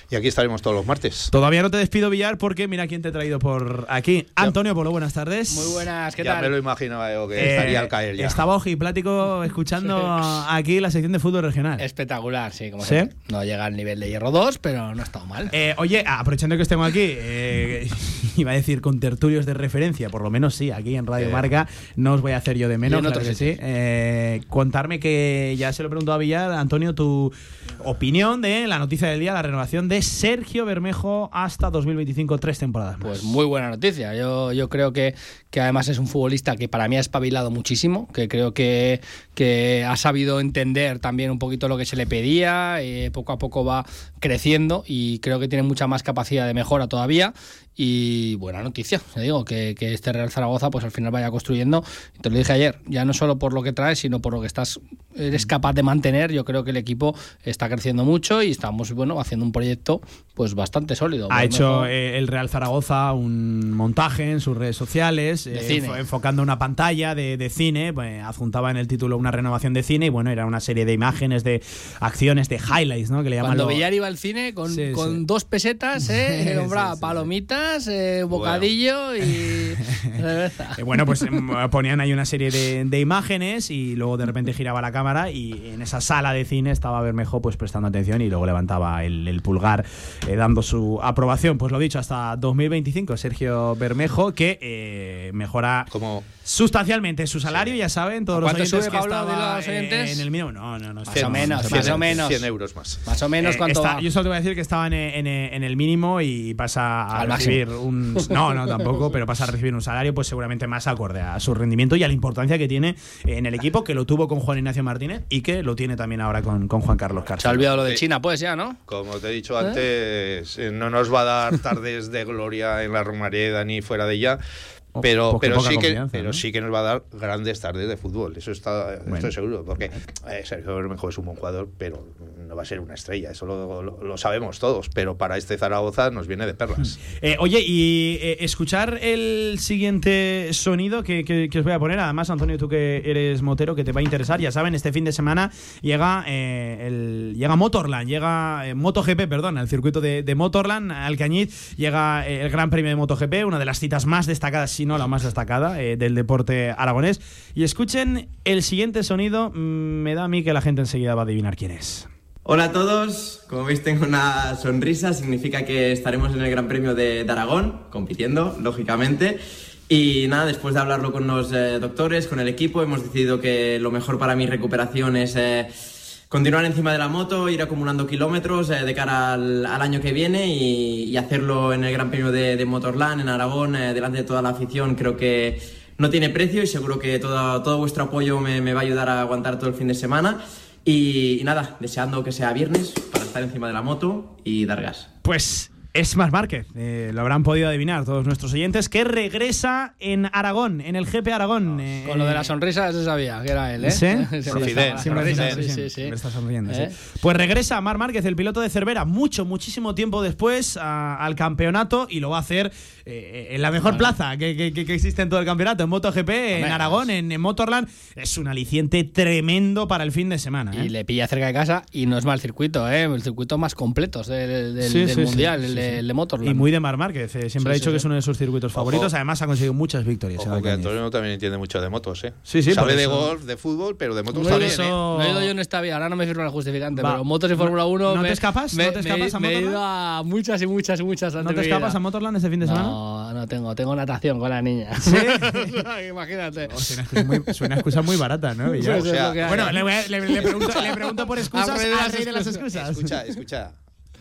Y aquí estaremos todos los martes. Todavía no te despido, Villar, porque mira quién te he traído por aquí. Antonio Polo, buenas tardes. Muy buenas, ¿qué ya tal? me lo imaginaba yo que Eh, estaría al caer ya. Estaba ojiplático escuchando aquí la sección de fútbol regional. Espectacular, sí, como ¿Sí? No llega al nivel de Hierro 2, pero no ha estado mal. Eh, oye, aprovechando que estemos aquí, eh, iba a decir con tertulios de referencia, por lo menos sí, aquí en Radio Eh. Marca, no os voy a hacer yo de menos, Y en claro que sí. Eh, contarme que ya se lo he preguntado a Villar, Antonio, tu opinión de la noticia del día, la renovación de Sergio Bermejo hasta 2025, tres temporadas más. Pues muy buena noticia. Yo, yo creo que, que además es un futbolista que para mí ha espabilado muchísimo, que creo que, que ha sabido entender también un poquito lo que se le pedía, eh, poco a poco va creciendo y creo que tiene mucha más capacidad de mejora todavía. Y buena noticia, te digo, que, que este Real Zaragoza pues al final vaya construyendo. Te lo dije ayer, ya no solo por lo que traes, sino por lo que estás eres capaz de mantener. Yo creo que el equipo está creciendo mucho y estamos bueno haciendo un proyecto pues bastante sólido. Ha hecho eh, el Real Zaragoza un montaje en sus redes sociales, eh, enfocando una pantalla de, de cine, pues, adjuntaba en el título una renovación de cine y bueno, era una serie de imágenes, de acciones, de highlights, ¿no? Que le llaman Cuando lo- Villar iba al cine con, Sí, con sí. dos pesetas, ¿eh? Sí, Compraba eh, bocadillo y cerveza. Eh, bueno, pues em, ponían ahí una serie de, de imágenes y luego de repente giraba la cámara y en esa sala de cine estaba Bermejo pues prestando atención y luego levantaba el, el pulgar eh, dando su aprobación. Pues lo dicho, hasta 2025 Sergio Bermejo que eh, mejora sustancialmente su salario, ya saben, todos los ¿Cuánto oyentes sube, que Pablo, estaba, los eh, oyentes? en el mínimo. No, no, no. Más o menos, más o menos. 100 euros más. Más o menos Eh, cuánto está- va. Yo solo te voy a decir que estaba en, en- en el mínimo y pasa a Al recibir máximo. un. No, no, tampoco, pero pasa a recibir un salario, pues seguramente más acorde a su rendimiento y a la importancia que tiene en el equipo, que lo tuvo con Juan Ignacio Martínez y que lo tiene también ahora con, con Juan Carlos Se ha Cárcel. olvidado lo de China, pues ya, ¿no? Como te he dicho antes, eh, no nos va a dar tardes de gloria en la Romareda ni fuera de ella. Pero, po- pero, sí que, confianza, pero ¿no? sí que nos va a dar grandes tardes de fútbol, eso está Bueno. estoy seguro, porque eh, Sergio Bermejo es un buen jugador, pero no va a ser una estrella, eso lo, sabemos todos, pero para este Zaragoza nos viene de perlas. Eh, oye, y eh, escuchar el siguiente sonido que, os voy a poner, además, Antonio, tú que eres motero, que te va a interesar, ya saben, este fin de semana llega eh, el, llega Motorland, llega MotoGP, perdón, el circuito de, de Motorland, Alcañiz, llega el Gran Premio de MotoGP, una de las citas más destacadas, si no la más destacada, del deporte aragonés. Y escuchen el siguiente sonido, mm, me da a mí que la gente enseguida va a adivinar quién es. Hola a todos, como veis tengo una sonrisa, significa que estaremos en el Gran Premio de, de Aragón, compitiendo, lógicamente. Y nada, después de hablarlo con los eh, doctores, con el equipo, hemos decidido que lo mejor para mi recuperación es eh, continuar encima de la moto, ir acumulando kilómetros eh, de cara al, al año que viene y, y hacerlo en el Gran Premio de, de Motorland, en Aragón, eh, delante de toda la afición. Creo que no tiene precio y seguro que todo, todo vuestro apoyo me, me va a ayudar a aguantar todo el fin de semana. Y, nada, deseando que sea viernes para estar encima de la moto y dar gas. Pues es Marc Márquez, eh, lo habrán podido adivinar todos nuestros oyentes, que regresa en Aragón, en el GP Aragón. eh, Con lo de la sonrisa se sabía que era él, ¿eh? ¿Sí? Sí, sí, está sonriendo. ¿Eh? Pues regresa Mar Márquez, el piloto de Cervera, mucho, muchísimo tiempo después a- al campeonato y lo va a hacer eh, en la mejor plaza que, que- que- que existe en todo el campeonato, en MotoGP, en Aragón, en, en Motorland. Es un aliciente tremendo para el fin de semana. ¿eh? Y le pilla cerca de casa y no es mal circuito, ¿eh? El circuito más completo del, del- mundial, el, de, sí. el de Motorland. Y muy de Mar Márquez, eh, siempre Sí, ha sí, dicho que sí. es uno de sus circuitos favoritos. Además, ha conseguido muchas victorias. en Ojo que. Antonio también entiende mucho de motos, ¿eh? Sí, sí, Sabe de eso- golf, de fútbol, pero de motos No también, ¿eh? no he ido yo en esta vida, ahora no me firma el justificante, Va. pero motos y Fórmula No- 1. ¿no me- te escapas? Me, ¿No te escapas me- a me he Motorland? ido a muchas y muchas y muchas ¿No antes te de escapas a Motorland este fin de semana? No, no tengo, tengo natación con la niña. ¿Sí? Imagínate. Oh, suena, excusa muy, barata, ¿no? Bueno, le, pregunto, le pregunto por excusas Al rey de las de excusas. Escucha, escucha.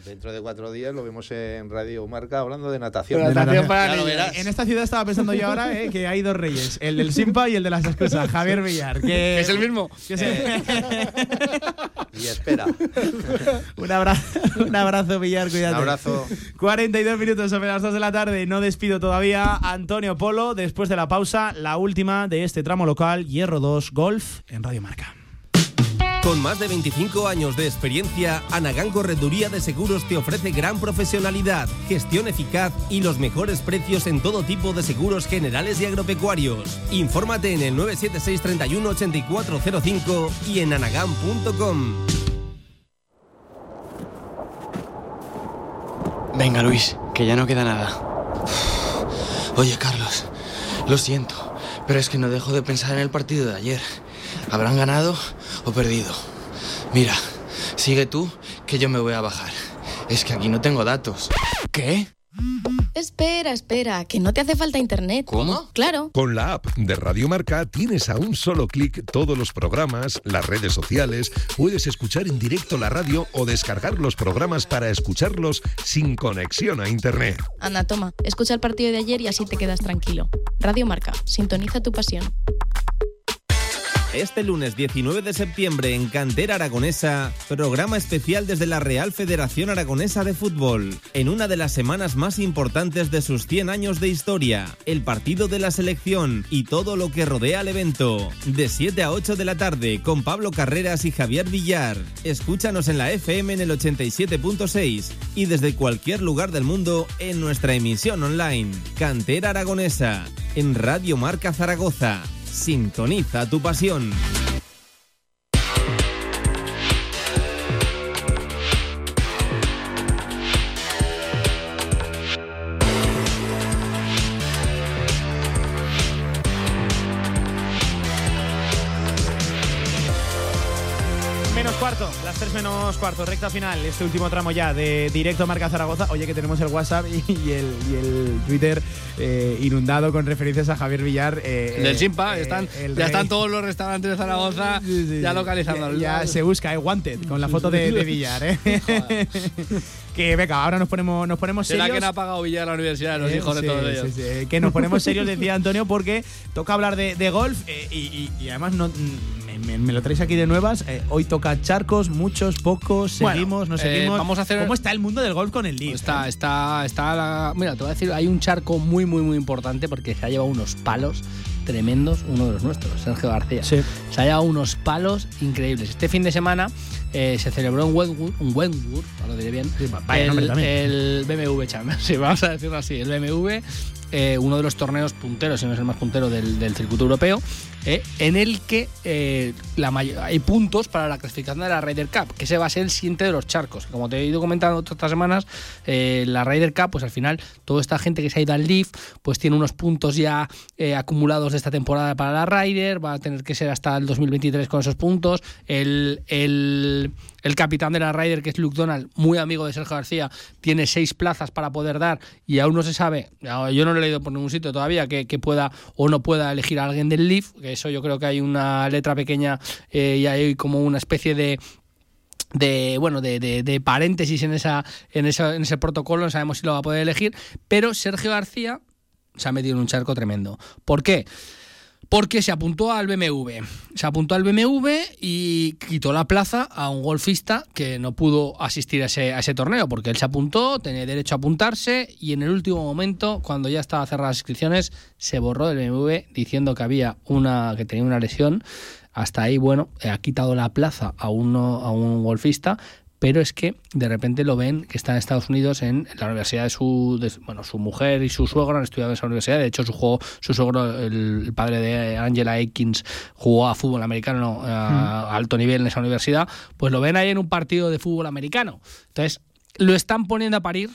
Dentro de cuatro días lo vemos en Radio Marca hablando de natación. De natación para. En esta ciudad estaba pensando yo ahora eh, que hay dos reyes, el del Simpa y el de las excusas, Javier Villar. Que, ¿Es el mismo? que es el- Y espera. un, abrazo, un abrazo, Villar, cuídate. Un abrazo. 42 minutos sobre las 2 de la tarde. No despido todavía a Antonio Polo. Después de la pausa, la última de este tramo local, Hierro 2 Golf en Radio Marca. Con más de 25 años de experiencia, Anagán Correduría de Seguros te ofrece gran profesionalidad, gestión eficaz y los mejores precios en todo tipo de seguros generales y agropecuarios. Infórmate en el 976 31 8405 y en anagán.com. Venga, Luis, que ya no queda nada. Oye, Carlos, lo siento, pero es que no dejo de pensar en el partido de ayer. ¿Habrán ganado o perdido? Mira, sigue tú, que yo me voy a bajar. Es que aquí no tengo datos. ¿Qué? Espera, espera, que no te hace falta internet. ¿Cómo? Claro. Con la app de Radio Marca tienes a un solo clic todos los programas, las redes sociales, puedes escuchar en directo la radio o descargar los programas para escucharlos sin conexión a internet. Anda, toma, escucha el partido de ayer y así te quedas tranquilo. Radio Marca, sintoniza tu pasión. Este lunes 19 de septiembre en Cantera Aragonesa, programa especial desde la Real Federación Aragonesa de Fútbol, en una de las semanas más importantes de sus 100 años de historia, el partido de la selección y todo lo que rodea al evento. De 7 a 8 de la tarde con Pablo Carreras y Javier Villar. Escúchanos en la FM en el 87.6 y desde cualquier lugar del mundo en nuestra emisión online. Cantera Aragonesa, en Radio Marca Zaragoza. Sintoniza tu pasión. Las 3 menos cuarto, recta final, este último tramo ya de directo Marca Zaragoza. Oye, que tenemos el WhatsApp y, y el, y el Twitter eh, inundado con referencias a Javier Villar. eh, Del Simpa, eh, están, ya están todos los restaurantes de Zaragoza ya localizando. Ya, ya se busca, eh, Wanted, con la foto de, de Villar, eh. que venga, ahora nos ponemos, nos ponemos ¿Será serios. que no ha pagado Villar la universidad los Eh, hijos sí, de todos ellos? sí, sí, eh, Que nos ponemos serios, decía Antonio, porque toca hablar de, de golf eh, y, y- y además no, me, me- lo traéis aquí de nuevas. eh, hoy toca charcos, muchos, pocos, Bueno, seguimos, no eh, seguimos. vamos a hacer- ¿Cómo está el mundo del golf con el Leaf? Está, está, está la- Mira, te voy a decir, hay un charco muy, muy, muy importante porque se ha llevado unos palos tremendos, uno de los nuestros, Sergio García. Sí. Se ha llevado unos palos increíbles. Este fin de semana eh, se celebró en Wentwood, en Wentwood, ahora lo diré bien, vaya el, BMW Challenge, sí, vamos a decirlo así, el BMW, eh, uno de los torneos punteros, si no es el más puntero del, del circuito europeo, eh, en el que eh, hay puntos para la clasificación de la Ryder Cup, que ese va a ser el siguiente de los charcos. Como te he ido comentando estas semanas, eh, la Ryder Cup, pues al final, toda esta gente que se ha ido al Leaf, pues tiene unos puntos ya acumulados de esta temporada para la Ryder, va a tener que ser hasta el 2023 con esos puntos. El, el, capitán de la Ryder, que es Luke Donald, muy amigo de Sergio García, tiene seis plazas para poder dar y aún no se sabe, yo no lo he leído por ningún sitio todavía, que, pueda o no pueda elegir a alguien del Leaf, eso yo creo que hay una letra pequeña eh, y hay como una especie de de bueno de, de- paréntesis en esa, en esa en ese protocolo no sabemos si lo va a poder elegir pero Sergio García se ha metido en un charco tremendo ¿por qué? Porque se apuntó al BMW. Se apuntó al BMW y quitó la plaza a un golfista que no pudo asistir a ese, a ese torneo, porque él se apuntó, tenía derecho a apuntarse y en el último momento, cuando ya estaba cerradas las inscripciones, se borró del BMW diciendo que había una que tenía una lesión. Hasta ahí, bueno, ha quitado la plaza a uno a un golfista, pero es que de repente lo ven que está en Estados Unidos en la universidad de su de- bueno su mujer y su suegro han estudiado en esa universidad de hecho su juego su suegro el, padre de Angela Aikins jugó a fútbol americano a alto nivel en esa universidad pues lo ven ahí en un partido de fútbol americano entonces lo están poniendo a parir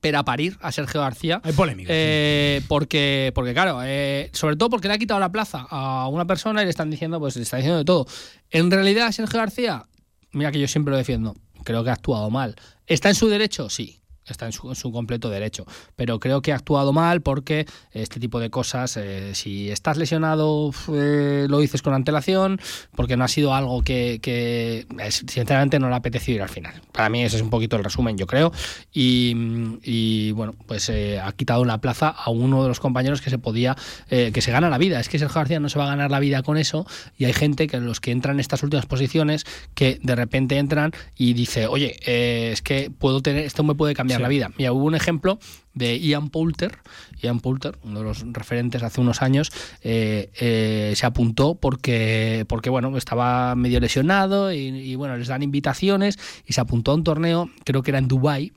pero a parir a Sergio García. Hay polémica. Eh, porque, porque claro, eh, sobre todo porque le ha quitado la plaza a una persona y le están diciendo, pues le está diciendo de todo. En realidad, Sergio García, mira que yo siempre lo defiendo, creo que ha actuado mal. ¿Está en su derecho? Sí. Está en su, completo derecho. Pero creo que ha actuado mal porque este tipo de cosas, eh, si estás lesionado, eh, lo dices con antelación, porque no ha sido algo que, sinceramente no le ha apetecido ir al final. Para mí ese es un poquito el resumen, yo creo. Y, bueno, pues eh, ha quitado una plaza a uno de los compañeros que se podía, eh, que se gana la vida. Es que Sergio García no se va a ganar la vida con eso y hay gente que los que entran en estas últimas posiciones que de repente entran y dice, oye, es que puedo tener, esto me puede cambiar La vida. Mira, hubo un ejemplo de Ian Poulter. Ian Poulter, uno de los referentes hace unos años, eh, eh, se apuntó porque, porque bueno, estaba medio lesionado y, y, bueno, les dan invitaciones y se apuntó a un torneo, creo que era en Dubai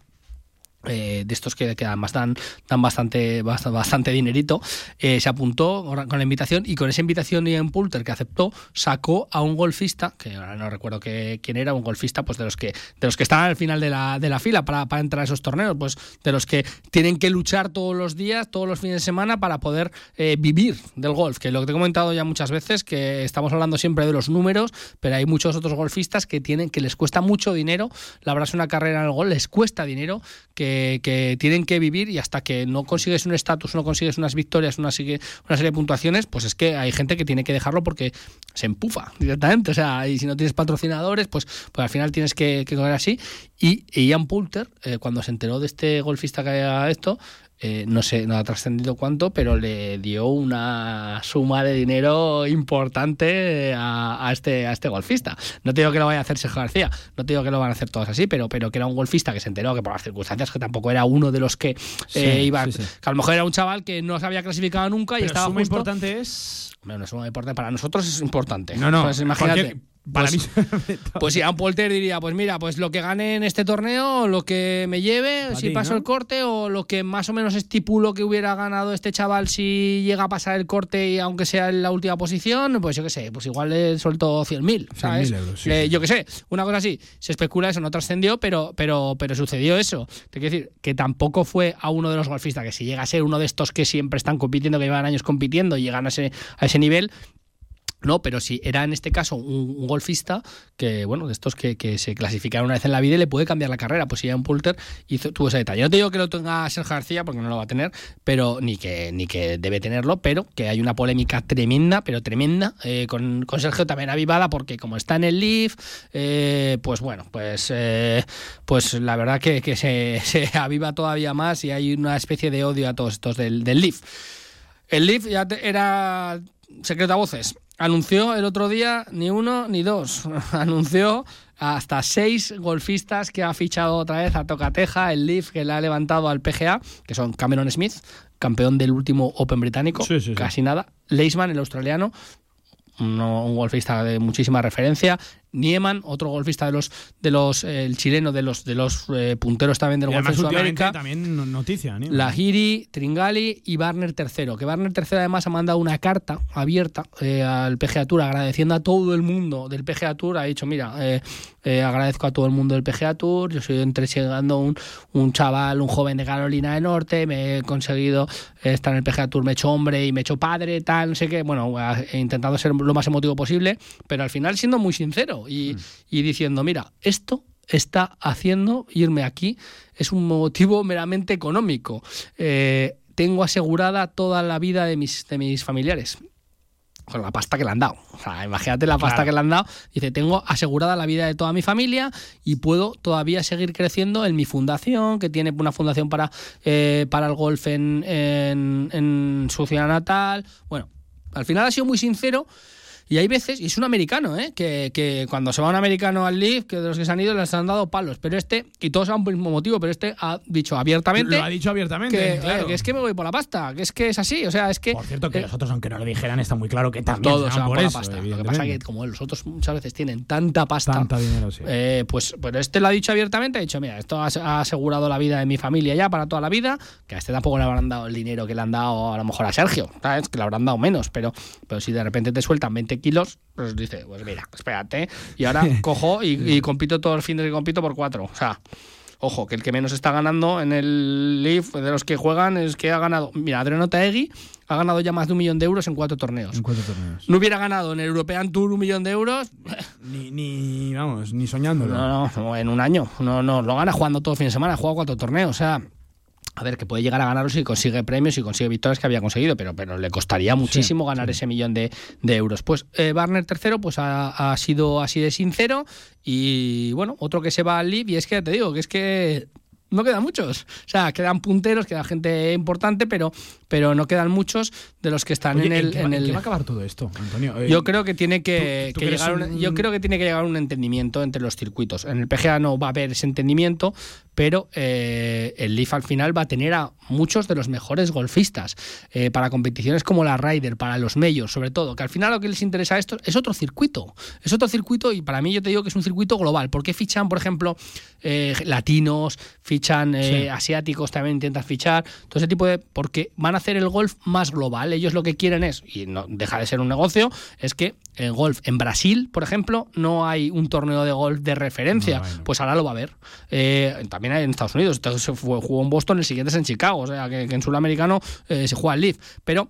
eh, de estos que, que además dan, dan bastante, bast- bastante dinerito, eh, se apuntó con la invitación y con esa invitación Ian Poulter que aceptó, sacó a un golfista, que ahora no recuerdo que, quién era, un golfista pues de los que, de los que estaban al final de la, de la fila para, para entrar a esos torneos, pues de los que tienen que luchar todos los días, todos los fines de semana para poder eh, vivir del golf, que lo que te he comentado ya muchas veces, que estamos hablando siempre de los números, pero hay muchos otros golfistas que tienen, que les cuesta mucho dinero, labrarse una carrera en el golf, les cuesta dinero, que, que tienen que vivir y hasta que no consigues un estatus, no consigues unas victorias, una, sigue- una serie de puntuaciones, pues es que hay gente que tiene que dejarlo porque se empufa directamente. O sea, y si no tienes patrocinadores, pues, pues al final tienes que, que así. Y Ian Poulter, eh, cuando se enteró de este golfista que había esto, eh, no sé, no ha trascendido cuánto, pero le dio una suma de dinero importante a, a este, a este golfista. No te digo que lo vaya a hacer Sergio García, no te digo que lo van a hacer todos así, pero, pero que era un golfista que se enteró que por las circunstancias que tampoco era uno de los que Sí, eh, iba, sí, sí. que a lo mejor era un chaval que no se había clasificado nunca y estaba suma justo- importante es. Bueno, no es suma importante, para nosotros es importante. No, no, Pues imagínate. Para pues, mí. pues Ian Polter diría, pues mira, pues lo que gane en este torneo, lo que me lleve, si ti, paso ¿no? el corte, o lo que más o menos estipulo que hubiera ganado este chaval si llega a pasar el corte y aunque sea en la última posición, pues yo qué sé, pues igual le suelto 100.000, ¿sabes? 100.000 euros, sí, Eh, sí. Yo qué sé, una cosa así, se especula eso, no trascendió, pero, pero, pero sucedió eso. Te quiero decir que tampoco fue a uno de los golfistas, que si llega a ser uno de estos que siempre están compitiendo, que llevan años compitiendo y llegan a ese, a ese nivel, no, pero si era en este caso un, golfista que, bueno, de estos que, que se clasificaron una vez en la vida y le puede cambiar la carrera, pues si Ian Poulter hizo, tuvo ese detalle. No te digo que lo tenga Sergio García, porque no lo va a tener, pero ni que, ni que debe tenerlo, pero que hay una polémica tremenda, pero tremenda, eh, con, con Sergio también avivada, porque como está en el Leaf, eh, pues bueno, pues, eh, pues la verdad que, que se, se aviva todavía más y hay una especie de odio a todos estos del, del Leaf. El Leaf ya te- era secreto a voces. Anunció el otro día ni uno ni dos. Anunció hasta seis golfistas que ha fichado otra vez a Tocateja, el Leaf que le ha levantado al PGA, que son Cameron Smith, campeón del último Open británico, Sí, sí, sí. casi nada. Leisman, el australiano, un golfista de muchísima referencia. Nieman, otro golfista de los, de los eh, el chileno de los de los eh, punteros también del golf últimamente Sudamérica. también no- noticia, ¿no? Lahiri, Tringali y Barner III. Que Barner III además ha mandado una carta abierta eh, al PGA Tour agradeciendo a todo el mundo del PGA Tour. Ha dicho, mira, agradezco a todo el mundo del PGA Tour. Yo estoy entregando un, un chaval, un joven de Carolina del Norte. Me he conseguido estar en el PGA Tour, me he hecho hombre y me he hecho padre, tal, no sé qué. Bueno, he intentado ser lo más emotivo posible, pero al final siendo muy sincero y, y diciendo, mira, esto está haciendo irme aquí es un motivo meramente económico. Eh, tengo asegurada toda la vida de mis, de mis familiares. Con la pasta que le han dado. O sea, imagínate la pasta Claro. que le han dado. Dice, tengo asegurada la vida de toda mi familia y puedo todavía seguir creciendo en mi fundación, que tiene una fundación para, eh, para el golf en, en, en su ciudad natal. Bueno, al final ha sido muy sincero. Y hay veces, y es un americano, ¿eh? que, que cuando se va un americano al Leaf, que de los que se han ido les han dado palos. Pero este, y todos han por el mismo motivo, pero este ha dicho abiertamente. Lo ha dicho abiertamente, Que, claro. eh, que es que me voy por la pasta, que es que es así. O sea, es que. Por cierto, que eh, los otros, aunque no lo dijeran, está muy claro que también todos se van por, por la pasta. Lo que pasa es que como los otros muchas veces tienen tanta pasta, Tanta dinero, sí. eh, pues, pues este lo ha dicho abiertamente, ha dicho, mira, esto ha, ha asegurado la vida de mi familia ya para toda la vida, que a este tampoco le habrán dado el dinero que le han dado a lo mejor a Sergio, ¿sabes? Que le habrán dado menos, pero, pero si de repente te sueltan 20 kilos, pues dice, pues mira, espérate, y ahora cojo y, y compito todos los fines que compito por cuatro. O sea, ojo, que el que menos está ganando en el Leaf de los que juegan es que ha ganado, mira, Adriano Taegui ha ganado ya más de un millón de euros en cuatro torneos. En cuatro torneos. No hubiera ganado en el European Tour un millón de euros, Ni, ni, vamos, ni soñándolo. No, no, en un año. No, no, lo gana jugando todo fin de semana, ha jugado cuatro torneos. O sea, a ver, que puede llegar a ganarlos si consigue premios y consigue victorias que había conseguido, pero, pero le costaría muchísimo ganar ese millón de, de euros. Pues eh, Barner tercero, pues ha, ha sido así de sincero. Y bueno, otro que se va al Liv, y es que te digo, que es que no quedan muchos. O sea, quedan punteros, queda gente importante, pero, pero no quedan muchos de los que están Oye, en el. qué en en qué va a acabar todo esto, Antonio? Eh, yo creo que tiene que, tú llegar un- un- yo creo que tiene que llegar un entendimiento entre los circuitos. En el PGA no va a haber ese entendimiento, pero eh, el Leaf al final va a tener a muchos de los mejores golfistas eh, para competiciones como la Ryder, para los medios, sobre todo, que al final lo que les interesa a esto es otro circuito. Es otro circuito y para mí yo te digo que es un circuito global. ¿Por qué fichan, por ejemplo, eh, latinos, fichan Sí. asiáticos, también intentan fichar, todo ese tipo de... Porque van a hacer el golf más global. Ellos lo que quieren es, y no deja de ser un negocio, es que el golf en Brasil, por ejemplo, no hay un torneo de golf de referencia. Pues ahora lo va a haber. Eh, también hay en Estados Unidos. Entonces se fue- jugó en Boston, el siguiente es en Chicago. O sea, que, que en sudamericano eh, se juega el Leaf. Pero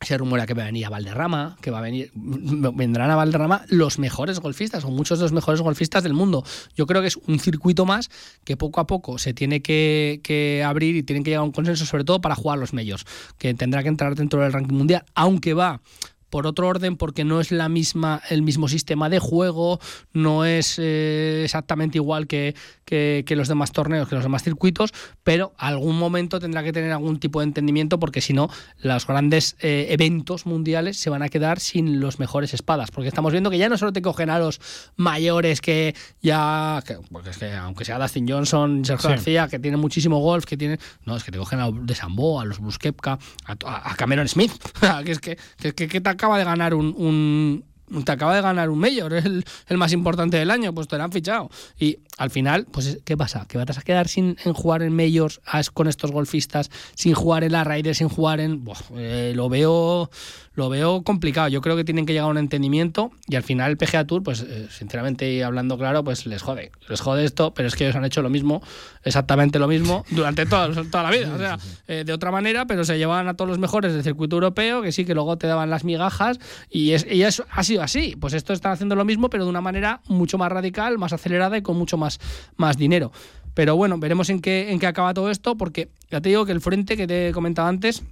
se rumora que va a venir a Valderrama, que va a venir, vendrán a Valderrama los mejores golfistas o muchos de los mejores golfistas del mundo. Yo creo que es un circuito más que poco a poco se tiene que, que abrir y tienen que llegar a un consenso, sobre todo para jugar los medios, que tendrá que entrar dentro del ranking mundial, aunque va por otro orden porque no es la misma el mismo sistema de juego no es eh, exactamente igual que, que, que los demás torneos que los demás circuitos pero algún momento tendrá que tener algún tipo de entendimiento porque si no los grandes eh, eventos mundiales se van a quedar sin los mejores espadas porque estamos viendo que ya no solo te cogen a los mayores que ya que- porque es que aunque sea Dustin Johnson Sergio Sí. García que tiene muchísimo golf que tiene no es que te cogen a los de Sambo a los Buskepka a, a Cameron Smith que es que, que, que- que acaba de ganar un, un- te acaba de ganar un mayor, el, el más importante del año, pues te lo han fichado. Y al final, pues ¿qué pasa? Que vas a quedar sin en jugar en majors a- con estos golfistas, sin jugar en la Ryder, sin jugar en... Buah, eh, lo veo lo veo complicado. Yo creo que tienen que llegar a un entendimiento y al final el PGA Tour, pues eh, sinceramente y hablando claro, pues les jode. Les jode esto, pero es que ellos han hecho lo mismo, exactamente lo mismo, durante toda, toda la vida. O sea, eh, de otra manera, pero se llevaban a todos los mejores del circuito europeo, que sí, que luego te daban las migajas y, es, y eso ha sido así. Pues esto están haciendo lo mismo, pero de una manera mucho más radical, más acelerada y con mucho más, más dinero. Pero bueno, veremos en qué, en qué acaba todo esto, porque ya te digo que el frente que te he comentado antes,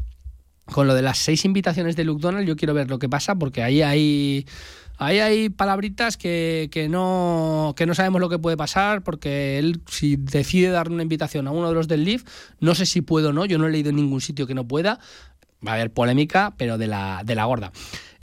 con lo de las seis invitaciones de Luke Donald, yo quiero ver lo que pasa, porque ahí hay. Ahí hay palabritas que, que no, que no sabemos lo que puede pasar, porque él, si decide darle una invitación a uno de los del Leaf, no sé si puedo o no, yo no he leído en ningún sitio que no pueda. Va a haber polémica, pero de la, de la gorda.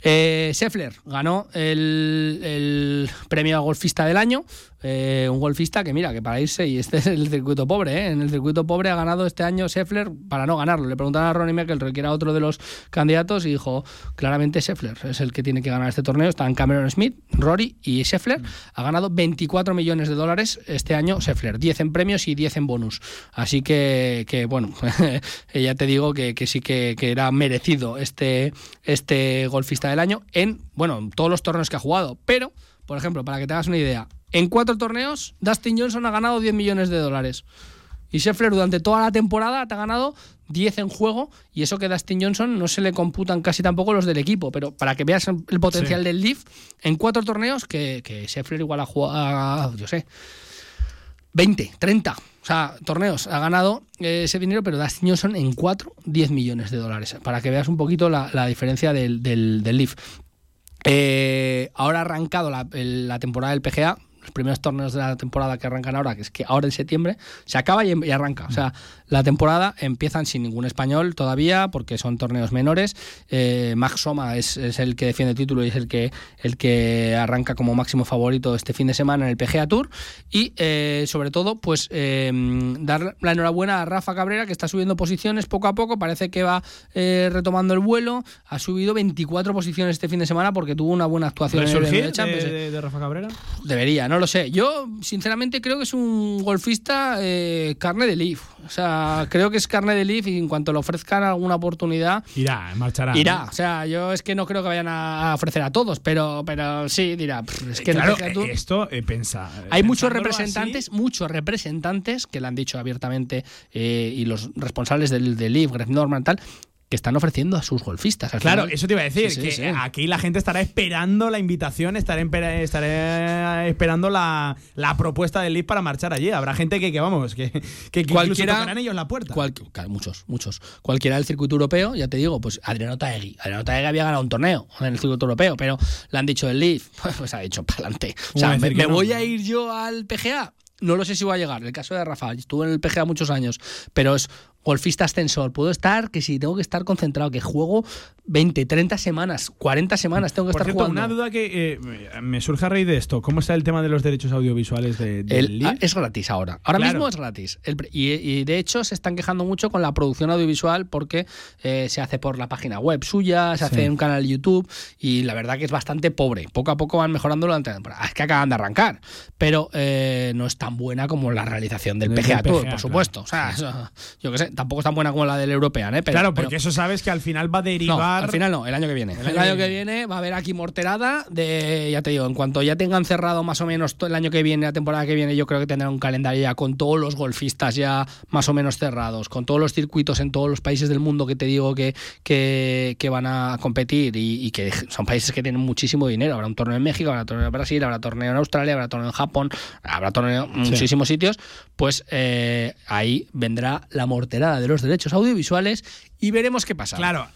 Eh, Scheffler ganó el, premio a golfista del año. eh, un golfista que, mira, que para irse, y este es el circuito pobre, ¿eh? en el circuito pobre ha ganado este año Scheffler para no ganarlo. Le preguntaron a Ronnie Merkel que era otro de los candidatos y dijo claramente Scheffler es el que tiene que ganar este torneo. Están Cameron Smith, Rory y Scheffler. Ha ganado 24 millones de dólares este año Scheffler, 10 en premios y 10 en bonus. Así que, bueno, ya te digo que, sí que, que era merecido este, este golfista del año en, bueno, en todos los torneos que ha jugado. Pero, por ejemplo, para que te hagas una idea, en cuatro torneos Dustin Johnson ha ganado 10 millones de dólares. Y Scheffler durante toda la temporada te ha ganado 10 en juego y eso que Dustin Johnson no se le computan casi tampoco los del equipo, pero para que veas el potencial Sí. del Leaf, en cuatro torneos que, que Scheffler igual ha jugado, yo sé, 20, 30, o sea, torneos ha ganado eh, ese dinero, pero Dustin Johnson en 4, 10 millones de dólares, para que veas un poquito la, la diferencia del, del, del Leaf. Eh, ahora ha arrancado la, la temporada del PGA, los primeros torneos de la temporada que arrancan ahora, que es que ahora en septiembre, se acaba y, y arranca. O sea, la temporada empiezan sin ningún español todavía, porque son torneos menores. Eh, Max Soma es, es el que defiende el título y es el que, el que arranca como máximo favorito este fin de semana en el PGA Tour. Y eh, sobre todo, pues eh, dar la enhorabuena a Rafa Cabrera, que está subiendo posiciones poco a poco. Parece que va eh, retomando el vuelo. Ha subido 24 posiciones este fin de semana porque tuvo una buena actuación en el ¿Resurgir NBA Champions. de, de- de Rafa Cabrera? Debería, no lo sé. Yo, sinceramente, creo que es un golfista eh, carne de Leaf. O sea, creo que es carne de Leaf y en cuanto le ofrezcan alguna oportunidad, Irá, marchará. irá. ¿no? O sea, yo es que no creo que vayan a ofrecer a todos, pero, pero sí, dirá. "Pff, Es que claro, PGA Tour- esto eh, pensa. eh, hay muchos representantes, muchos representantes que le han dicho abiertamente eh, y los responsables del, del Leaf, Greg Norman, tal, que están ofreciendo a sus golfistas. Claro, final- eso te iba a decir, Sí, que sí. aquí la gente estará esperando la invitación, estará, esperando la, la propuesta del Leaf para marchar allí. Habrá gente que, que vamos, que, que, que Cualquiera- tocarán ellos la puerta. Cual- muchos, muchos. Cualquiera del circuito europeo, ya te digo, pues Adriano Taegui. Adriano Taegui había ganado un torneo en el circuito europeo, pero le han dicho el Leaf, pues ha dicho para adelante. O sea, ¿Cómo me, no? voy a ir yo al PGA. No lo sé si voy a llegar. El caso de Rafa, estuve en el PGA muchos años, pero es golfista ascensor. Puedo estar, que si tengo que estar concentrado, que juego 20, 30 semanas, 40 semanas tengo que Por estar cierto, jugando. una duda que eh, me surge a raíz de esto. ¿Cómo está el tema de los derechos audiovisuales de, El- Leaf? ah, es gratis ahora. Ahora Claro. mismo es gratis. El y, y de hecho se están quejando mucho con la producción audiovisual porque eh, se hace por la página web suya, se Sí. hace en un canal de YouTube y la verdad que es bastante pobre. Poco a poco van mejorando durante la temporada. Es que acaban de arrancar, pero eh, no es tan buena como la realización del Del PGA Tour, por supuesto. O sea, eso- yo qué sé, tampoco es tan buena como la del European, ¿eh? Pero- claro, pero- porque eso sabes que al final va a no, derivar. al final no, el año que viene. El año, que viene va a haber aquí morterada de, ya te digo, en cuanto ya tengan cerrado más o menos todo el año que viene, la temporada que viene, yo creo que tendrán un calendario ya con todos los golfistas ya más o menos cerrados, con todos los circuitos en todos los países del mundo que te digo que, que, que van a competir y, y que son países que tienen muchísimo dinero. Habrá un torneo en México, habrá torneo en Brasil, habrá torneo en Australia, habrá torneo en Japón, habrá torneo en Sí. muchísimos sitios. Pues eh, ahí vendrá la morterada de los derechos audiovisuales y veremos qué pasa. Claro,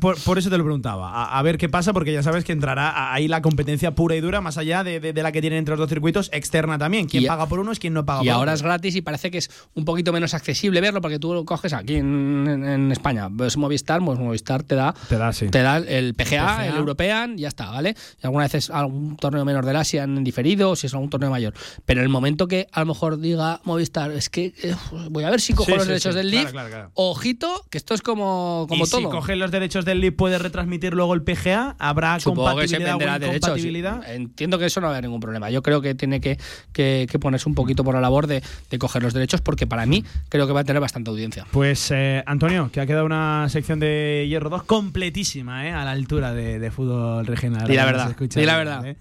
por, por eso te lo preguntaba. A, a ver qué pasa, porque ya sabes que entrará ahí la competencia pura y dura, más allá de, de- de la que tienen entre los dos circuitos, externa también. Quién Y- paga por uno es quien no paga Y por ahora es otro. gratis y parece que es un poquito menos accesible verlo porque tú lo coges aquí en, en- en España. Ves Movistar, pues Movistar te da, Te da, sí. te da el PGA, PGA. el European, ya está, ¿vale? Y algunas veces algún torneo menor del Asia en diferido, si es algún torneo mayor. Pero el momento que a lo mejor diga Movistar, es que eh, voy a ver si cojo Sí, los sí, derechos del Claro, Leaf, claro, claro. ojito, que esto es como, como y todo. si coges los derechos del Leaf, puede retransmitir luego el PGA. ¿Habrá Supongo que se compatibilidad venderá o derechos. Entiendo que eso no va a haber ningún problema. Yo creo que tiene que, que- que ponerse un poquito por la labor de, de coger los derechos porque para mí creo que va a tener bastante audiencia. Pues eh, Antonio, que ha quedado una sección de Hierro 2 completísima, ¿eh? a la altura de, de fútbol regional. Di la verdad, se escucha di la verdad. ¿eh?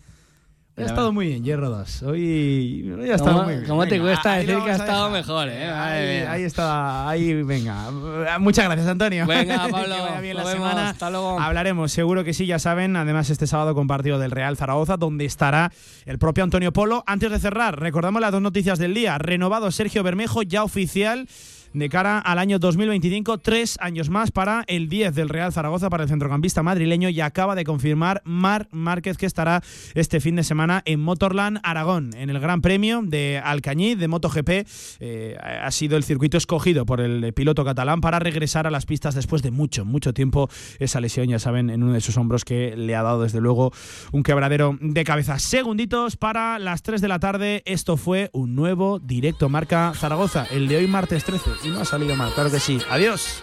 Ha estado muy bien, Hierro 2. Hoy, hoy ha estado ¿Cómo, muy bien. cómo te Venga, cuesta ahí lo decir que ha estado mejor, eh? Ahí, ahí está, ahí venga. Muchas gracias, Antonio. Venga, que Pablo, vaya bien la vemos, semana. hasta luego. Hablaremos, seguro que sí, ya saben. Además, este sábado con partido del Real Zaragoza, donde estará el propio Antonio Polo. Antes de cerrar, recordamos las dos noticias del día. Renovado Sergio Bermejo, ya oficial. De cara al año 2025, tres años más para el 10 del Real Zaragoza, para el centrocampista madrileño, y acaba de confirmar Mar Márquez que estará este fin de semana en Motorland Aragón, en el Gran Premio de Alcañiz de MotoGP. Eh, ha sido el circuito escogido por el piloto catalán para regresar a las pistas después de mucho, mucho tiempo. Esa lesión, ya saben, en uno de sus hombros que le ha dado desde luego un quebradero de cabeza. Segunditos para las 3 de la tarde. Esto fue un nuevo directo marca Zaragoza, el de hoy martes 13. Y no ha salido mal, claro que sí. Adiós.